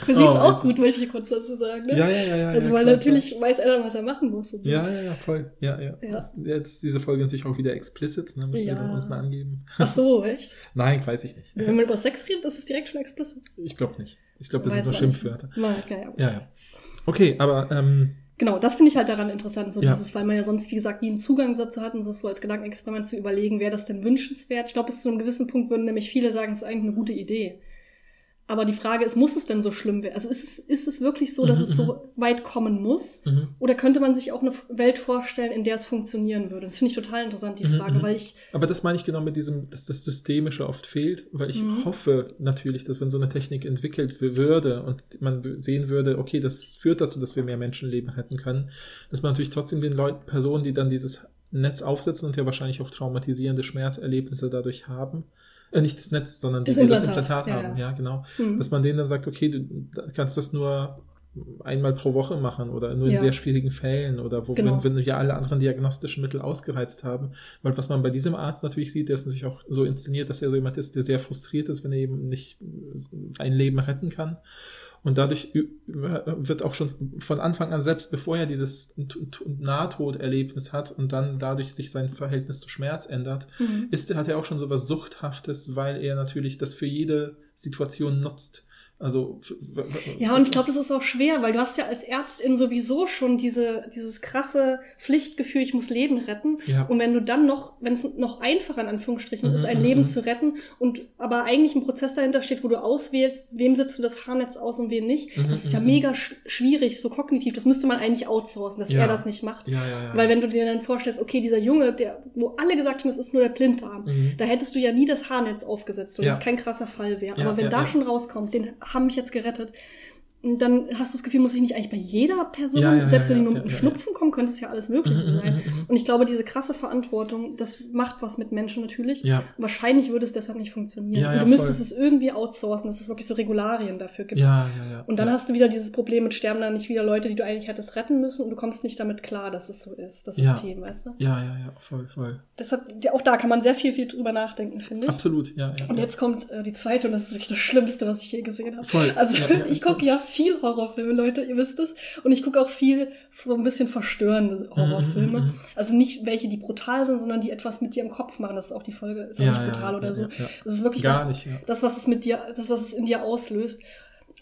sie ist Oh, auch jetzt- gut, möchte ich kurz dazu sagen. Ne? Ja, ja, ja, ja. also ja, weil klar, natürlich weiß er dann, was er machen muss. So. Ja, ja, ja, voll. Ja, ja. Ja. Jetzt ist diese Folge natürlich auch wieder explicit, ne? Müssen wir Ja. dann unten angeben. Ach so, echt? Nein, weiß ich nicht. Wenn man über Sex redet, das ist direkt schon explicit. Ich glaube nicht. Ich glaube, das Weiß sind so. Schimpfwörter. Na, okay, ja. Ja, ja. Okay, aber ähm, Genau, das finde ich halt daran interessant, so Ja. dieses, weil man ja sonst, wie gesagt, nie einen Zugang dazu hat und das so als Gedankenexperiment zu überlegen, wäre das denn wünschenswert? Ich glaube, bis zu einem gewissen Punkt würden nämlich viele sagen, es ist eigentlich eine gute Idee. Aber die Frage ist, muss es denn so schlimm werden? Also ist es, ist es wirklich so, dass Mhm, es so weit kommen muss? mhm. Oder könnte man sich auch eine Welt vorstellen, in der es funktionieren würde? Das finde ich total interessant, die Mhm, Frage, mhm. weil ich, aber das meine ich genau mit diesem, dass das Systemische oft fehlt, weil ich Mhm. hoffe natürlich, dass wenn so eine Technik entwickelt würde und man sehen würde, okay, das führt dazu, dass wir mehr Menschenleben retten können, dass man natürlich trotzdem den Leuten, Personen, die dann dieses Netz aufsetzen und ja wahrscheinlich auch traumatisierende Schmerzerlebnisse dadurch haben. Äh, nicht das Netz, sondern Das die, die das Implantat, ja, haben, ja. ja, genau. Mhm. Dass man denen dann sagt, okay, du kannst das nur einmal pro Woche machen oder nur in Ja. sehr schwierigen Fällen oder wo, Genau. wenn, wenn wir alle anderen diagnostischen Mittel ausgereizt haben. Weil was man bei diesem Arzt natürlich sieht, der ist natürlich auch so inszeniert, dass er so jemand ist, der sehr frustriert ist, wenn er eben nicht ein Leben retten kann. Und dadurch wird auch schon von Anfang an, selbst bevor er dieses Nahtoderlebnis hat und dann dadurch sich sein Verhältnis zu Schmerz ändert, Mhm. ist, hat er auch schon so was Suchthaftes, weil er natürlich das für jede Situation nutzt. Also Ja, und ich glaube, das ist auch schwer, weil du hast ja als Ärztin sowieso schon diese, dieses krasse Pflichtgefühl, ich muss Leben retten. ja, Und wenn du dann noch, wenn es noch einfacher in Anführungsstrichen Mhm, ist, ein Leben mhm. zu retten und aber eigentlich ein Prozess dahinter steht, wo du auswählst, wem setzt du das Haarnetz aus und wem nicht, Mhm, das ist ja mhm, mega sch schwierig, so kognitiv. Das müsste man eigentlich outsourcen, dass er das nicht macht. ja, ja, ja. Weil wenn du dir dann vorstellst, okay, dieser Junge, der, wo alle gesagt haben, das ist nur der Blinddarm, Mhm. da hättest du ja nie das Haarnetz aufgesetzt, Ja. das kein krasser Fall wäre. Aber wenn da schon rauskommt, den haben mich jetzt gerettet, dann hast du das Gefühl, muss ich nicht eigentlich bei jeder Person, Ja, ja, selbst wenn die nur mit dem ja, Schnupfen kommen, könnte es ja alles Mögliche Mhm, sein. mhm, mhm. Und ich glaube, diese krasse Verantwortung, das macht was mit Menschen natürlich. Ja, Wahrscheinlich würde es deshalb nicht funktionieren. Ja, und du müsstest voll. es irgendwie outsourcen, dass es wirklich so Regularien dafür gibt. ja, ja, ja. Und dann hast du wieder dieses Problem mit sterben dann nicht wieder Leute, die du eigentlich hättest retten müssen und du kommst nicht damit klar, dass es so ist, das. System, weißt du? Ja, ja, ja, voll, voll. Deshalb, auch da kann man sehr viel, viel drüber nachdenken, finde ich. Absolut, ja, ja. Und jetzt kommt äh, die zweite und das ist wirklich das Schlimmste, was ich je gesehen habe. Voll. Also ich gucke ja viel Horrorfilme, Leute, ihr wisst es. Und ich gucke auch viel so ein bisschen verstörende Horrorfilme. Mhm, mhm, mhm. Also nicht welche, die brutal sind, sondern die etwas mit dir im Kopf machen. Das ist auch die Folge. Ist ja, Ja, nicht brutal ja, oder ja, so. Es ist wirklich das, nicht, das, was es mit dir, das, was es in dir auslöst.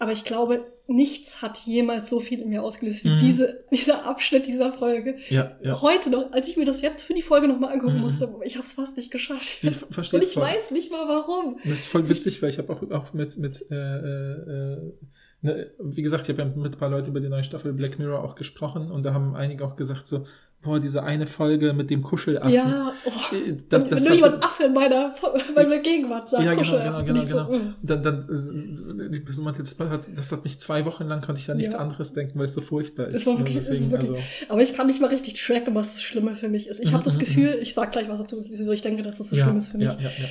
Aber ich glaube, nichts hat jemals so viel in mir ausgelöst wie Mhm. diese, dieser Abschnitt dieser Folge. Ja, ja. Heute noch, als ich mir das jetzt für die Folge nochmal angucken Mhm. musste, ich habe es fast nicht geschafft. Ich verstehe Und ich voll. weiß nicht mal warum. Das ist voll witzig, weil ich habe auch, auch mit, mit äh, äh, äh, ne, wie gesagt, ich habe ja mit ein paar Leuten über die neue Staffel Black Mirror auch gesprochen und da haben einige auch gesagt so, boah, diese eine Folge mit dem Kuschelaffen. Ja, oh. Das, wenn, das wenn nur jemand Affe in meiner, in meiner Gegenwart sagt, ja, genau, Kuschel, genau, bin genau, ich so, genau. mm. Dann, dann, die Person meinte, das hat, das hat mich zwei Wochen lang, konnte ich da nichts Ja. anderes denken, weil es so furchtbar ist. Es war Ne, wirklich, es deswegen, wirklich, also, aber ich kann nicht mal richtig tracken, was das Schlimme für mich ist. Ich habe Mhm, das mhm, Gefühl, ich sag gleich was dazu, ich denke, dass das so ja, schlimm ist für mich. Ja, ja, ja.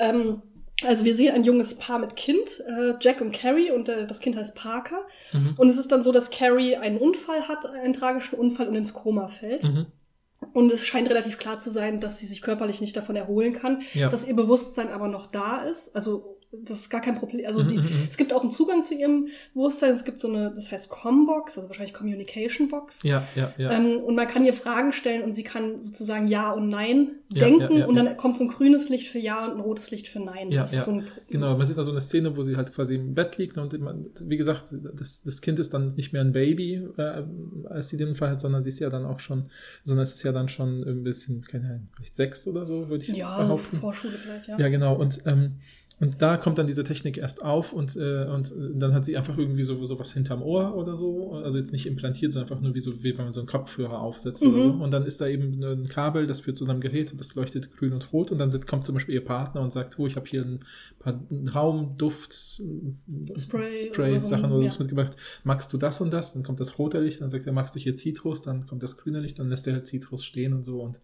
Ähm, also wir sehen ein junges Paar mit Kind, äh, Jack und Carrie, und äh, das Kind heißt Parker. Mhm. Und es ist dann so, dass Carrie einen Unfall hat, einen tragischen Unfall und ins Koma fällt. Mhm. Und es scheint relativ klar zu sein, dass sie sich körperlich nicht davon erholen kann, Ja. dass ihr Bewusstsein aber noch da ist. Also das ist gar kein Problem. Also Mhm, sie, mhm, mhm. es gibt auch einen Zugang zu ihrem Bewusstsein. Es gibt so eine, das heißt Combox, also wahrscheinlich Communication Box. ja, ja, ja. Ähm, und man kann ihr Fragen stellen und sie kann sozusagen Ja und Nein Ja, denken ja, ja, und dann ja. kommt so ein grünes Licht für Ja und ein rotes Licht für Nein. Ja, ja. so Genau, man sieht da so eine Szene, wo sie halt quasi im Bett liegt und man, wie gesagt, das, das Kind ist dann nicht mehr ein Baby, äh, als sie den Unfall hat, sondern sie ist ja dann auch schon, sondern es ist ja dann schon ein bisschen, keine Ahnung, vielleicht sechs oder so, würde ich ja, so behaupten. Vorschule vielleicht, ja. Ja, genau. Und, ähm, und da kommt dann diese Technik erst auf und, äh, und dann hat sie einfach irgendwie so, so was hinterm Ohr oder so. Also jetzt nicht implantiert, sondern einfach nur wie so, wie wenn man so einen Kopfhörer aufsetzt oder Mhm. so. Und dann ist da eben ein Kabel, das führt zu einem Gerät und das leuchtet grün und rot. Und dann kommt zum Beispiel ihr Partner und sagt, oh, ich habe hier ein paar Raumduft, Spray Sprays, oder Sachen oder ja. so mitgebracht. Magst du das und das? Dann kommt das rote Licht, dann sagt er, magst du hier Zitrus? Dann kommt das grüne Licht, dann lässt er halt Zitrus stehen und so und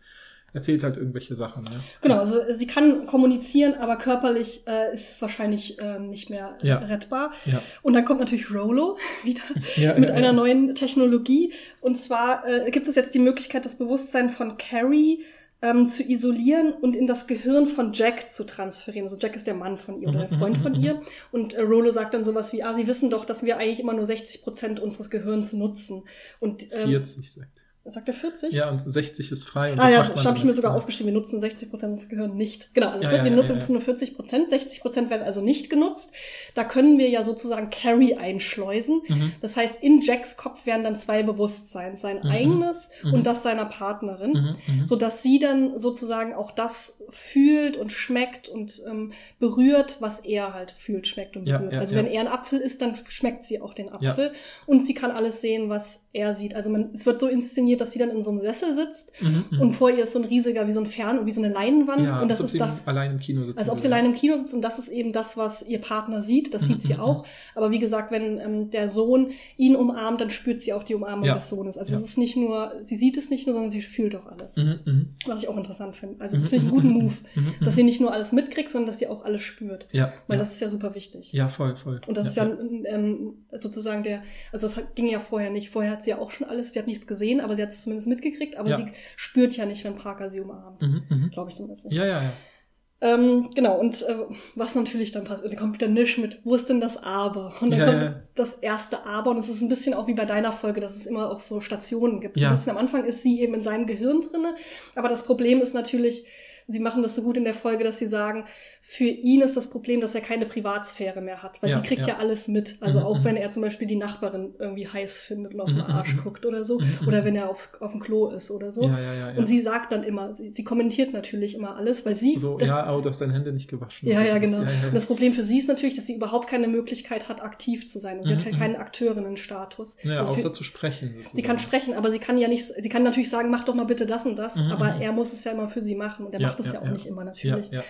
erzählt halt irgendwelche Sachen. Ja. Genau, also sie kann kommunizieren, aber körperlich äh, ist es wahrscheinlich äh, nicht mehr Ja. rettbar. Ja. Und dann kommt natürlich Rolo wieder Ja, mit einer neuen Technologie. Und zwar äh, gibt es jetzt die Möglichkeit, das Bewusstsein von Carrie ähm, zu isolieren und in das Gehirn von Jack zu transferieren. Also Jack ist der Mann von ihr oder Mhm, der Freund mhm, von mhm. ihr. Und äh, Rolo sagt dann sowas wie, ah, sie wissen doch, dass wir eigentlich immer nur 60 Prozent unseres Gehirns nutzen. Und ähm, 40, sagt. Sagt er 40? Ja, und 60 ist frei. Und Ah ja, das habe ich mir sogar nicht. aufgeschrieben. Wir nutzen 60 Prozent des Gehirns nicht. Genau, also Ja, wir ja, nutzen ja. nur 40 Prozent. 60 Prozent werden also nicht genutzt. Da können wir ja sozusagen Carrie einschleusen. Mhm. Das heißt, in Jacks Kopf wären dann zwei Bewusstsein, sein Mhm. eigenes Mhm. und das seiner Partnerin, Mhm, mhm. so dass sie dann sozusagen auch das fühlt und schmeckt und ähm, berührt, was er halt fühlt, schmeckt und berührt. also wenn er ein Apfel isst, dann schmeckt sie auch den Apfel und sie kann alles sehen, was er sieht. Also man, es wird so inszeniert, inszeniert, dass sie dann in so einem Sessel sitzt Mhm, mhm. und vor ihr ist so ein riesiger, wie so ein Fern, wie so eine Leinwand ja, und das als ob ist sie das. allein im Kino sitzen. Also ob sie allein im Kino sitzt und das ist eben das, was ihr Partner sieht, das Mhm, sieht sie mhm, auch. Aber wie gesagt, wenn ähm, der Sohn ihn umarmt, dann spürt sie auch die Umarmung Ja. des Sohnes. Also Ja. es ist nicht nur, sie sieht es nicht nur, sondern sie fühlt auch alles. Mhm, mhm. Was ich auch interessant finde. Also das Mhm, finde ich einen guten mhm, Move, mhm, dass mhm. sie nicht nur alles mitkriegt, sondern dass sie auch alles spürt. Ja. Weil das ist ja super wichtig. ja, voll, voll. Und das ist ja ähm, sozusagen der, also das hat- ging ja vorher nicht. Vorher hat sie ja auch schon alles, sie hat nichts gesehen, aber sie hat es zumindest mitgekriegt, aber Ja. sie spürt ja nicht, wenn Parker sie umarmt. Mhm, mhm. Glaube ich zumindest nicht. Ja, ja, ja. Ähm, genau, und äh, was natürlich dann passiert, da kommt wieder Nisch mit, wo ist denn das Aber? Und dann Ja, kommt ja. das erste Aber und es ist ein bisschen auch wie bei deiner Folge, dass es immer auch so Stationen gibt. Ja. Ein bisschen am Anfang ist sie eben in seinem Gehirn drinne, aber das Problem ist natürlich, sie machen das so gut in der Folge, dass sie sagen, für ihn ist das Problem, dass er keine Privatsphäre mehr hat, weil Ja, sie kriegt ja. ja. alles mit. Also Mhm, auch mhm. wenn er zum Beispiel die Nachbarin irgendwie heiß findet und auf den Arsch mhm. guckt oder so, oder wenn er aufs, auf dem Klo ist oder so. Ja, ja, ja. Und sie sagt dann immer, sie, sie kommentiert natürlich immer alles, weil sie so, das ja, oh, du hast deine Hände nicht gewaschen. ja, ja, genau. Und das Problem für sie ist natürlich, dass sie überhaupt keine Möglichkeit hat, aktiv zu sein. Und sie hat halt keinen Akteurinnenstatus. ja, Also für- außer zu sprechen. Sozusagen. sie kann sprechen, aber sie kann ja nicht, sie kann natürlich sagen, mach doch mal bitte das und das, aber er muss es ja immer für sie machen und er macht es ja, auch nicht immer natürlich. ja, ja.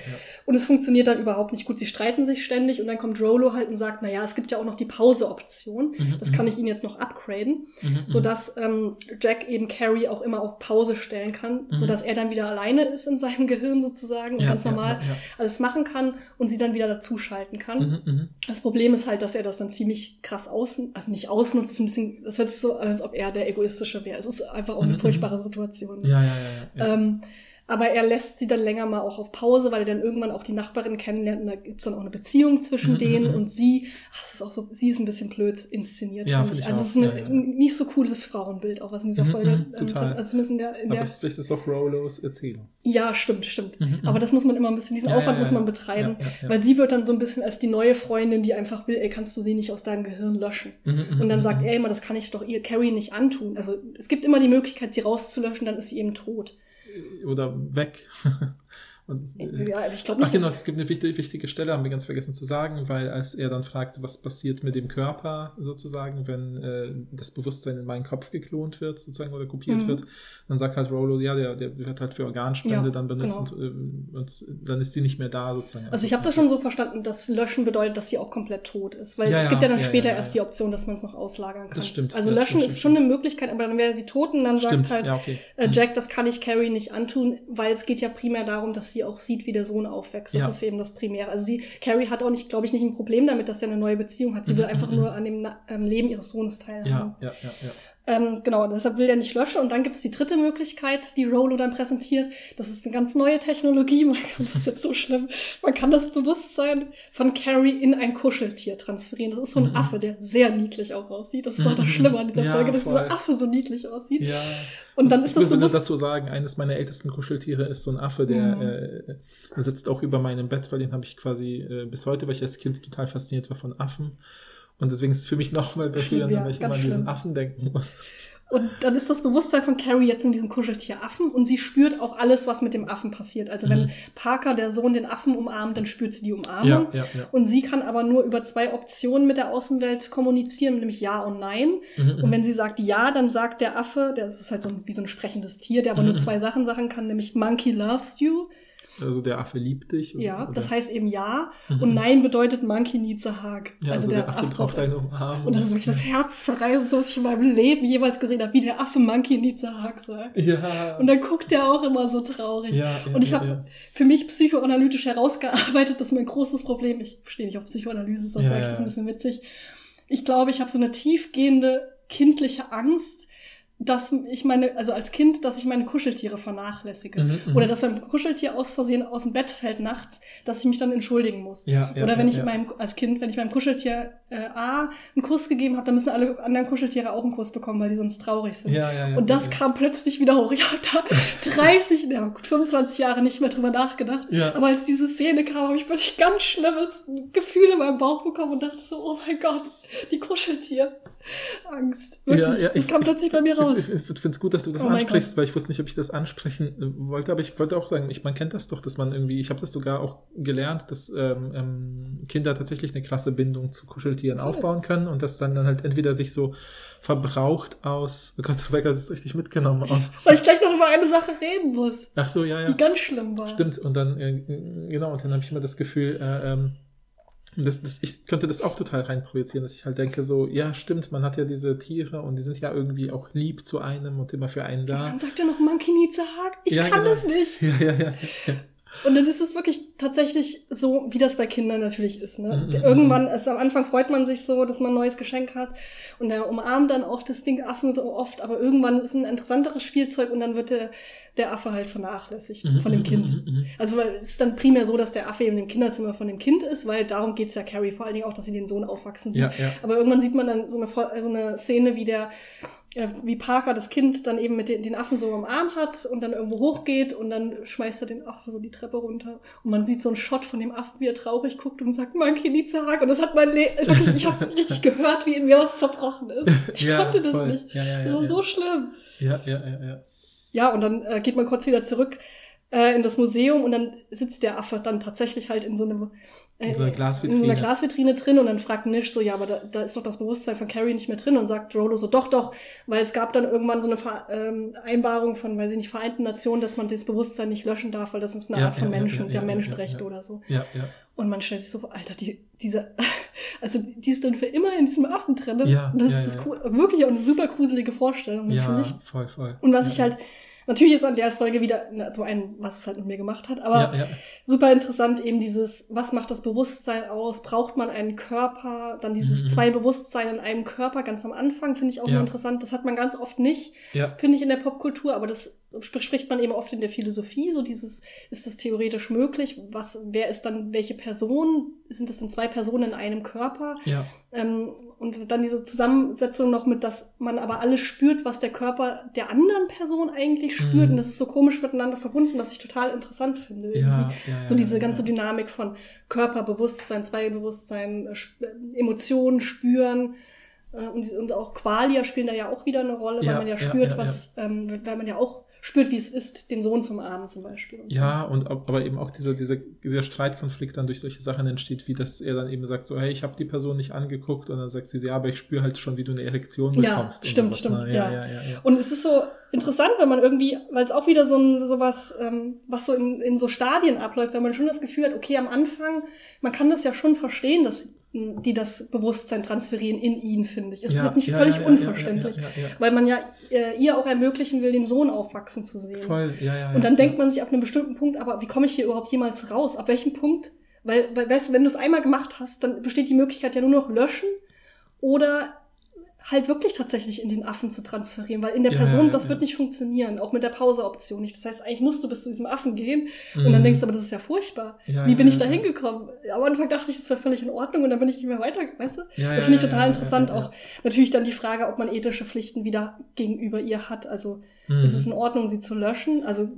Und es funktioniert dann überhaupt nicht gut. Sie streiten sich ständig und dann kommt Rolo halt und sagt, naja, es gibt ja auch noch die Pause-Option. Mhm, Das mhm. kann ich Ihnen jetzt noch upgraden, Mhm, sodass ähm, Jack eben Carrie auch immer auf Pause stellen kann, Mhm. sodass er dann wieder alleine ist in seinem Gehirn sozusagen und Ja, ganz normal ja, ja. alles machen kann und sie dann wieder dazuschalten kann. Mhm. Das Problem ist halt, dass er das dann ziemlich krass außen, also nicht ausnutzt, ein bisschen, das hört sich so an, als ob er der Egoistische wäre. Es ist einfach auch eine furchtbare Situation. Ja, ja. ja, ja. Ähm, aber er lässt sie dann länger mal auch auf Pause, weil er dann irgendwann auch die Nachbarin kennenlernt und da gibt's dann auch eine Beziehung zwischen Mhm, denen mhm. und sie, ach, es ist auch so, sie ist ein bisschen blöd inszeniert. Ja, finde ich Also es ist ein Ja, ja. nicht so cooles Frauenbild, auch was in dieser Mhm, Folge, ähm, total. was- also zumindest in der, in Aber der es- vielleicht ist auch Rolos Erzählung. ja, stimmt, stimmt. Aber das muss man immer ein bisschen, diesen Aufwand muss man betreiben, weil sie wird dann so ein bisschen als die neue Freundin, die einfach will, ey, kannst du sie nicht aus deinem Gehirn löschen? Und dann sagt er immer, das kann ich doch ihr Carrie nicht antun. Also es gibt immer die Möglichkeit, sie rauszulöschen, dann ist sie eben tot. Oder weg. Und, äh, Ja, ich glaube nicht. Ach genau, es gibt eine wichtige, wichtige Stelle, haben wir ganz vergessen zu sagen, weil als er dann fragt, was passiert mit dem Körper sozusagen, wenn äh, das Bewusstsein in meinen Kopf geklont wird sozusagen oder kopiert Mhm. wird, dann sagt halt Rolo, ja, der, der wird halt für Organspende Ja, dann benutzt genau. und, äh, und dann ist sie nicht mehr da sozusagen. Also ich habe das schon so verstanden, dass Löschen bedeutet, dass sie auch komplett tot ist. Weil Ja, es gibt ja dann später erst die Option, dass man es noch auslagern kann. Das stimmt, Also Löschen stimmt, ist stimmt, schon eine Möglichkeit, aber dann wäre sie tot und dann Stimmt, sagt halt okay. äh, Mhm. Jack, das kann ich Carrie nicht antun, weil es geht ja primär darum, dass sie auch sieht, wie der Sohn aufwächst. Das Ja. ist eben das Primäre. Also sie, Carrie hat auch nicht, glaube ich, nicht ein Problem damit, dass er eine neue Beziehung hat. Sie Mhm, will einfach mhm, nur an dem ähm, Leben ihres Sohnes teilhaben. Ja, ja, ja, ja. Ähm, genau, deshalb will er nicht löschen. Und dann gibt es die dritte Möglichkeit, die Rolo dann präsentiert. Das ist eine ganz neue Technologie. Man kann, das ist jetzt so schlimm. Man kann das Bewusstsein von Carrie in ein Kuscheltier transferieren. Das ist so ein Mhm. Affe, der sehr niedlich auch aussieht. Das ist doch das Mhm. Schlimme an dieser Ja, Folge, dass voll. dieser Affe so niedlich aussieht. Ja. Und dann ist ich das will nur bewusst. dazu sagen, eines meiner ältesten Kuscheltiere ist so ein Affe, der Mhm. äh, sitzt auch über meinem Bett, weil den habe ich quasi äh, bis heute, weil ich als Kind total fasziniert war von Affen. Und deswegen ist es für mich nochmal befriedigend, Ja, weil ich immer an diesen. Affen denken muss. Und dann ist das Bewusstsein von Carrie jetzt in diesem Kuscheltier Affen und sie spürt auch alles, was mit dem Affen passiert. Also wenn Mhm. Parker, der Sohn, den Affen umarmt, dann spürt sie die Umarmung. Ja, ja, ja. Und sie kann aber nur über zwei Optionen mit der Außenwelt kommunizieren, nämlich Ja und Nein. Mhm, Und wenn sie sagt Ja, dann sagt der Affe, der ist halt so ein, wie so ein sprechendes Tier, der aber nur Mhm. zwei Sachen sagen kann, nämlich Monkey loves you. Also der Affe liebt dich. oder- Ja, oder? das heißt eben Ja. Mhm. Und Nein bedeutet Monkey needs a hug. Ja, also, der, Affe braucht eine Umarmung. Und das ist wirklich das Herzzerreißendste, was ich in meinem Leben jemals gesehen habe, wie der Affe Monkey needs a hug sagt. Ja. Und dann guckt er auch immer so traurig. ja, ja, Und ich habe ja. für mich psychoanalytisch herausgearbeitet, das ist mein großes Problem. Ich stehe nicht auf Psychoanalyse, das Ja, war echt ja. das ein bisschen witzig. Ich glaube, ich habe so eine tiefgehende kindliche Angst, dass ich meine, also als Kind, dass ich meine Kuscheltiere vernachlässige. Mhm, mhm. Oder dass mein Kuscheltier aus Versehen aus dem Bett fällt nachts, dass ich mich dann entschuldigen muss. Ja, ja, Oder wenn ich ja. meinem, als Kind, wenn ich meinem Kuscheltier äh, A einen Kuss gegeben habe, dann müssen alle anderen Kuscheltiere auch einen Kuss bekommen, weil die sonst traurig sind. Ja, ja, ja, Und das kam plötzlich wieder hoch. Ich habe da 30, ja, gut, 25 Jahre nicht mehr drüber nachgedacht. Ja. Aber als diese Szene kam, habe ich plötzlich ganz schlimmes Gefühl in meinem Bauch bekommen und dachte so, oh mein Gott, die Kuscheltier. Angst. Wirklich. Ja, ja, das kam plötzlich bei mir raus. Ich, ich finde es gut, dass du das Oh ansprichst, weil ich wusste nicht, ob ich das ansprechen wollte, aber ich wollte auch sagen, ich, man kennt das doch, dass man irgendwie, ich habe das sogar auch gelernt, dass ähm, ähm, Kinder tatsächlich eine krasse Bindung zu Kuscheltieren Cool. aufbauen können und das dann, dann halt entweder sich so verbraucht aus, oh Gott, Rebecca hat es richtig mitgenommen aus. Weil ich gleich noch über eine Sache reden muss, Ach so, ja, ja. die ganz schlimm war. Stimmt, und dann, äh, genau, und dann habe ich immer das Gefühl, äh, ähm, das, das, ich könnte das auch total reinprojizieren, dass ich halt denke, so, ja, stimmt, man hat ja diese Tiere und die sind ja irgendwie auch lieb zu einem und immer für einen da. Dann sagt er noch Monkey hug. Ich Ja, kann genau. das nicht. Ja, ja, ja. ja. Und dann ist es wirklich tatsächlich so, wie das bei Kindern natürlich ist. Ne? Mhm, mhm, Irgendwann, also am Anfang freut man sich so, dass man ein neues Geschenk hat und er umarmt dann auch das Ding Affen so oft, aber irgendwann ist ein interessanteres Spielzeug und dann wird der, der Affe halt vernachlässigt Mhm, von dem mhm, Kind. mhm, mhm. Also weil es ist dann primär so, dass der Affe eben im Kinderzimmer von dem Kind ist, weil darum geht's ja Carrie vor allen Dingen auch, dass sie den Sohn aufwachsen sieht. Ja, ja. Aber irgendwann sieht man dann so eine, so eine Szene, wie der, äh, wie Parker das Kind dann eben mit den, den Affen so am Arm hat und dann irgendwo hochgeht und dann schmeißt er den Affen so die Treppe runter und man sieht so einen Shot von dem Affen, wie er traurig guckt und sagt, needs a hug. Und das hat mein Leben, wirklich, ich habe richtig gehört, wie in mir was zerbrochen ist. Ich Ja, konnte das voll. nicht. Ja, ja, das war so schlimm. Ja, ja, ja, ja. Ja, und dann äh, geht man kurz wieder zurück äh, in das Museum und dann sitzt der Affe dann tatsächlich halt in so einem äh, In so einer Glasvitrine. in einer Glasvitrine drin und dann fragt Nish so, ja, aber da, da ist doch das Bewusstsein von Carrie nicht mehr drin und sagt Rolo so, doch, doch, weil es gab dann irgendwann so eine Vereinbarung von, weiß ich nicht, Vereinten Nationen, dass man das Bewusstsein nicht löschen darf, weil das ist eine Ja, Art von ja, Menschen, ja, der Menschenrechte oder so. Ja, ja. Und man stellt sich so, vor, Alter, die, diese, also die ist dann für immer in diesem Affen drin. Ja, und das ja, ist das ja. wirklich auch eine super gruselige Vorstellung natürlich. Ja, voll, voll. Und was ich halt, natürlich ist an der Folge wieder so ein, was es halt mit mir gemacht hat, aber Ja, ja. super interessant eben dieses, was macht das Bewusstsein aus? Braucht man einen Körper? Dann dieses Mhm. zwei Bewusstsein in einem Körper ganz am Anfang finde ich auch Ja. interessant. Das hat man ganz oft nicht, finde ich, in der Popkultur, aber das bespricht man eben oft in der Philosophie, so dieses, ist das theoretisch möglich? Was, wer ist dann welche Person? Sind das dann zwei Personen in einem Körper? ja. Ähm, und dann diese Zusammensetzung noch mit, dass man aber alles spürt, was der Körper der anderen Person eigentlich spürt. Mhm. Und das ist so komisch miteinander verbunden, was ich total interessant finde. Ja, ja, so diese ganze. Dynamik von Körper, Bewusstsein, Zweibewusstsein, Sp- Emotionen spüren. Äh, Und, auch Qualia spielen da ja auch wieder eine Rolle, weil man ja spürt, was, Ähm, weil man ja auch spürt, wie es ist, den Sohn zum Armen zum Beispiel. Und so. Ja, und ab- aber eben auch dieser, dieser, dieser Streitkonflikt dann durch solche Sachen entsteht, wie dass er dann eben sagt, so, hey, ich habe die Person nicht angeguckt und dann sagt sie, so, ja, aber ich spüre halt schon, wie du eine Erektion Ja, bekommst. und stimmt, sowas, stimmt, ne? Ja, ja. ja, ja, ja. Und es ist so interessant, wenn man irgendwie, weil es auch wieder so ein sowas, ähm, was so in, in so Stadien abläuft, wenn man schon das Gefühl hat, okay, am Anfang, man kann das ja schon verstehen, dass die das Bewusstsein transferieren in ihn, finde ich. Es ist Ja, jetzt nicht ja, völlig ja, unverständlich, weil man ja äh, ihr auch ermöglichen will, den Sohn aufwachsen zu sehen. Voll, ja, ja. Und dann denkt man sich ab einem bestimmten Punkt, aber wie komme ich hier überhaupt jemals raus? Ab welchem Punkt? Weil, weil weißt du, wenn du es einmal gemacht hast, dann besteht die Möglichkeit ja nur noch löschen oder halt wirklich tatsächlich in den Affen zu transferieren, weil in der Ja, Person, das ja. wird nicht funktionieren, auch mit der Pause-Option nicht. Das heißt, eigentlich musst du bis zu diesem Affen gehen und Mhm. dann denkst du, aber das ist ja furchtbar. Ja, Wie bin ich da hingekommen? Am Anfang dachte ich, das wäre völlig in Ordnung und dann bin ich nicht mehr weiter, weißt du? Das finde ich total interessant. Auch natürlich dann die Frage, ob man ethische Pflichten wieder gegenüber ihr hat. Also Mhm. ist es in Ordnung, sie zu löschen? Also,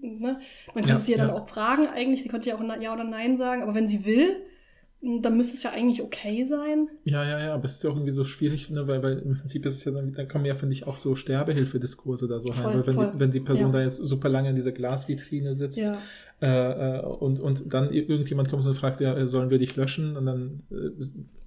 ne? Man könnte sie ja dann auch fragen eigentlich. Sie könnte ja auch Ja oder Nein sagen. Aber wenn sie will, dann müsste es ja eigentlich okay sein. Ja, ja, ja, aber es ist ja auch irgendwie so schwierig, ne, weil, weil im Prinzip ist es ja dann, dann kommen ja, finde ich, auch so Sterbehilfediskurse da so rein. Voll, weil wenn voll. die, wenn die Person Ja. da jetzt super lange in dieser Glasvitrine sitzt Ja. äh, äh, und, und dann irgendjemand kommt und fragt, ja, äh, sollen wir dich löschen? Und dann äh,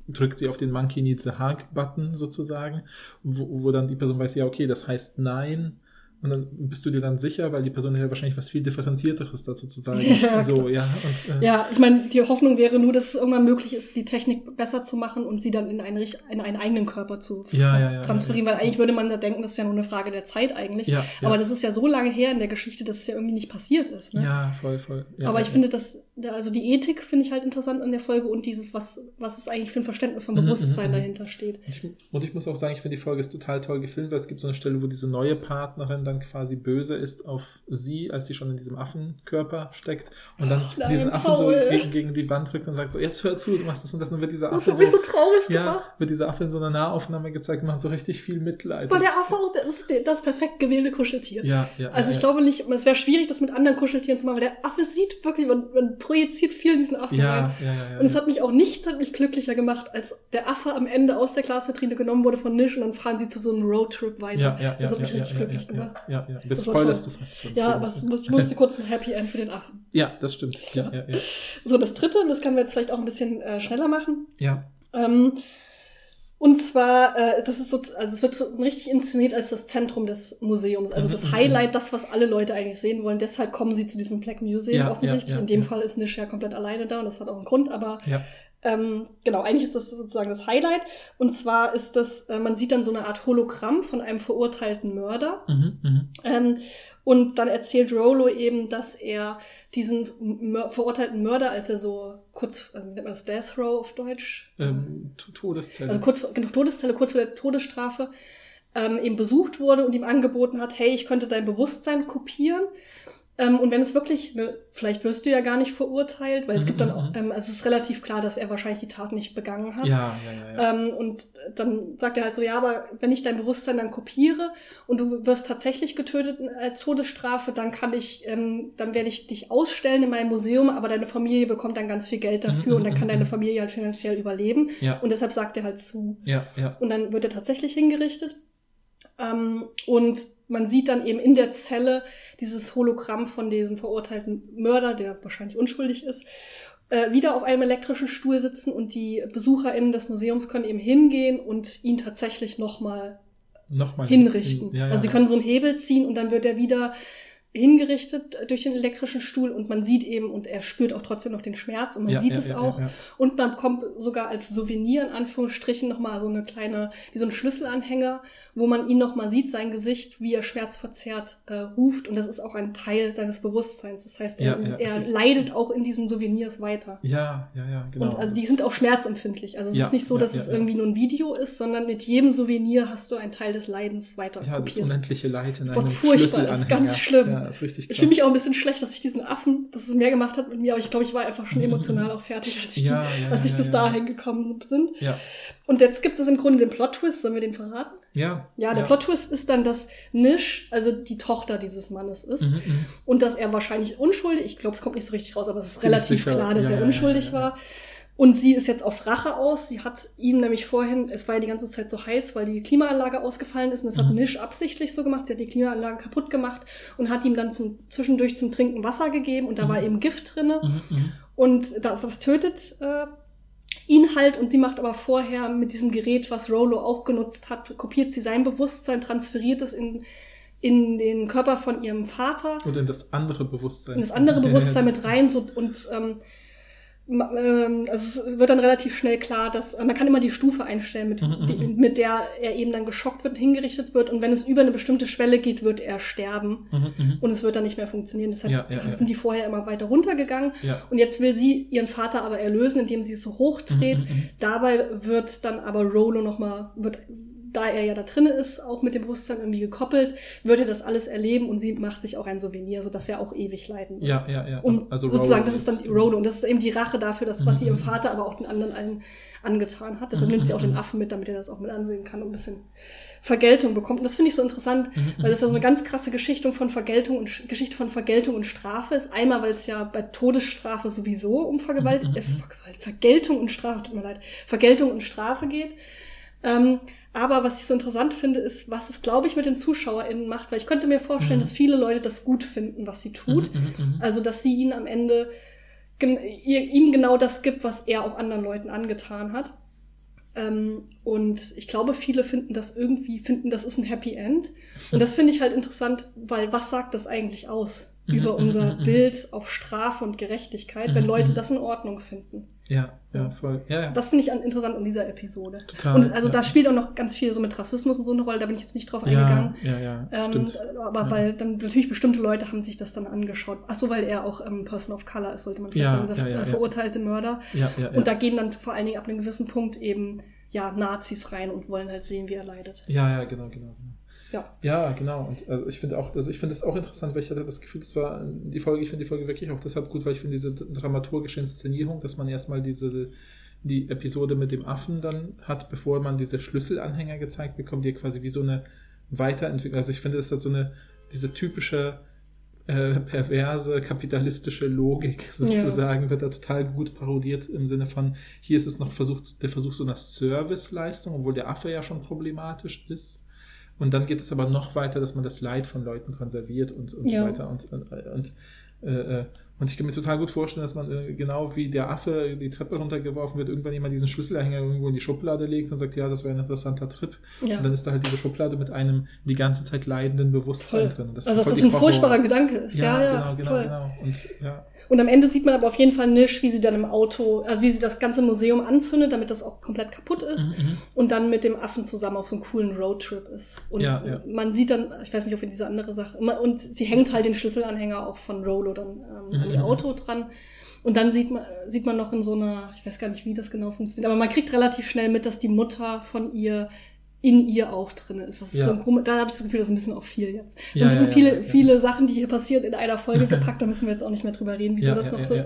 drückt sie auf den Monkey Needs a Hug-Button sozusagen, wo, wo dann die Person weiß, ja, okay, das heißt nein. Und dann bist du dir dann sicher, weil die Person ja wahrscheinlich was viel differenzierteres dazu zu sagen. Ja, so, klar. ja. Und, äh, Ja, ich meine, die Hoffnung wäre nur, dass es irgendwann möglich ist, die Technik besser zu machen und sie dann in einen, in einen eigenen Körper zu Ja, ja, transferieren. Weil eigentlich würde man da denken, das ist ja nur eine Frage der Zeit eigentlich. Aber das ist ja so lange her in der Geschichte, dass es ja irgendwie nicht passiert ist. Ne? ja, voll, voll. Aber ich finde das, also die Ethik finde ich halt interessant an der Folge und dieses, was, was es eigentlich für ein Verständnis von Mhm, Bewusstsein mhm, mhm. dahinter steht. Und ich, und ich muss auch sagen, ich finde die Folge ist total toll gefilmt, weil es gibt so eine Stelle, wo diese neue Partnerin dann dann quasi böse ist auf sie, als sie schon in diesem Affenkörper steckt und dann Nein, diesen Affen so Paul. gegen, gegen die Wand drückt und sagt so, jetzt hör zu, du machst das und das. Und dann wird dieser Affe so, so traurig ja, gemacht. wird dieser Affe in so einer Nahaufnahme gezeigt und macht so richtig viel Mitleid. Weil der Affe auch, das ist das perfekt gewählte Kuscheltier. ja, ja, Also ja, ich glaube nicht, es wäre schwierig, das mit anderen Kuscheltieren zu machen, weil der Affe sieht wirklich, man, man projiziert viel in diesen Affen rein. ja, ja, ja, ja, Und es hat mich auch nichts hat mich glücklicher gemacht, als der Affe am Ende aus der Glasvitrine genommen wurde von Nisch und dann fahren sie zu so einem Roadtrip weiter. ja, ja, das hat ja, mich ja, richtig ja, glücklich ja, gemacht. Ja, ja, ja. Das Das spoilerst du fast schon. Ja, aber es musste kurz ein Happy End für den Affen. Ja, das stimmt. Ja, ja, ja. So, das dritte, und das können wir jetzt vielleicht auch ein bisschen äh, schneller machen. Ja, Ähm, und zwar, äh, das ist so, also es wird so richtig inszeniert als das Zentrum des Museums, also Mhm, das mhm, Highlight, das, was alle Leute eigentlich sehen wollen. Deshalb kommen sie zu diesem Black Museum Ja, offensichtlich. ja, ja, In dem ja. Fall ist Nish ja komplett alleine da und das hat auch einen Grund, aber ja. Ähm, genau, eigentlich ist das sozusagen das Highlight. Und zwar ist das, äh, man sieht dann so eine Art Hologramm von einem verurteilten Mörder. Mhm, mhm. Ähm, und dann erzählt Rolo eben, dass er diesen Mör verurteilten Mörder, als er so kurz, also wie nennt man das Death Row auf Deutsch? Ähm, Todeszelle. Also kurz genau, Todeszelle, kurz vor der Todesstrafe, ähm, eben besucht wurde und ihm angeboten hat, hey, ich könnte dein Bewusstsein kopieren. Ähm, und wenn es wirklich, ne, vielleicht wirst du ja gar nicht verurteilt, weil es Mhm, gibt dann mhm, auch, mhm. ähm, also es ist relativ klar, dass er wahrscheinlich die Tat nicht begangen hat. ja, ja, ja, ja. Ähm, und dann sagt er halt so, ja, aber wenn ich dein Bewusstsein dann kopiere und du wirst tatsächlich getötet als Todesstrafe, dann kann ich, ähm, dann werde ich dich ausstellen in meinem Museum, aber deine Familie bekommt dann ganz viel Geld dafür Mhm, und dann kann deine. Familie halt finanziell überleben. ja, Und deshalb sagt er halt zu. ja, ja. Und dann wird er tatsächlich hingerichtet. Ähm, und man sieht dann eben in der Zelle dieses Hologramm von diesem verurteilten Mörder, der wahrscheinlich unschuldig ist, äh, wieder auf einem elektrischen Stuhl sitzen und die BesucherInnen des Museums können eben hingehen und ihn tatsächlich nochmal Nochmal hinrichten. Ja, ja. Also sie können so einen Hebel ziehen und dann wird er wieder hingerichtet durch den elektrischen Stuhl und man sieht eben und er spürt auch trotzdem noch den Schmerz und man ja, sieht ja, es ja, auch. Und man bekommt sogar als Souvenir in Anführungsstrichen nochmal so eine kleine, wie so ein Schlüsselanhänger, wo man ihn nochmal sieht, sein Gesicht, wie er schmerzverzerrt äh, ruft. Und das ist auch ein Teil seines Bewusstseins. Das heißt, er, Ja, er leidet auch in diesen Souvenirs weiter. Ja, ja, ja, genau. Und also die sind auch schmerzempfindlich. Also es Ja, ist nicht so, dass es irgendwie nur ein Video ist, sondern mit jedem Souvenir hast du einen Teil des Leidens weiter Ja, das kopiert. unendliche Leid in einem furchtbar ist, ganz schlimm. Ja, ist richtig krass. Ich fühle mich auch ein bisschen schlecht, dass ich diesen Affen, dass es mehr gemacht hat mit mir, aber ich glaube, ich war einfach schon emotional auch fertig, als ich, die, als ich bis dahin gekommen sind. Ja, Und jetzt gibt es im Grunde den Plot-Twist, sollen wir den verraten? Ja. Ja, der Plot-Twist ist dann, dass Nish, also die Tochter dieses Mannes ist, Mhm, mhm. und dass er wahrscheinlich unschuldig, ich glaube, es kommt nicht so richtig raus, aber es ist Ziemlich relativ sicher. klar, dass Ja, er ja, unschuldig ja, ja, ja. war. Und sie ist jetzt auf Rache aus. Sie hat ihm nämlich vorhin, es war ja die ganze Zeit so heiß, weil die Klimaanlage ausgefallen ist. Und das hat Mhm. Nish absichtlich so gemacht. Sie hat die Klimaanlage kaputt gemacht und hat ihm dann zum, zwischendurch zum Trinken Wasser gegeben. Und da Mhm. war eben Gift drinne. Mhm, mhm. Und das, das tötet äh, ihn halt. Und sie macht aber vorher mit diesem Gerät, was Rolo auch genutzt hat, kopiert sie sein Bewusstsein, transferiert es in, in den Körper von ihrem Vater Oder in das andere Bewusstsein. in das andere Bewusstsein mit rein so, und ähm, also es wird dann relativ schnell klar, dass äh, man kann immer die Stufe einstellen, mit, Mhm, die, mhm. mit der er eben dann geschockt wird und hingerichtet wird und wenn es über eine bestimmte Schwelle geht, wird er sterben Mhm, mhm. und es wird dann nicht mehr funktionieren. Deshalb Ja, ja, ja. sind die vorher immer weiter runtergegangen Ja. und jetzt will sie ihren Vater aber erlösen, indem sie es so hochdreht. Mhm, mhm. Dabei wird dann aber Rolo nochmal, wird, da er ja da drinne ist, auch mit dem Bewusstsein irgendwie gekoppelt, wird er das alles erleben und sie macht sich auch ein Souvenir, sodass er auch ewig leiden wird. Ja, ja, ja. Um Also sozusagen, Rolo das ist dann die Rolo und das ist eben die Rache dafür, dass, was sie ihrem Mhm. Vater, aber auch den anderen allen angetan hat. Deshalb nimmt sie auch den mhm. Affen mit, damit er das auch mit ansehen kann und ein bisschen Vergeltung bekommt. Und das finde ich so interessant, Mhm, weil das ja so eine ganz krasse Geschichte von Vergeltung und Sch- Geschichte von Vergeltung und Strafe ist. Einmal, weil es ja bei Todesstrafe sowieso um Vergewalt, äh, Vergeltung und Strafe, tut mir leid, Vergeltung und Strafe geht. Ähm, aber was ich so interessant finde, ist, was es, glaube ich, mit den ZuschauerInnen macht, weil ich könnte mir vorstellen, Mhm. dass viele Leute das gut finden, was sie tut. Mhm, mhm, mhm. Also, dass sie ihn am Ende ihr, ihm genau das gibt, was er auch anderen Leuten angetan hat. Ähm, und ich glaube, viele finden das irgendwie, finden, das ist ein Happy End. Und das finde ich halt interessant, weil was sagt das eigentlich aus Mhm, über unser. Bild auf Strafe und Gerechtigkeit, wenn Leute das in Ordnung finden? Ja, ja, voll. Ja, ja. Das finde ich an, interessant an dieser Episode. Total. Und also ja. da spielt auch noch ganz viel so mit Rassismus und so eine Rolle, da bin ich jetzt nicht drauf eingegangen. ja, ja, Ähm, stimmt. aber weil dann natürlich bestimmte Leute haben sich das dann angeschaut. Ach so, weil er auch ähm, Person of Color ist, sollte man vielleicht Ja, sagen, dieser ja, ja, äh, verurteilte Mörder. Ja, ja, ja. Und da gehen dann vor allen Dingen ab einem gewissen Punkt eben ja Nazis rein und wollen halt sehen, wie er leidet. ja, ja, genau, genau. genau. Ja. Ja, genau. Und also ich finde auch, also ich finde es auch interessant, weil ich hatte das Gefühl, das war die Folge, ich finde die Folge wirklich auch deshalb gut, weil ich finde diese dramaturgische Inszenierung, dass man erstmal diese die Episode mit dem Affen dann hat, bevor man diese Schlüsselanhänger gezeigt bekommt, die quasi wie so eine Weiterentwicklung. Also ich finde, das hat so eine, diese typische äh, perverse kapitalistische Logik sozusagen ja. wird da total gut parodiert im Sinne von, hier ist es noch versucht, der Versuch so einer Serviceleistung, obwohl der Affe ja schon problematisch ist. Und dann geht es aber noch weiter, dass man das Leid von Leuten konserviert und, und ja. so weiter. Und, und, und äh, äh und ich kann mir total gut vorstellen, dass man äh, genau wie der Affe die Treppe runtergeworfen wird, irgendwann jemand diesen Schlüsselanhänger irgendwo in die Schublade legt und sagt, ja, das wäre ein interessanter Trip. Ja. Und dann ist da halt diese Schublade mit einem die ganze Zeit leidenden Bewusstsein voll. drin. Das also, dass das ein furchtbarer Gedanke ist. Ja, ja, genau, genau, voll. genau. Und, ja. Und am Ende sieht man aber auf jeden Fall Nisch, wie sie dann im Auto, also wie sie das ganze Museum anzündet, damit das auch komplett kaputt ist. Mhm, mhm. und dann mit dem Affen zusammen auf so einem coolen Roadtrip ist. Und ja, ja. man sieht dann, ich weiß nicht, ob wir diese andere Sache, und sie hängt halt den Schlüsselanhänger auch von Rolo dann ähm, an ihr mhm, Auto dran. Und dann sieht man, sieht man noch in so einer, ich weiß gar nicht, wie das genau funktioniert, aber man kriegt relativ schnell mit, dass die Mutter von ihr in ihr auch drin ist. Das ist ja. so ein, da habe ich das Gefühl, das ist ein bisschen auch viel jetzt. Ja, ein bisschen ja, viele, viele Sachen, die hier passieren, in einer Folge gepackt, da müssen wir jetzt auch nicht mehr drüber reden, wieso das noch so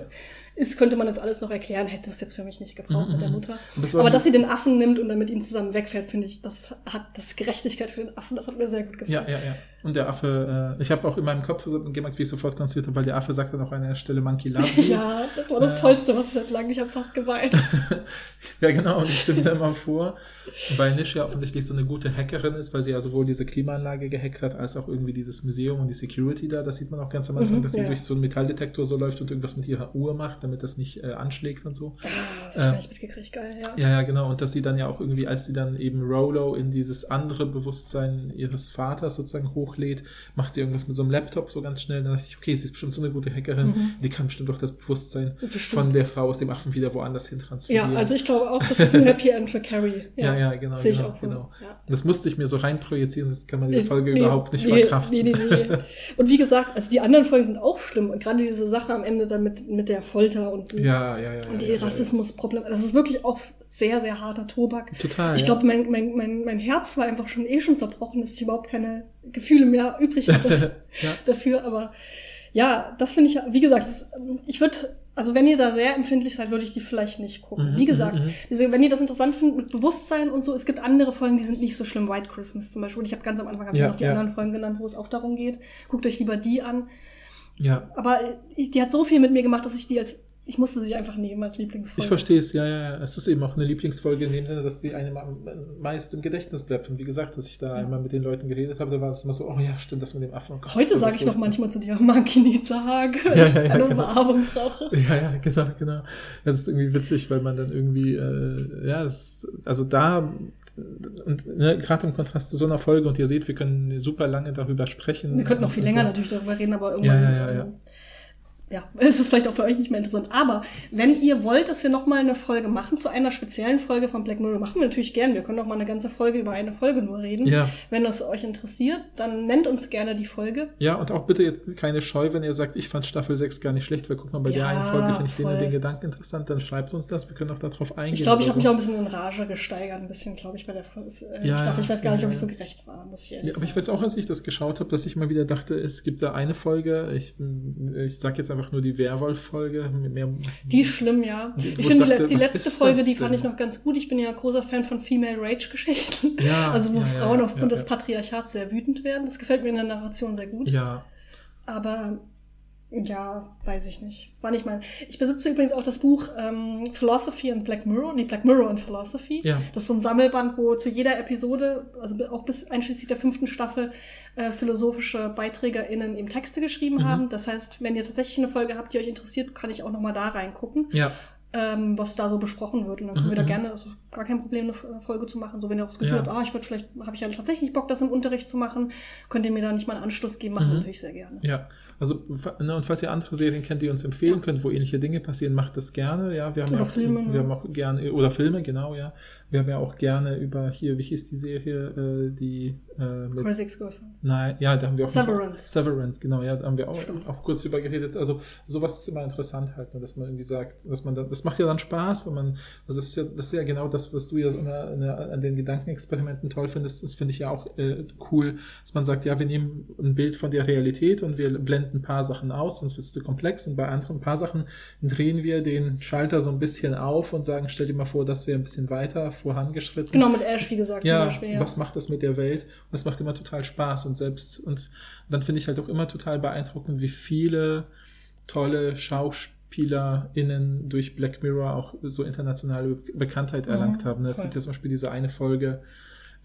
ist, könnte man jetzt alles noch erklären, hätte es jetzt für mich nicht gebraucht mhm. mit der mhm. Mutter. Aber dass sie den Affen nimmt und dann mit ihm zusammen wegfährt, finde ich, das hat das Gerechtigkeit für den Affen, das hat mir sehr gut gefallen. Ja, ja, ja. Und der Affe, äh, ich habe auch in meinem Kopf gemerkt, wie ich sofort konstruiert habe, weil der Affe sagt dann auch an einer Stelle Monkey Loves you. ja, das war das äh, Tollste, was ich seit langem, ich habe fast geweint. ja, genau, und ich stimme da immer vor, weil Nish ja offensichtlich so eine gute Hackerin ist, weil sie ja sowohl diese Klimaanlage gehackt hat, als auch irgendwie dieses Museum und die Security da, das sieht man auch ganz am Anfang, mhm, dass sie durch so einen Metalldetektor so läuft und irgendwas mit ihrer Uhr macht, damit das nicht äh, anschlägt und so. Ah, das hab ich äh, gar nicht mitgekriegt, geil, ja. Ja, ja, genau, und dass sie dann ja auch irgendwie, als sie dann eben Rolo in dieses andere Bewusstsein ihres Vaters sozusagen hochlädt, macht sie irgendwas mit so einem Laptop so ganz schnell. Dann dachte ich, okay, sie ist bestimmt so eine gute Hackerin. Mhm. Die kann bestimmt auch das Bewusstsein bestimmt. von der Frau aus dem Affen wieder woanders hin transferieren. Ja, also ich glaube auch, das ist ein Happy End für Carrie. Ja, ja, ja genau. Sehe genau, ich auch so. genau. Ja. Das musste ich mir so reinprojizieren, sonst kann man diese Folge nee, überhaupt nicht nee, verkraften. Nee, nee, nee. Und wie gesagt, also die anderen Folgen sind auch schlimm. Und gerade diese Sache am Ende dann mit, mit der Folter und, ja, ja, ja, und die Rassismusprobleme. Das ist wirklich auch sehr, sehr harter Tobak. Total. Ich glaube, mein, mein, mein, mein Herz war einfach schon eh schon zerbrochen, dass ich überhaupt keine Gefühle mehr übrig hatte dafür. Aber ja, das finde ich, wie gesagt, das, ich würde, also wenn ihr da sehr empfindlich seid, würde ich die vielleicht nicht gucken. Mhm, wie gesagt, mhm, diese, wenn ihr das interessant findet mit Bewusstsein und so, es gibt andere Folgen, die sind nicht so schlimm. White Christmas zum Beispiel. Und ich habe ganz am Anfang hab ja, noch die ja. anderen Folgen genannt, wo es auch darum geht. Guckt euch lieber die an. Ja. Aber die hat so viel mit mir gemacht, dass ich die als ich musste sie einfach nehmen als Lieblingsfolge. Ich verstehe es, ja, ja, ja. Es ist eben auch eine Lieblingsfolge in dem Sinne, dass die einem meist im Gedächtnis bleibt. Und wie gesagt, dass ich da ja. einmal mit den Leuten geredet habe, da war es immer so, oh ja, stimmt, das mit dem Affen. Oh Gott, Heute sage ich noch manchmal zu dir, Monkey needs a hug, ja, ja, ja, eine genau. Umarmung brauche. Ja, ja, genau, genau. Das ist irgendwie witzig, weil man dann irgendwie, äh, ja, es, also da und ne, gerade im Kontrast zu so einer Folge, und ihr seht, wir können super lange darüber sprechen. Wir könnten noch viel länger so. natürlich darüber reden, aber irgendwann. Ja, ja, ja, ja. Ja, es ist vielleicht auch für euch nicht mehr interessant. Aber wenn ihr wollt, dass wir nochmal eine Folge machen zu einer speziellen Folge von Black Mirror, machen wir natürlich gern. Wir können auch mal eine ganze Folge über eine Folge nur reden. Ja. Wenn das euch interessiert, dann nennt uns gerne die Folge. Ja, und auch bitte jetzt keine Scheu, wenn ihr sagt, ich fand Staffel 6 gar nicht schlecht, weil guck mal, bei ja, der einen Folge finde ich den den Gedanken interessant, dann schreibt uns das. Wir können auch darauf eingehen. Ich glaube, ich habe so. mich auch ein bisschen in Rage gesteigert, ein bisschen, glaube ich, bei der äh, ja, Staffel. Ich weiß gar nicht, ob ich so gerecht war, muss ich ehrlich Ja, aber ich weiß auch, als ich das geschaut habe, dass ich mal wieder dachte, es gibt da eine Folge, ich, ich sag jetzt einfach nur die Werwolf Folge. Mehr, die ist schlimm, ja. Ich finde, die, die letzte Folge, die fand ich noch ganz gut. Ich bin ja großer Fan von Female Rage-Geschichten. Ja, also wo ja, Frauen ja, aufgrund des Patriarchats sehr wütend werden. Das gefällt mir in der Narration sehr gut. Ja. Aber ja, weiß ich nicht. War nicht mal. Ich besitze übrigens auch das Buch ähm, Philosophy and Black Mirror, nee, Black Mirror and Philosophy. Ja. Das ist so ein Sammelband, wo zu jeder Episode, also auch bis einschließlich der fünften Staffel, äh, philosophische BeiträgerInnen eben Texte geschrieben mhm. haben. Das heißt, wenn ihr tatsächlich eine Folge habt, die euch interessiert, kann ich auch nochmal da reingucken. Ja ähm, was da so besprochen wird. Und dann können mhm. wir da mhm. gerne, also gar kein Problem, eine Folge zu machen. So, wenn ihr auch das Gefühl ja. habt, ah, ich würde vielleicht, habe ich ja tatsächlich Bock, das im Unterricht zu machen, könnt ihr mir da nicht mal einen Anschluss geben, machen mhm. natürlich sehr gerne. Ja, also, ne, und falls ihr andere Serien kennt, die uns empfehlen könnt, wo ähnliche Dinge passieren, macht das gerne, ja. Wir haben oder ja auch, Filme. Wir haben auch gerne, oder Filme, genau, ja. Wir haben ja auch gerne über hier, wie hieß die Serie, äh, die äh, mit, Crazy Ex-Girlfriend. Nein, ja, da haben wir auch. Severance. Severance, genau, ja, da haben wir auch, auch kurz über geredet. Also sowas ist immer interessant halt, ne, dass man irgendwie sagt, dass man da, das macht ja dann Spaß, wenn man, also das ist ja, das ist ja genau das, was du ja immer an den Gedankenexperimenten toll findest, das finde ich ja auch äh, cool, dass man sagt, ja, wir nehmen ein Bild von der Realität und wir blenden ein paar Sachen aus, sonst wird es zu komplex und bei anderen paar Sachen drehen wir den Schalter so ein bisschen auf und sagen, stell dir mal vor, das wäre ein bisschen weiter vorangeschritten. Genau, mit Ash, wie gesagt, ja, zum Beispiel. Ja. Was macht das mit der Welt? Und das macht immer total Spaß und selbst, und dann finde ich halt auch immer total beeindruckend, wie viele tolle SchauspielerInnen durch Black Mirror auch so internationale Bekanntheit mhm, erlangt haben. Es gibt ja zum Beispiel diese eine Folge,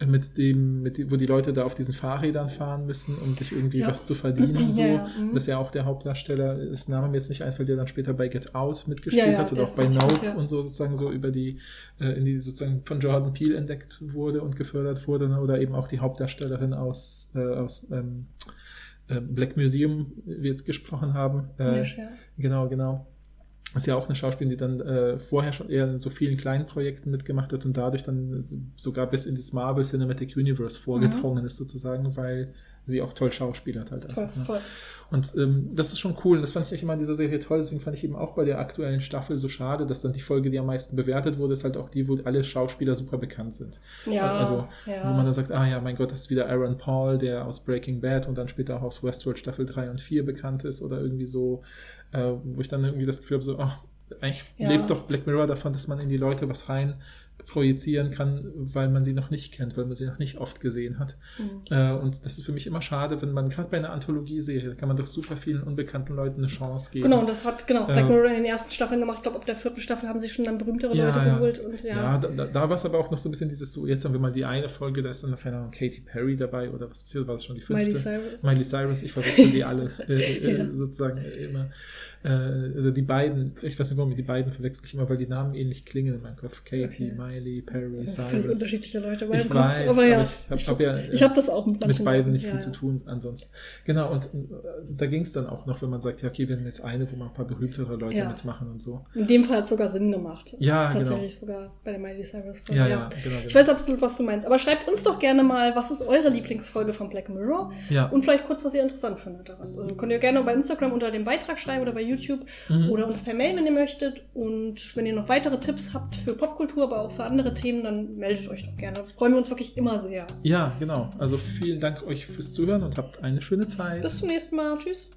mit dem, mit, wo die Leute da auf diesen Fahrrädern fahren müssen, um sich irgendwie ja. was zu verdienen und so. Ja, ja. Mhm. Das ist ja auch der Hauptdarsteller, das Name mir jetzt nicht einfällt, der dann später bei Get Out mitgespielt hat oder auch bei Nope und so sozusagen so über die, äh, in die sozusagen von Jordan Peele entdeckt wurde und gefördert wurde, ne? oder eben auch die Hauptdarstellerin aus, äh, aus ähm, äh, Black Museum, wie wir jetzt gesprochen haben. Äh, ja. Genau, genau. Ist ja auch eine Schauspielerin, die dann äh, vorher schon eher in so vielen kleinen Projekten mitgemacht hat und dadurch dann sogar bis in das Marvel Cinematic Universe vorgedrungen mhm. ist, sozusagen, weil sie auch toll schauspielert halt einfach. Voll, ne? voll. Und ähm, das ist schon cool. Und das fand ich immer in dieser Serie toll. Deswegen fand ich eben auch bei der aktuellen Staffel so schade, dass dann die Folge, die am meisten bewertet wurde, ist halt auch die, wo alle Schauspieler super bekannt sind. Ja. Also, ja. wo man dann sagt, ah ja, mein Gott, das ist wieder Aaron Paul, der aus Breaking Bad und dann später auch aus Westworld Staffel 3 und 4 bekannt ist oder irgendwie so, äh, wo ich dann irgendwie das Gefühl habe, so, ach, eigentlich ja. lebt doch Black Mirror davon, dass man in die Leute was rein projizieren kann, weil man sie noch nicht kennt, weil man sie noch nicht oft gesehen hat. Mhm. Äh, und das ist für mich immer schade, wenn man gerade bei einer Anthologieserie, da kann man doch super vielen unbekannten Leuten eine Chance geben. Genau, und das hat genau Black Mirror in den ersten Staffeln gemacht. Ich glaube, ab der vierten Staffel haben sich schon dann berühmtere ja, Leute ja. geholt. Und, ja, ja da, da, da war es aber auch noch so ein bisschen dieses so, jetzt haben wir mal die eine Folge, da ist dann noch keine Ahnung, Katy Perry dabei oder was war das schon die fünfte? Miley Cyrus. Miley Cyrus, ich verwechsel die alle äh, äh, sozusagen immer. Äh, oder die beiden, ich weiß nicht warum, die beiden verwechsel ich immer, weil die Namen ähnlich klingen in meinem Kopf. Katy, okay. Miley, Perry, Cyrus. Völlig unterschiedliche Leute bei ich Kopf. Weiß, aber ja, aber ich habe hab ja, ich hab das auch mit, mit beiden nicht ja, viel ja. zu tun ansonsten. Genau, und äh, da ging es dann auch noch, wenn man sagt, ja, okay, wir haben jetzt eine, wo mal ein paar berühmtere Leute ja. mitmachen und so. In dem Fall hat es sogar Sinn gemacht. Ja, genau. Tatsächlich genau. sogar bei der Miley Cyrus Folge. Ja, ja, genau, genau, Ich weiß absolut, was du meinst. Aber schreibt uns doch gerne mal, was ist eure Lieblingsfolge von Black Mirror? Ja. Und vielleicht kurz, was ihr interessant findet daran. Also könnt ihr gerne bei Instagram unter dem Beitrag schreiben oder bei YouTube mhm. oder uns per Mail, wenn ihr möchtet. Und wenn ihr noch weitere Tipps habt für Popkultur, aber auch für andere Themen, dann meldet euch doch gerne. Freuen wir uns wirklich immer sehr. Ja, genau. Also vielen Dank euch fürs Zuhören und habt eine schöne Zeit. Bis zum nächsten Mal. Tschüss.